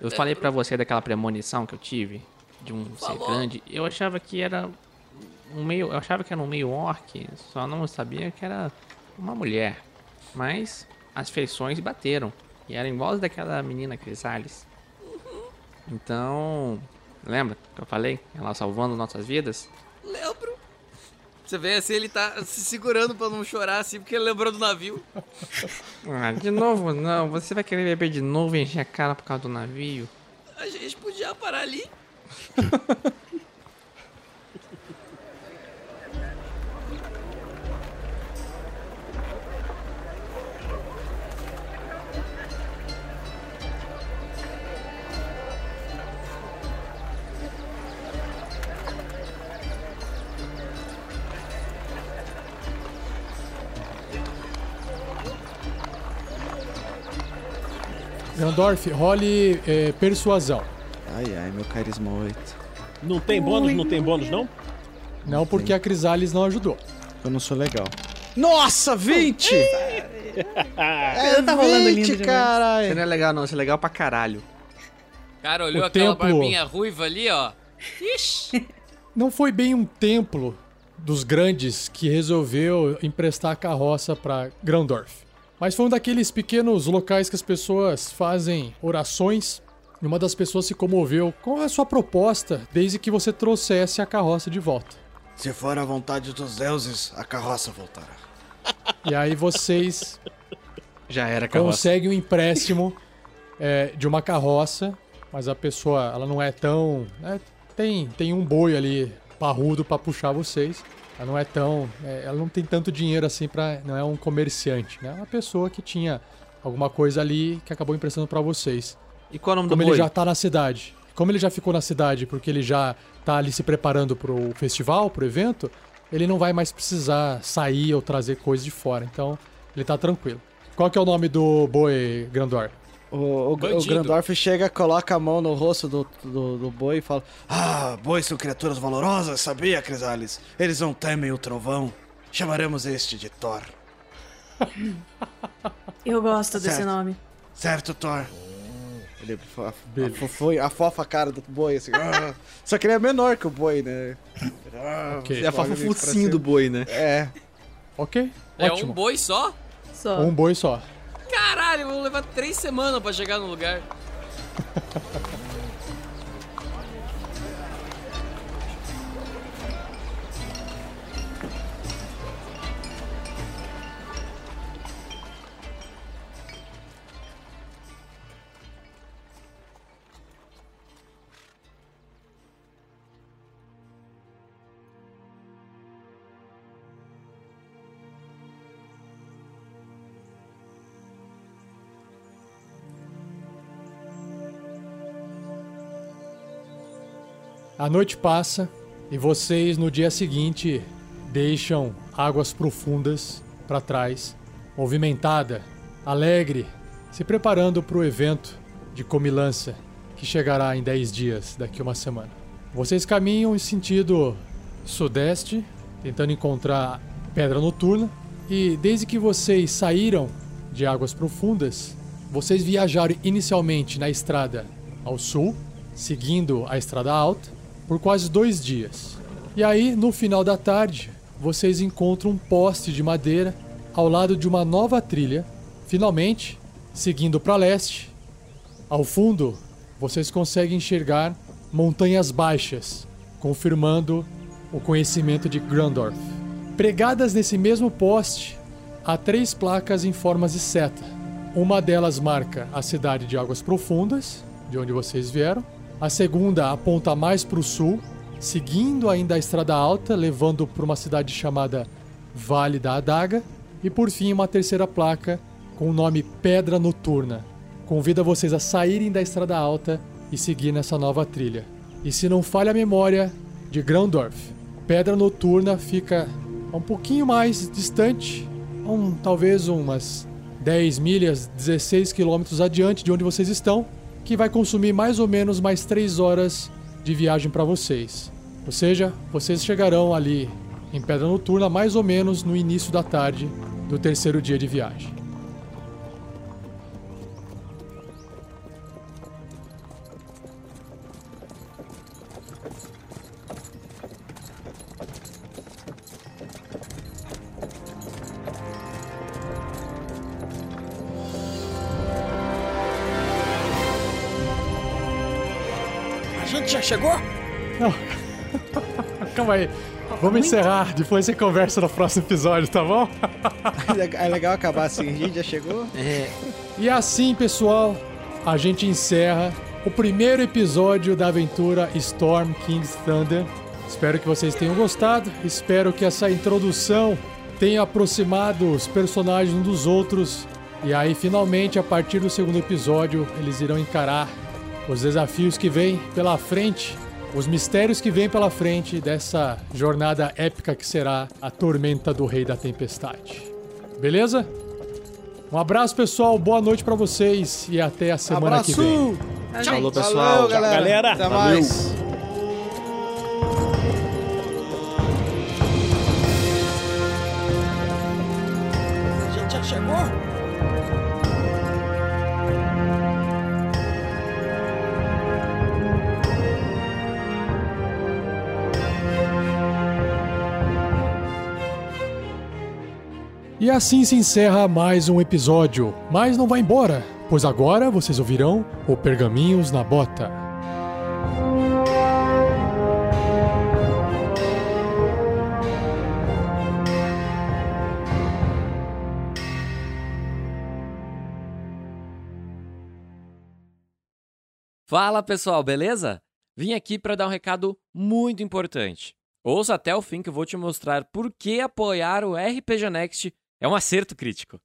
Eu falei pra você daquela premonição que eu tive, de um ser Falou. grande, eu achava que era um meio, eu achava que era um meio orc, só não sabia que era uma mulher. Mas as feições bateram, e eram iguais daquela menina Crisales. Então, lembra que eu falei? Ela salvando nossas vidas? Lembro. Você vê assim, ele tá se segurando pra não chorar assim, porque ele lembrou do navio. *laughs* Ah, de novo não. Você vai querer beber de novo e encher a cara por causa do navio? A gente podia parar ali. *laughs* Grandorf, role é, persuasão. Ai, ai, meu carisma 8. Não tem bônus, não tem bônus, não? Não porque a Crisales não ajudou. Eu não sou legal. Nossa, 20! é tá rolando 20, lindo caralho. não é legal não, isso é legal pra caralho. Cara, olhou O aquela templo- barbinha ruiva ali, ó. Ixi. *laughs* Não foi bem um templo, dos grandes que resolveu emprestar a carroça para Grandorf. Mas foi um daqueles pequenos locais que as pessoas fazem orações. E uma das pessoas se comoveu com a sua proposta, desde que você trouxesse a carroça de volta. Se for a vontade dos deuses, a carroça voltará. E aí vocês *laughs* Já era carroça. conseguem um empréstimo é, de uma carroça, mas a pessoa ela não é tão. né, tem, tem um boi ali parrudo pra puxar vocês. Ela não é tão. é, ela não tem tanto dinheiro assim para Não é um comerciante, né? É uma pessoa que tinha alguma coisa ali que acabou emprestando pra vocês. E qual é o nome Como do ele boi? já tá na cidade. Como ele já ficou na cidade porque ele já tá ali se preparando pro festival, pro evento, ele não vai mais precisar sair ou trazer coisas de fora. Então, ele tá tranquilo. Qual que é o nome do boi, Grandor? O, o, o. Grandorf chega, coloca a mão no rosto do, do, do boi e fala: Ah, bois são criaturas valorosas, sabia, Crisales? Eles não temem o trovão. Chamaremos este de Thor. *laughs* Eu gosto desse Certo. nome. Certo, Thor? Ele fa- afofou- afofa a cara do boi assim. "Ah." Só que ele é menor que o boi, né? Ah, Ok. Você afafa o joga ele pra focinho do boi, né? É. Ok? É Ótimo. um boi só? Só. Um boi só. Caralho, vou levar três semanas pra chegar no lugar. *laughs* A noite passa e vocês no dia seguinte deixam águas profundas para trás, movimentada, alegre, se preparando para o evento de comilança que chegará em 10 dias, daqui uma semana. Vocês caminham em sentido sudeste, tentando encontrar pedra noturna, e desde que vocês saíram de águas profundas, vocês viajaram inicialmente na estrada ao sul, seguindo a estrada alta, por quase dois dias. E aí, no final da tarde, vocês encontram um poste de madeira ao lado de uma nova trilha. Finalmente, seguindo para leste, ao fundo, vocês conseguem enxergar montanhas baixas, confirmando o conhecimento de Grandorf. Pregadas nesse mesmo poste, há três placas em formas de seta. Uma delas marca a cidade de Águas Profundas, de onde vocês vieram. A segunda aponta mais para o sul, seguindo ainda a estrada alta, levando para uma cidade chamada Vale da Adaga. E por fim, uma terceira placa com o nome Pedra Noturna. Convida vocês a saírem da estrada alta e seguir nessa nova trilha. E se não falha a memória de Grandorf, Pedra Noturna fica um pouquinho mais distante, um, talvez umas 10 milhas, 16 quilômetros adiante de onde vocês estão, que vai consumir mais ou menos mais 3 horas de viagem para vocês. Ou seja, vocês chegarão ali em Pedra Noturna mais ou menos no início da tarde do terceiro dia de viagem. Vamos encerrar, depois você conversa no próximo episódio, tá bom? É legal acabar assim. A gente já chegou? É. E assim, pessoal, a gente encerra o primeiro episódio da aventura Storm King's Thunder. Espero que vocês tenham gostado. Espero que essa introdução tenha aproximado os personagens uns dos outros. E aí, finalmente, a partir do segundo episódio, eles irão encarar os desafios que vêm pela frente, os mistérios que vêm pela frente dessa jornada épica que será a Tormenta do Rei da Tempestade. Beleza? Um abraço, pessoal. Boa noite pra vocês e até a semana que vem. Abraço! Tchau. Falou, pessoal. Valeu, galera. galera. Até Valeu. mais. E assim se encerra mais um episódio. Mas não vai embora, pois agora vocês ouvirão o Pergaminhos na Bota. Fala pessoal, beleza? Vim aqui para dar um recado muito importante. Ouça até o fim que eu vou te mostrar por que apoiar o RPG Next é um acerto crítico.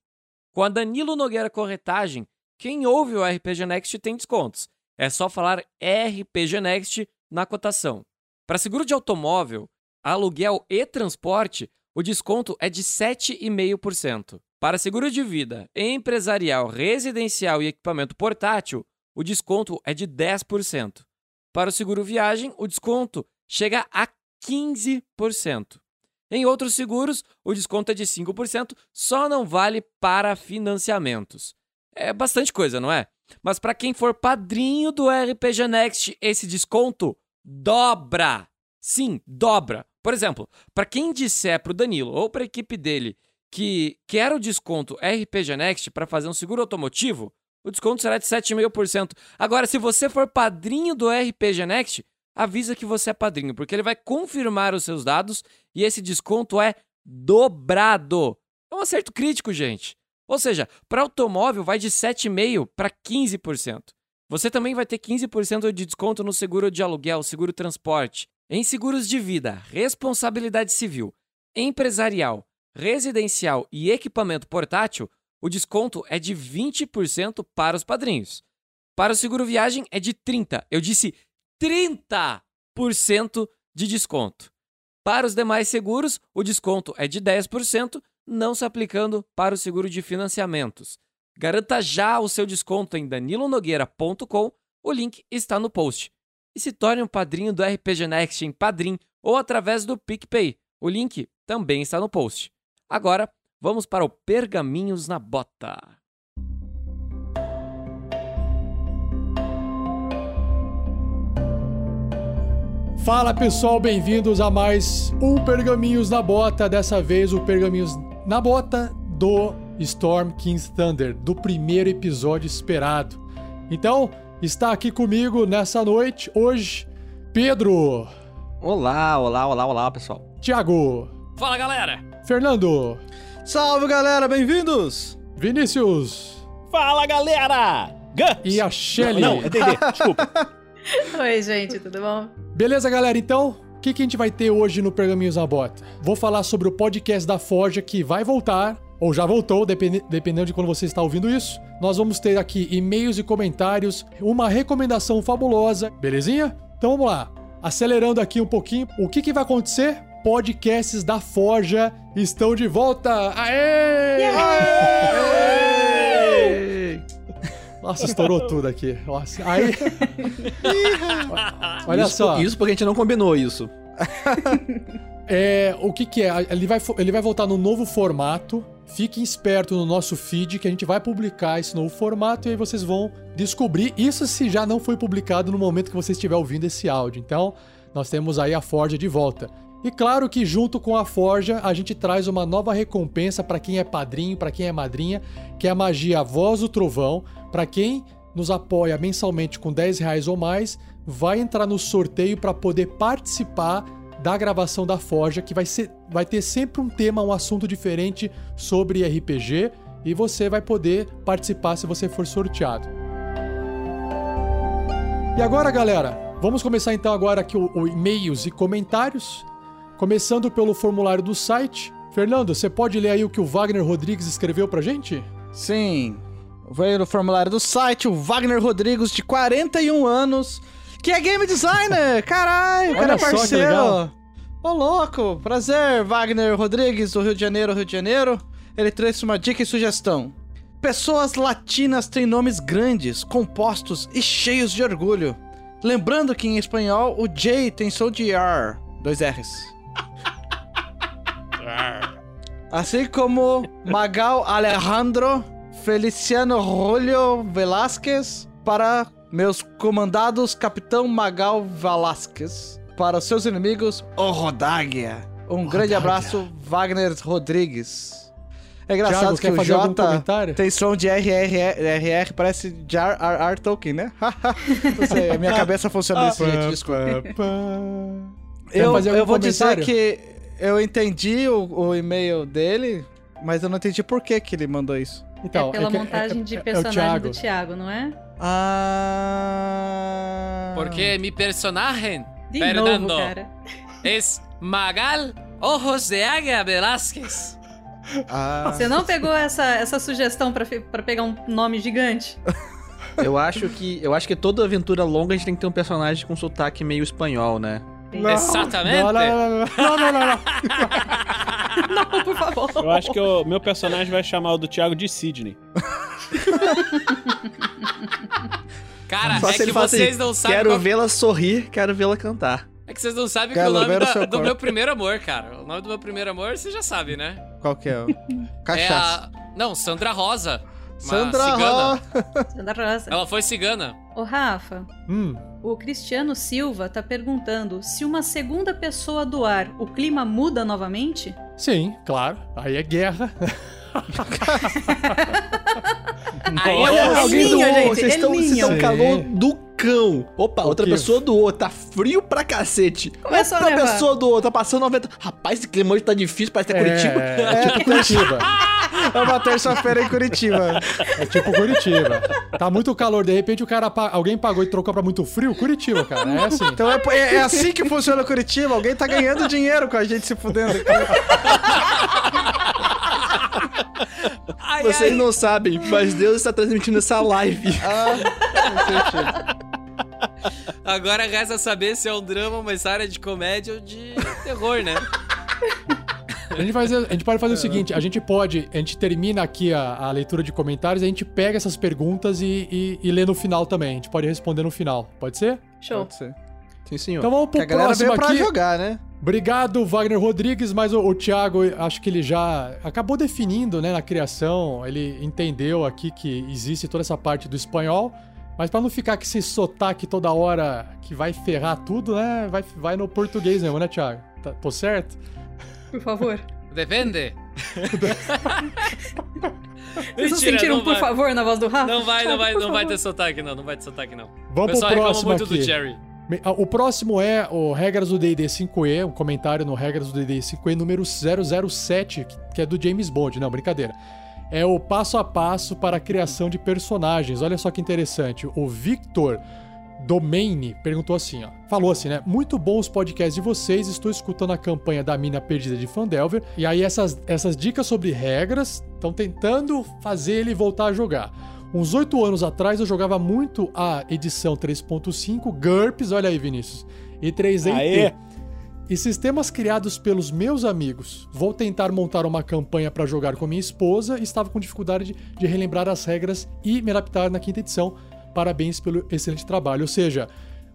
Com a Danilo Nogueira Corretagem, quem ouve o RPG Next tem descontos. É só falar RPG Next na cotação. Para seguro de automóvel, aluguel e transporte, o desconto é de 7,5%. Para seguro de vida, empresarial, residencial e equipamento portátil, o desconto é de 10%. Para o seguro viagem, o desconto chega a 15%. Em outros seguros, o desconto é de 5%, só não vale para financiamentos. É bastante coisa, não é? Mas para quem for padrinho do RPG Next, esse desconto dobra. Sim, dobra. Por exemplo, para quem disser para o Danilo ou para a equipe dele que quer o desconto RPG Next para fazer um seguro automotivo, o desconto será de 7,5%. Agora, se você for padrinho do RPG Next, avisa que você é padrinho, porque ele vai confirmar os seus dados e esse desconto é dobrado. É um acerto crítico, gente. Ou seja, para automóvel vai de 7,5% para 15%. Você também vai ter 15% de desconto no seguro de aluguel, seguro transporte, em seguros de vida, responsabilidade civil, empresarial, residencial e equipamento portátil. O desconto é de 20% para os padrinhos. Para o seguro viagem é de 30%. Eu disse 30% de desconto. Para os demais seguros, o desconto é de 10%, não se aplicando para o seguro de financiamentos. Garanta já o seu desconto em danilonogueira.com, o link está no post. E se torne um padrinho do RPG Next em Padrim ou através do PicPay. O link também está no post. Agora, vamos para o Pergaminhos na Bota. Fala pessoal, bem-vindos a mais um Pergaminhos na Bota. Dessa vez o Pergaminhos na Bota do Storm King's Thunder, do primeiro episódio esperado. Então, está aqui comigo nessa noite, hoje, Pedro, Olá, olá, olá, olá, pessoal. Thiago, Fala galera! Fernando, Salve galera, bem-vindos! Vinícius Fala, galera! Guts! e a Shelly. Não, não, é *laughs* desculpa. *laughs* Oi, gente, tudo bom? Beleza, galera? Então, o que, que a gente vai ter hoje no Pergaminhos na Bota? Vou falar sobre o podcast da Forja que vai voltar, ou já voltou, depende- dependendo de quando você está ouvindo isso. Nós vamos ter aqui e-mails e comentários, uma recomendação fabulosa, belezinha? Então vamos lá. Acelerando aqui um pouquinho, o que, que vai acontecer? Podcasts da Forja estão de volta! Aê! Nossa, estourou *laughs* tudo aqui. Nossa, aí. *laughs* Olha isso, só. Isso porque a gente não combinou isso. *laughs* É, o que que é? Ele vai, ele vai voltar no novo formato. Fiquem esperto no nosso feed que a gente vai publicar esse novo formato e aí vocês vão descobrir isso se já não foi publicado no momento que você estiver ouvindo esse áudio. Então, nós temos aí a Forja de volta. E claro que junto com a Forja, a gente traz uma nova recompensa para quem é padrinho, para quem é madrinha, que é a magia Voz do Trovão. Para quem nos apoia mensalmente com 10 reais ou mais, vai entrar no sorteio para poder participar da gravação da Forja, que vai, ser, vai ter sempre um tema, um assunto diferente sobre RPG, e você vai poder participar se você for sorteado. E agora, galera, vamos começar então agora aqui o, o e-mails e comentários, começando pelo formulário do site. Fernando, você pode ler aí o que o Wagner Rodrigues escreveu pra gente? Sim, veio no formulário do site o Wagner Rodrigues, de 41 anos, que é game designer! *laughs* Caralho, cara é só parceiro! Ô, louco! Prazer, Wagner Rodrigues, do Rio de Janeiro, Rio de Janeiro. Ele trouxe uma dica e sugestão. Pessoas latinas têm nomes grandes, compostos e cheios de orgulho. Lembrando que em espanhol o J tem som de R, dois R's. Assim como Magal Alejandro Feliciano Julio Velasquez para meus comandados Capitão Magal Velasquez. Para os seus inimigos, o Rodáguia. Um grande abraço, Wagner Rodrigues. É engraçado Thiago, que o J tem som de RR, parece de R.R.R. Tolkien, né? *laughs* Não sei, a minha cabeça funciona desse jeito, desculpa. Eu, eu vou dizer comentário? que eu entendi o, o e-mail dele, mas eu não entendi por que, que ele mandou isso. Então, é pela que- montagem é- de é o personagem Thiago. do Thiago, não é? Ah. Porque mi personagem, De Fernando, novo, cara. es Magal Ojos de Águia Velázquez. Ah. Você não pegou essa, essa sugestão pra pegar um nome gigante? Eu acho que eu acho que toda aventura longa a gente tem que ter um personagem com sotaque meio espanhol, né? Exatamente. Não, não, não, não, não, não, não, não. *laughs* Não, por favor. Eu acho que o meu personagem vai chamar o do Thiago de Sidney. *laughs* Cara, Só é que fala vocês assim, não sabem Quero qual- vê-la sorrir, quero vê-la cantar. É que vocês não sabem que o nome da- do meu primeiro amor, cara. O nome do meu primeiro amor, você já sabe, né? Qual que é? o- É Cachaça. a... Não, Sandra Rosa. Sandra cigana. Sandra Rosa. Ela foi cigana. Ô, Rafa, Hum, o Cristiano Silva tá perguntando se uma segunda pessoa doar, o clima muda novamente? sim, claro. Aí é guerra. *laughs* Aí Olha, eu... alguém doou, gente, vocês estão Elinho. vocês estão calor do cão. Opa, O outra quê? pessoa doou, tá frio pra cacete. Começou a outra pessoa doou, tá passando 90. Rapaz, esse clima hoje tá difícil, parece que é Curitiba. É, tipo *laughs* Curitiba. É uma terça-feira em Curitiba. É tipo Curitiba. Tá muito calor, de repente o cara pa- alguém pagou e trocou pra muito frio. Curitiba, cara. É assim. Então é, é- é assim que funciona Curitiba. Alguém tá ganhando dinheiro com a gente se fudendo. Ai, Vocês ai. não sabem, mas Deus está transmitindo essa live. Agora resta saber se é um drama, uma história de comédia ou de terror, né? A gente, faz- a gente pode fazer o seguinte: a gente pode, a gente termina aqui a, a leitura de comentários, a gente pega essas perguntas e, e, e lê no final também. A gente pode responder no final. Pode ser? Show. Pode ser. Sim, senhor. Então vamos pro a galera próximo veio pra aqui. jogar, né? Obrigado, Wagner Rodrigues, mas o, o Thiago, acho que ele já acabou definindo, né, na criação, ele entendeu aqui que existe toda essa parte do espanhol, mas pra não ficar com esse sotaque toda hora que vai ferrar tudo, né, vai, vai no português mesmo, né, Thiago? Tá, tô certo? Por favor. Depende. *laughs* Vocês não Mentira, sentiram, não por vai. favor, na voz do Rafa? Não vai, não vai, não vai ter *laughs* sotaque, não. Não vai ter sotaque, não. Vamos o pro pessoal reclama próximo muito aqui. do Jerry. Ah, O próximo é o Regras do D&D 5e, um comentário no Regras do D&D 5e número 007, que- que é do James Bond. Não, brincadeira. É o passo a passo para a criação de personagens. Olha só que interessante. O Victor Domaine perguntou assim, ó. Falou assim, né? Muito bons os podcasts de vocês. Estou escutando a campanha da Mina Perdida de Fandelver. E aí essas, essas dicas sobre regras estão tentando fazer ele voltar a jogar. Uns oito anos atrás eu jogava muito a edição 3.5 GURPS, olha aí, Vinícius, e 3AT. Aê! E sistemas criados pelos meus amigos. Vou tentar montar uma campanha para jogar com minha esposa e estava com dificuldade de, de relembrar as regras e me adaptar na quinta edição. Parabéns pelo excelente trabalho. Ou seja,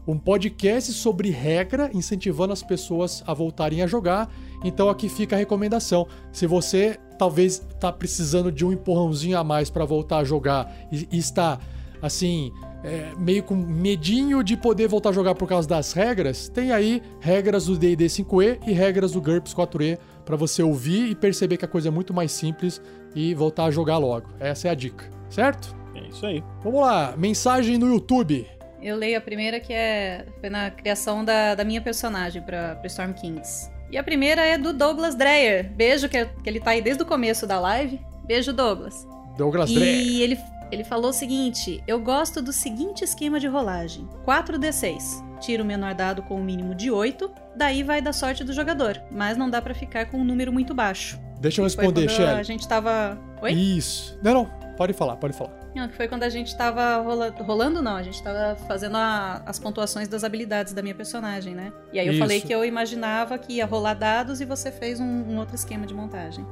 um podcast sobre regra, incentivando as pessoas a voltarem a jogar. Então aqui fica a recomendação. Se você talvez está precisando de um empurrãozinho a mais para voltar a jogar e, e está assim é, meio com medinho de poder voltar a jogar por causa das regras, tem aí regras do D&D 5e e regras do GURPS 4e para você ouvir e perceber que a coisa é muito mais simples e voltar a jogar logo. Essa é a dica, certo? É isso aí. Vamos lá, mensagem no YouTube. Eu leio a primeira que é foi na criação da, da minha personagem pra Storm Kings. E a primeira é do Douglas Dreyer. Beijo, que, que ele tá aí desde o começo da live. Beijo, Douglas. Douglas Dre. E ele, ele falou o seguinte: Eu gosto do seguinte esquema de rolagem: 4d6. Tira o menor dado com o mínimo de 8, daí vai da sorte do jogador. Mas não dá pra ficar com um número muito baixo. Deixa eu responder, quando a Shelly. gente tava. Oi? Isso. Não, não, pode falar, pode falar. Não, que foi quando a gente tava rola- rolando, não. A gente tava fazendo a- as pontuações das habilidades da minha personagem, né? E aí eu Isso. falei que eu imaginava que ia rolar dados e você fez um, um outro esquema de montagem.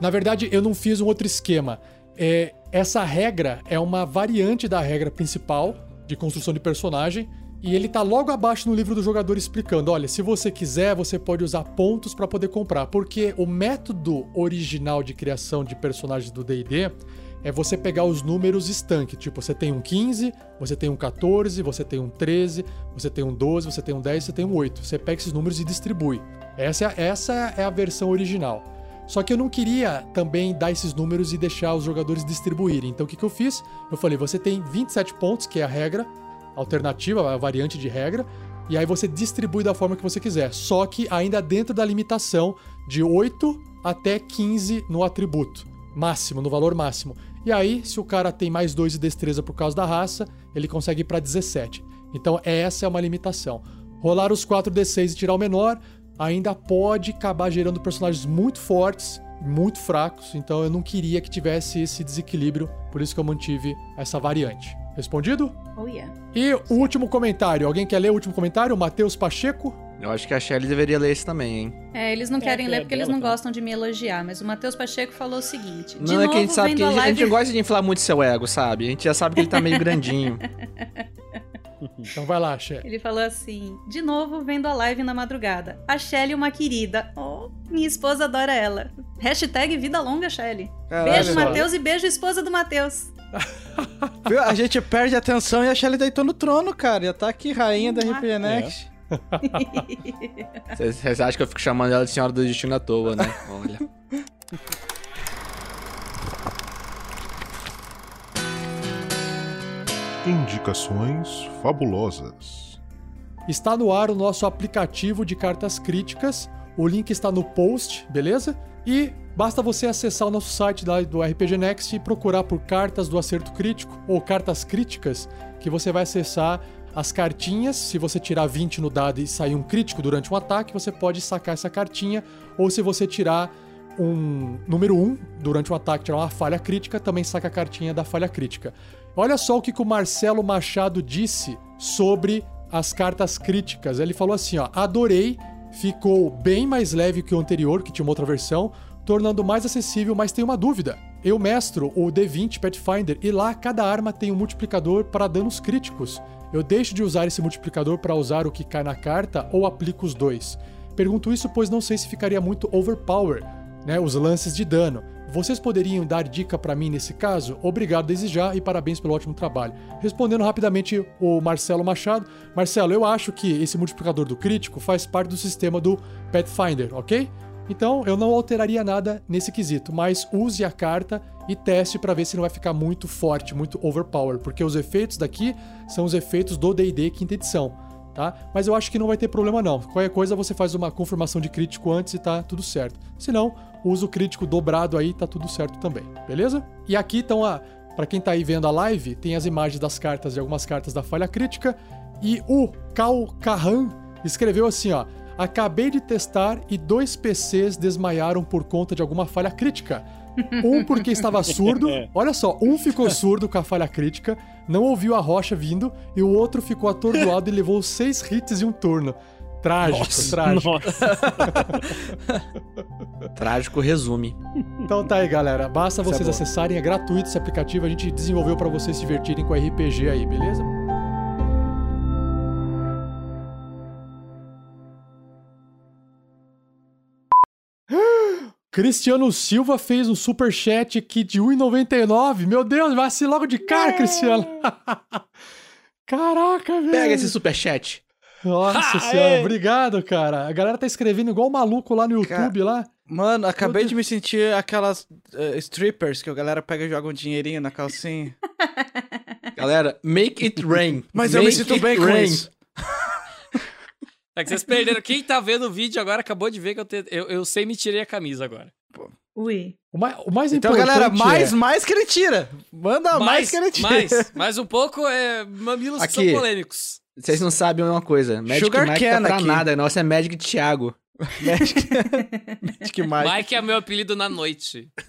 Na verdade, eu não fiz um outro esquema. É, essa regra é uma variante da regra principal de construção de personagem. E ele tá logo abaixo no livro do jogador explicando: olha, se você quiser, você pode usar pontos para poder comprar. Porque o método original de criação de personagens do DD é você pegar os números estanque. Tipo, você tem um 15, você tem um 14, você tem um 13, você tem um 12, você tem um 10, você tem um 8. Você pega esses números e distribui. Essa, é- essa é a versão original. Só que eu não queria também dar esses números e deixar os jogadores distribuírem. Então o que, que eu fiz? Eu falei: você tem 27 pontos, que é a regra alternativa, a variante de regra, e aí você distribui da forma que você quiser. Só que ainda dentro da limitação de 8 até 15 no atributo máximo, no valor máximo. E aí, se o cara tem mais 2 de destreza por causa da raça, ele consegue ir pra 17. Então, essa é uma limitação. Rolar os 4d6 e tirar o menor ainda pode acabar gerando personagens muito fortes, muito fracos. Então, eu não queria que tivesse esse desequilíbrio, por isso que eu mantive essa variante. Respondido? Oh, yeah. E o último comentário. Alguém quer ler o último comentário? Matheus Pacheco. Eu acho que a Shelly deveria ler esse também, hein? É, eles não querem é ler porque eles dela, não tá? gostam de me elogiar, mas o Matheus Pacheco falou o seguinte: de Não, é novo que a gente sabe vendo que a gente, a live... gente não gosta de inflar muito seu ego, sabe? A gente já sabe que ele tá meio grandinho. *laughs* Então vai lá, Xé. Ele falou assim: de novo vendo a live na madrugada. A Shelly, uma querida. Oh, minha esposa adora ela. Hashtag vida longa, Shelly. Caralho, Beijo. Matheus, e beijo, esposa do Matheus. A gente perde a atenção e a Shelly deitou no trono, cara. Já tá aqui, rainha da RPG Next. Vocês vocês acham que eu fico chamando ela de Senhora do Destino à toa, né? Olha. Indicações fabulosas. Está no ar o nosso aplicativo de cartas críticas. O link está no post, beleza? E basta você acessar o nosso site do RPG Next e procurar por cartas do acerto crítico ou cartas críticas, que você vai acessar as cartinhas. Se você tirar 20 no dado e sair um crítico durante um ataque, você pode sacar essa cartinha. Ou se você tirar um número 1 durante um ataque, tirar uma falha crítica, também saca a cartinha da falha crítica. Olha só o que, que o Marcelo Machado disse sobre as cartas críticas. Ele falou assim, ó, adorei, ficou bem mais leve que o anterior, que tinha uma outra versão, tornando mais acessível, mas tem uma dúvida. Eu mestro o D20 Pathfinder e lá cada arma tem um multiplicador para danos críticos. Eu deixo de usar esse multiplicador para usar o que cai na carta ou aplico os dois? Pergunto isso pois não sei se ficaria muito overpower, né, os lances de dano. Vocês poderiam dar dica pra mim nesse caso? Obrigado desde já e parabéns pelo ótimo trabalho. Respondendo rapidamente o Marcelo Machado. Marcelo, eu acho que esse multiplicador do crítico faz parte do sistema do Pathfinder, ok? Então eu não alteraria nada nesse quesito, mas use a carta e teste pra ver se não vai ficar muito forte, muito overpower, porque os efeitos daqui são os efeitos do D&D quinta edição tá? Mas eu acho que não vai ter problema não. Qualquer coisa você faz uma confirmação de crítico antes e tá tudo certo. Se não, usa o crítico dobrado aí, tá tudo certo também, beleza? E aqui então a para quem tá aí vendo a live, tem as imagens das cartas de algumas cartas da falha crítica e o Cal Kahan escreveu assim, ó: Acabei de testar e dois PCs desmaiaram por conta de alguma falha crítica. Um porque estava surdo, *laughs* olha só, um ficou surdo com a falha crítica, não ouviu a rocha vindo, e o outro ficou atordoado e levou seis hits em um turno. Trágico, trágico. Nossa. *laughs* Trágico resume. Então tá aí, galera. Basta Isso é vocês bom. acessarem, é gratuito esse aplicativo, a gente desenvolveu pra vocês se divertirem com RPG aí, beleza? Cristiano Silva fez um superchat aqui de 1,99. Meu Deus, vai assim logo de cara, Cristiano. *laughs* Caraca, velho. Pega esse superchat. Nossa Ah, senhora, é. obrigado, cara. A galera tá escrevendo igual maluco lá no YouTube, lá. Mano, acabei de me sentir aquelas eh, strippers que a galera pega e joga um dinheirinho na calcinha. *laughs* Galera, make it rain. Mas eu me Make sinto it bem com rain. isso. *laughs* É que vocês perderam. Quem tá vendo o vídeo agora acabou de ver que eu, te... eu, eu sei me tirei a camisa agora. Ui. O mais, o mais Então, importante galera, mais, é... mais que ele tira. Manda mais, que ele tira. mais, mais um pouco é mamilos que Aqui. são polêmicos. Vocês não sabem uma coisa. Magic Sugar Mike tá Can pra aqui. nada. Nossa, é Magic Thiago. *laughs* Magic, Magic Mike. Mike é meu apelido na noite. *laughs*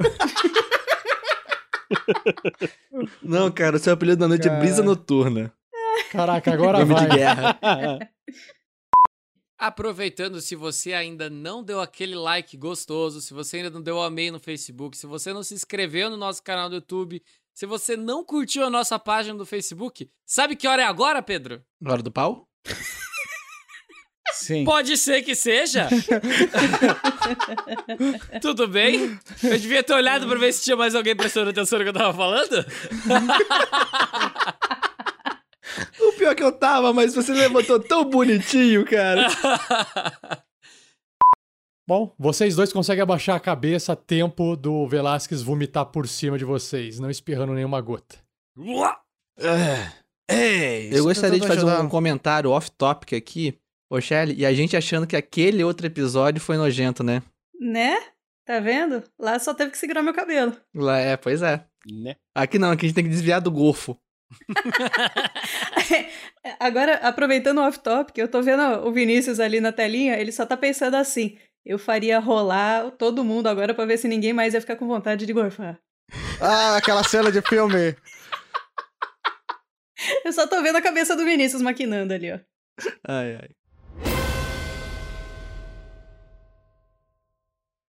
Não, cara, o seu apelido da noite é Brisa Noturna. Caraca, agora Nome vai. de guerra. *laughs* Aproveitando, se você ainda não deu aquele like gostoso, se você ainda não deu amei no Facebook, se você não se inscreveu no nosso canal do YouTube, se você não curtiu a nossa página do Facebook, sabe que hora é agora, Pedro? Hora do pau? *laughs* Sim. Pode ser que seja. *laughs* Tudo bem? Eu devia ter olhado pra ver se tinha mais alguém prestando atenção no que eu tava falando. *laughs* O pior é que eu tava, mas você levantou tão bonitinho, cara. *laughs* Bom, vocês dois conseguem abaixar a cabeça a tempo do Velasquez vomitar por cima de vocês, não espirrando nenhuma gota. Ei, Eu gostaria de fazer um comentário off-topic aqui, ô Shelly, e a gente achando que aquele outro episódio foi nojento, né? Né? Tá vendo? Lá só teve que segurar meu cabelo. Lá é, pois é. Né? Aqui não, aqui a gente tem que desviar do golfo. *laughs* Agora, aproveitando o off-topic, eu tô vendo o Vinícius ali na telinha, ele só tá pensando assim: eu faria rolar todo mundo agora pra ver se ninguém mais ia ficar com vontade de gorfar. Ah, aquela cena de filme. *laughs* Eu só tô vendo a cabeça do Vinícius maquinando ali, ó. Ai, ai.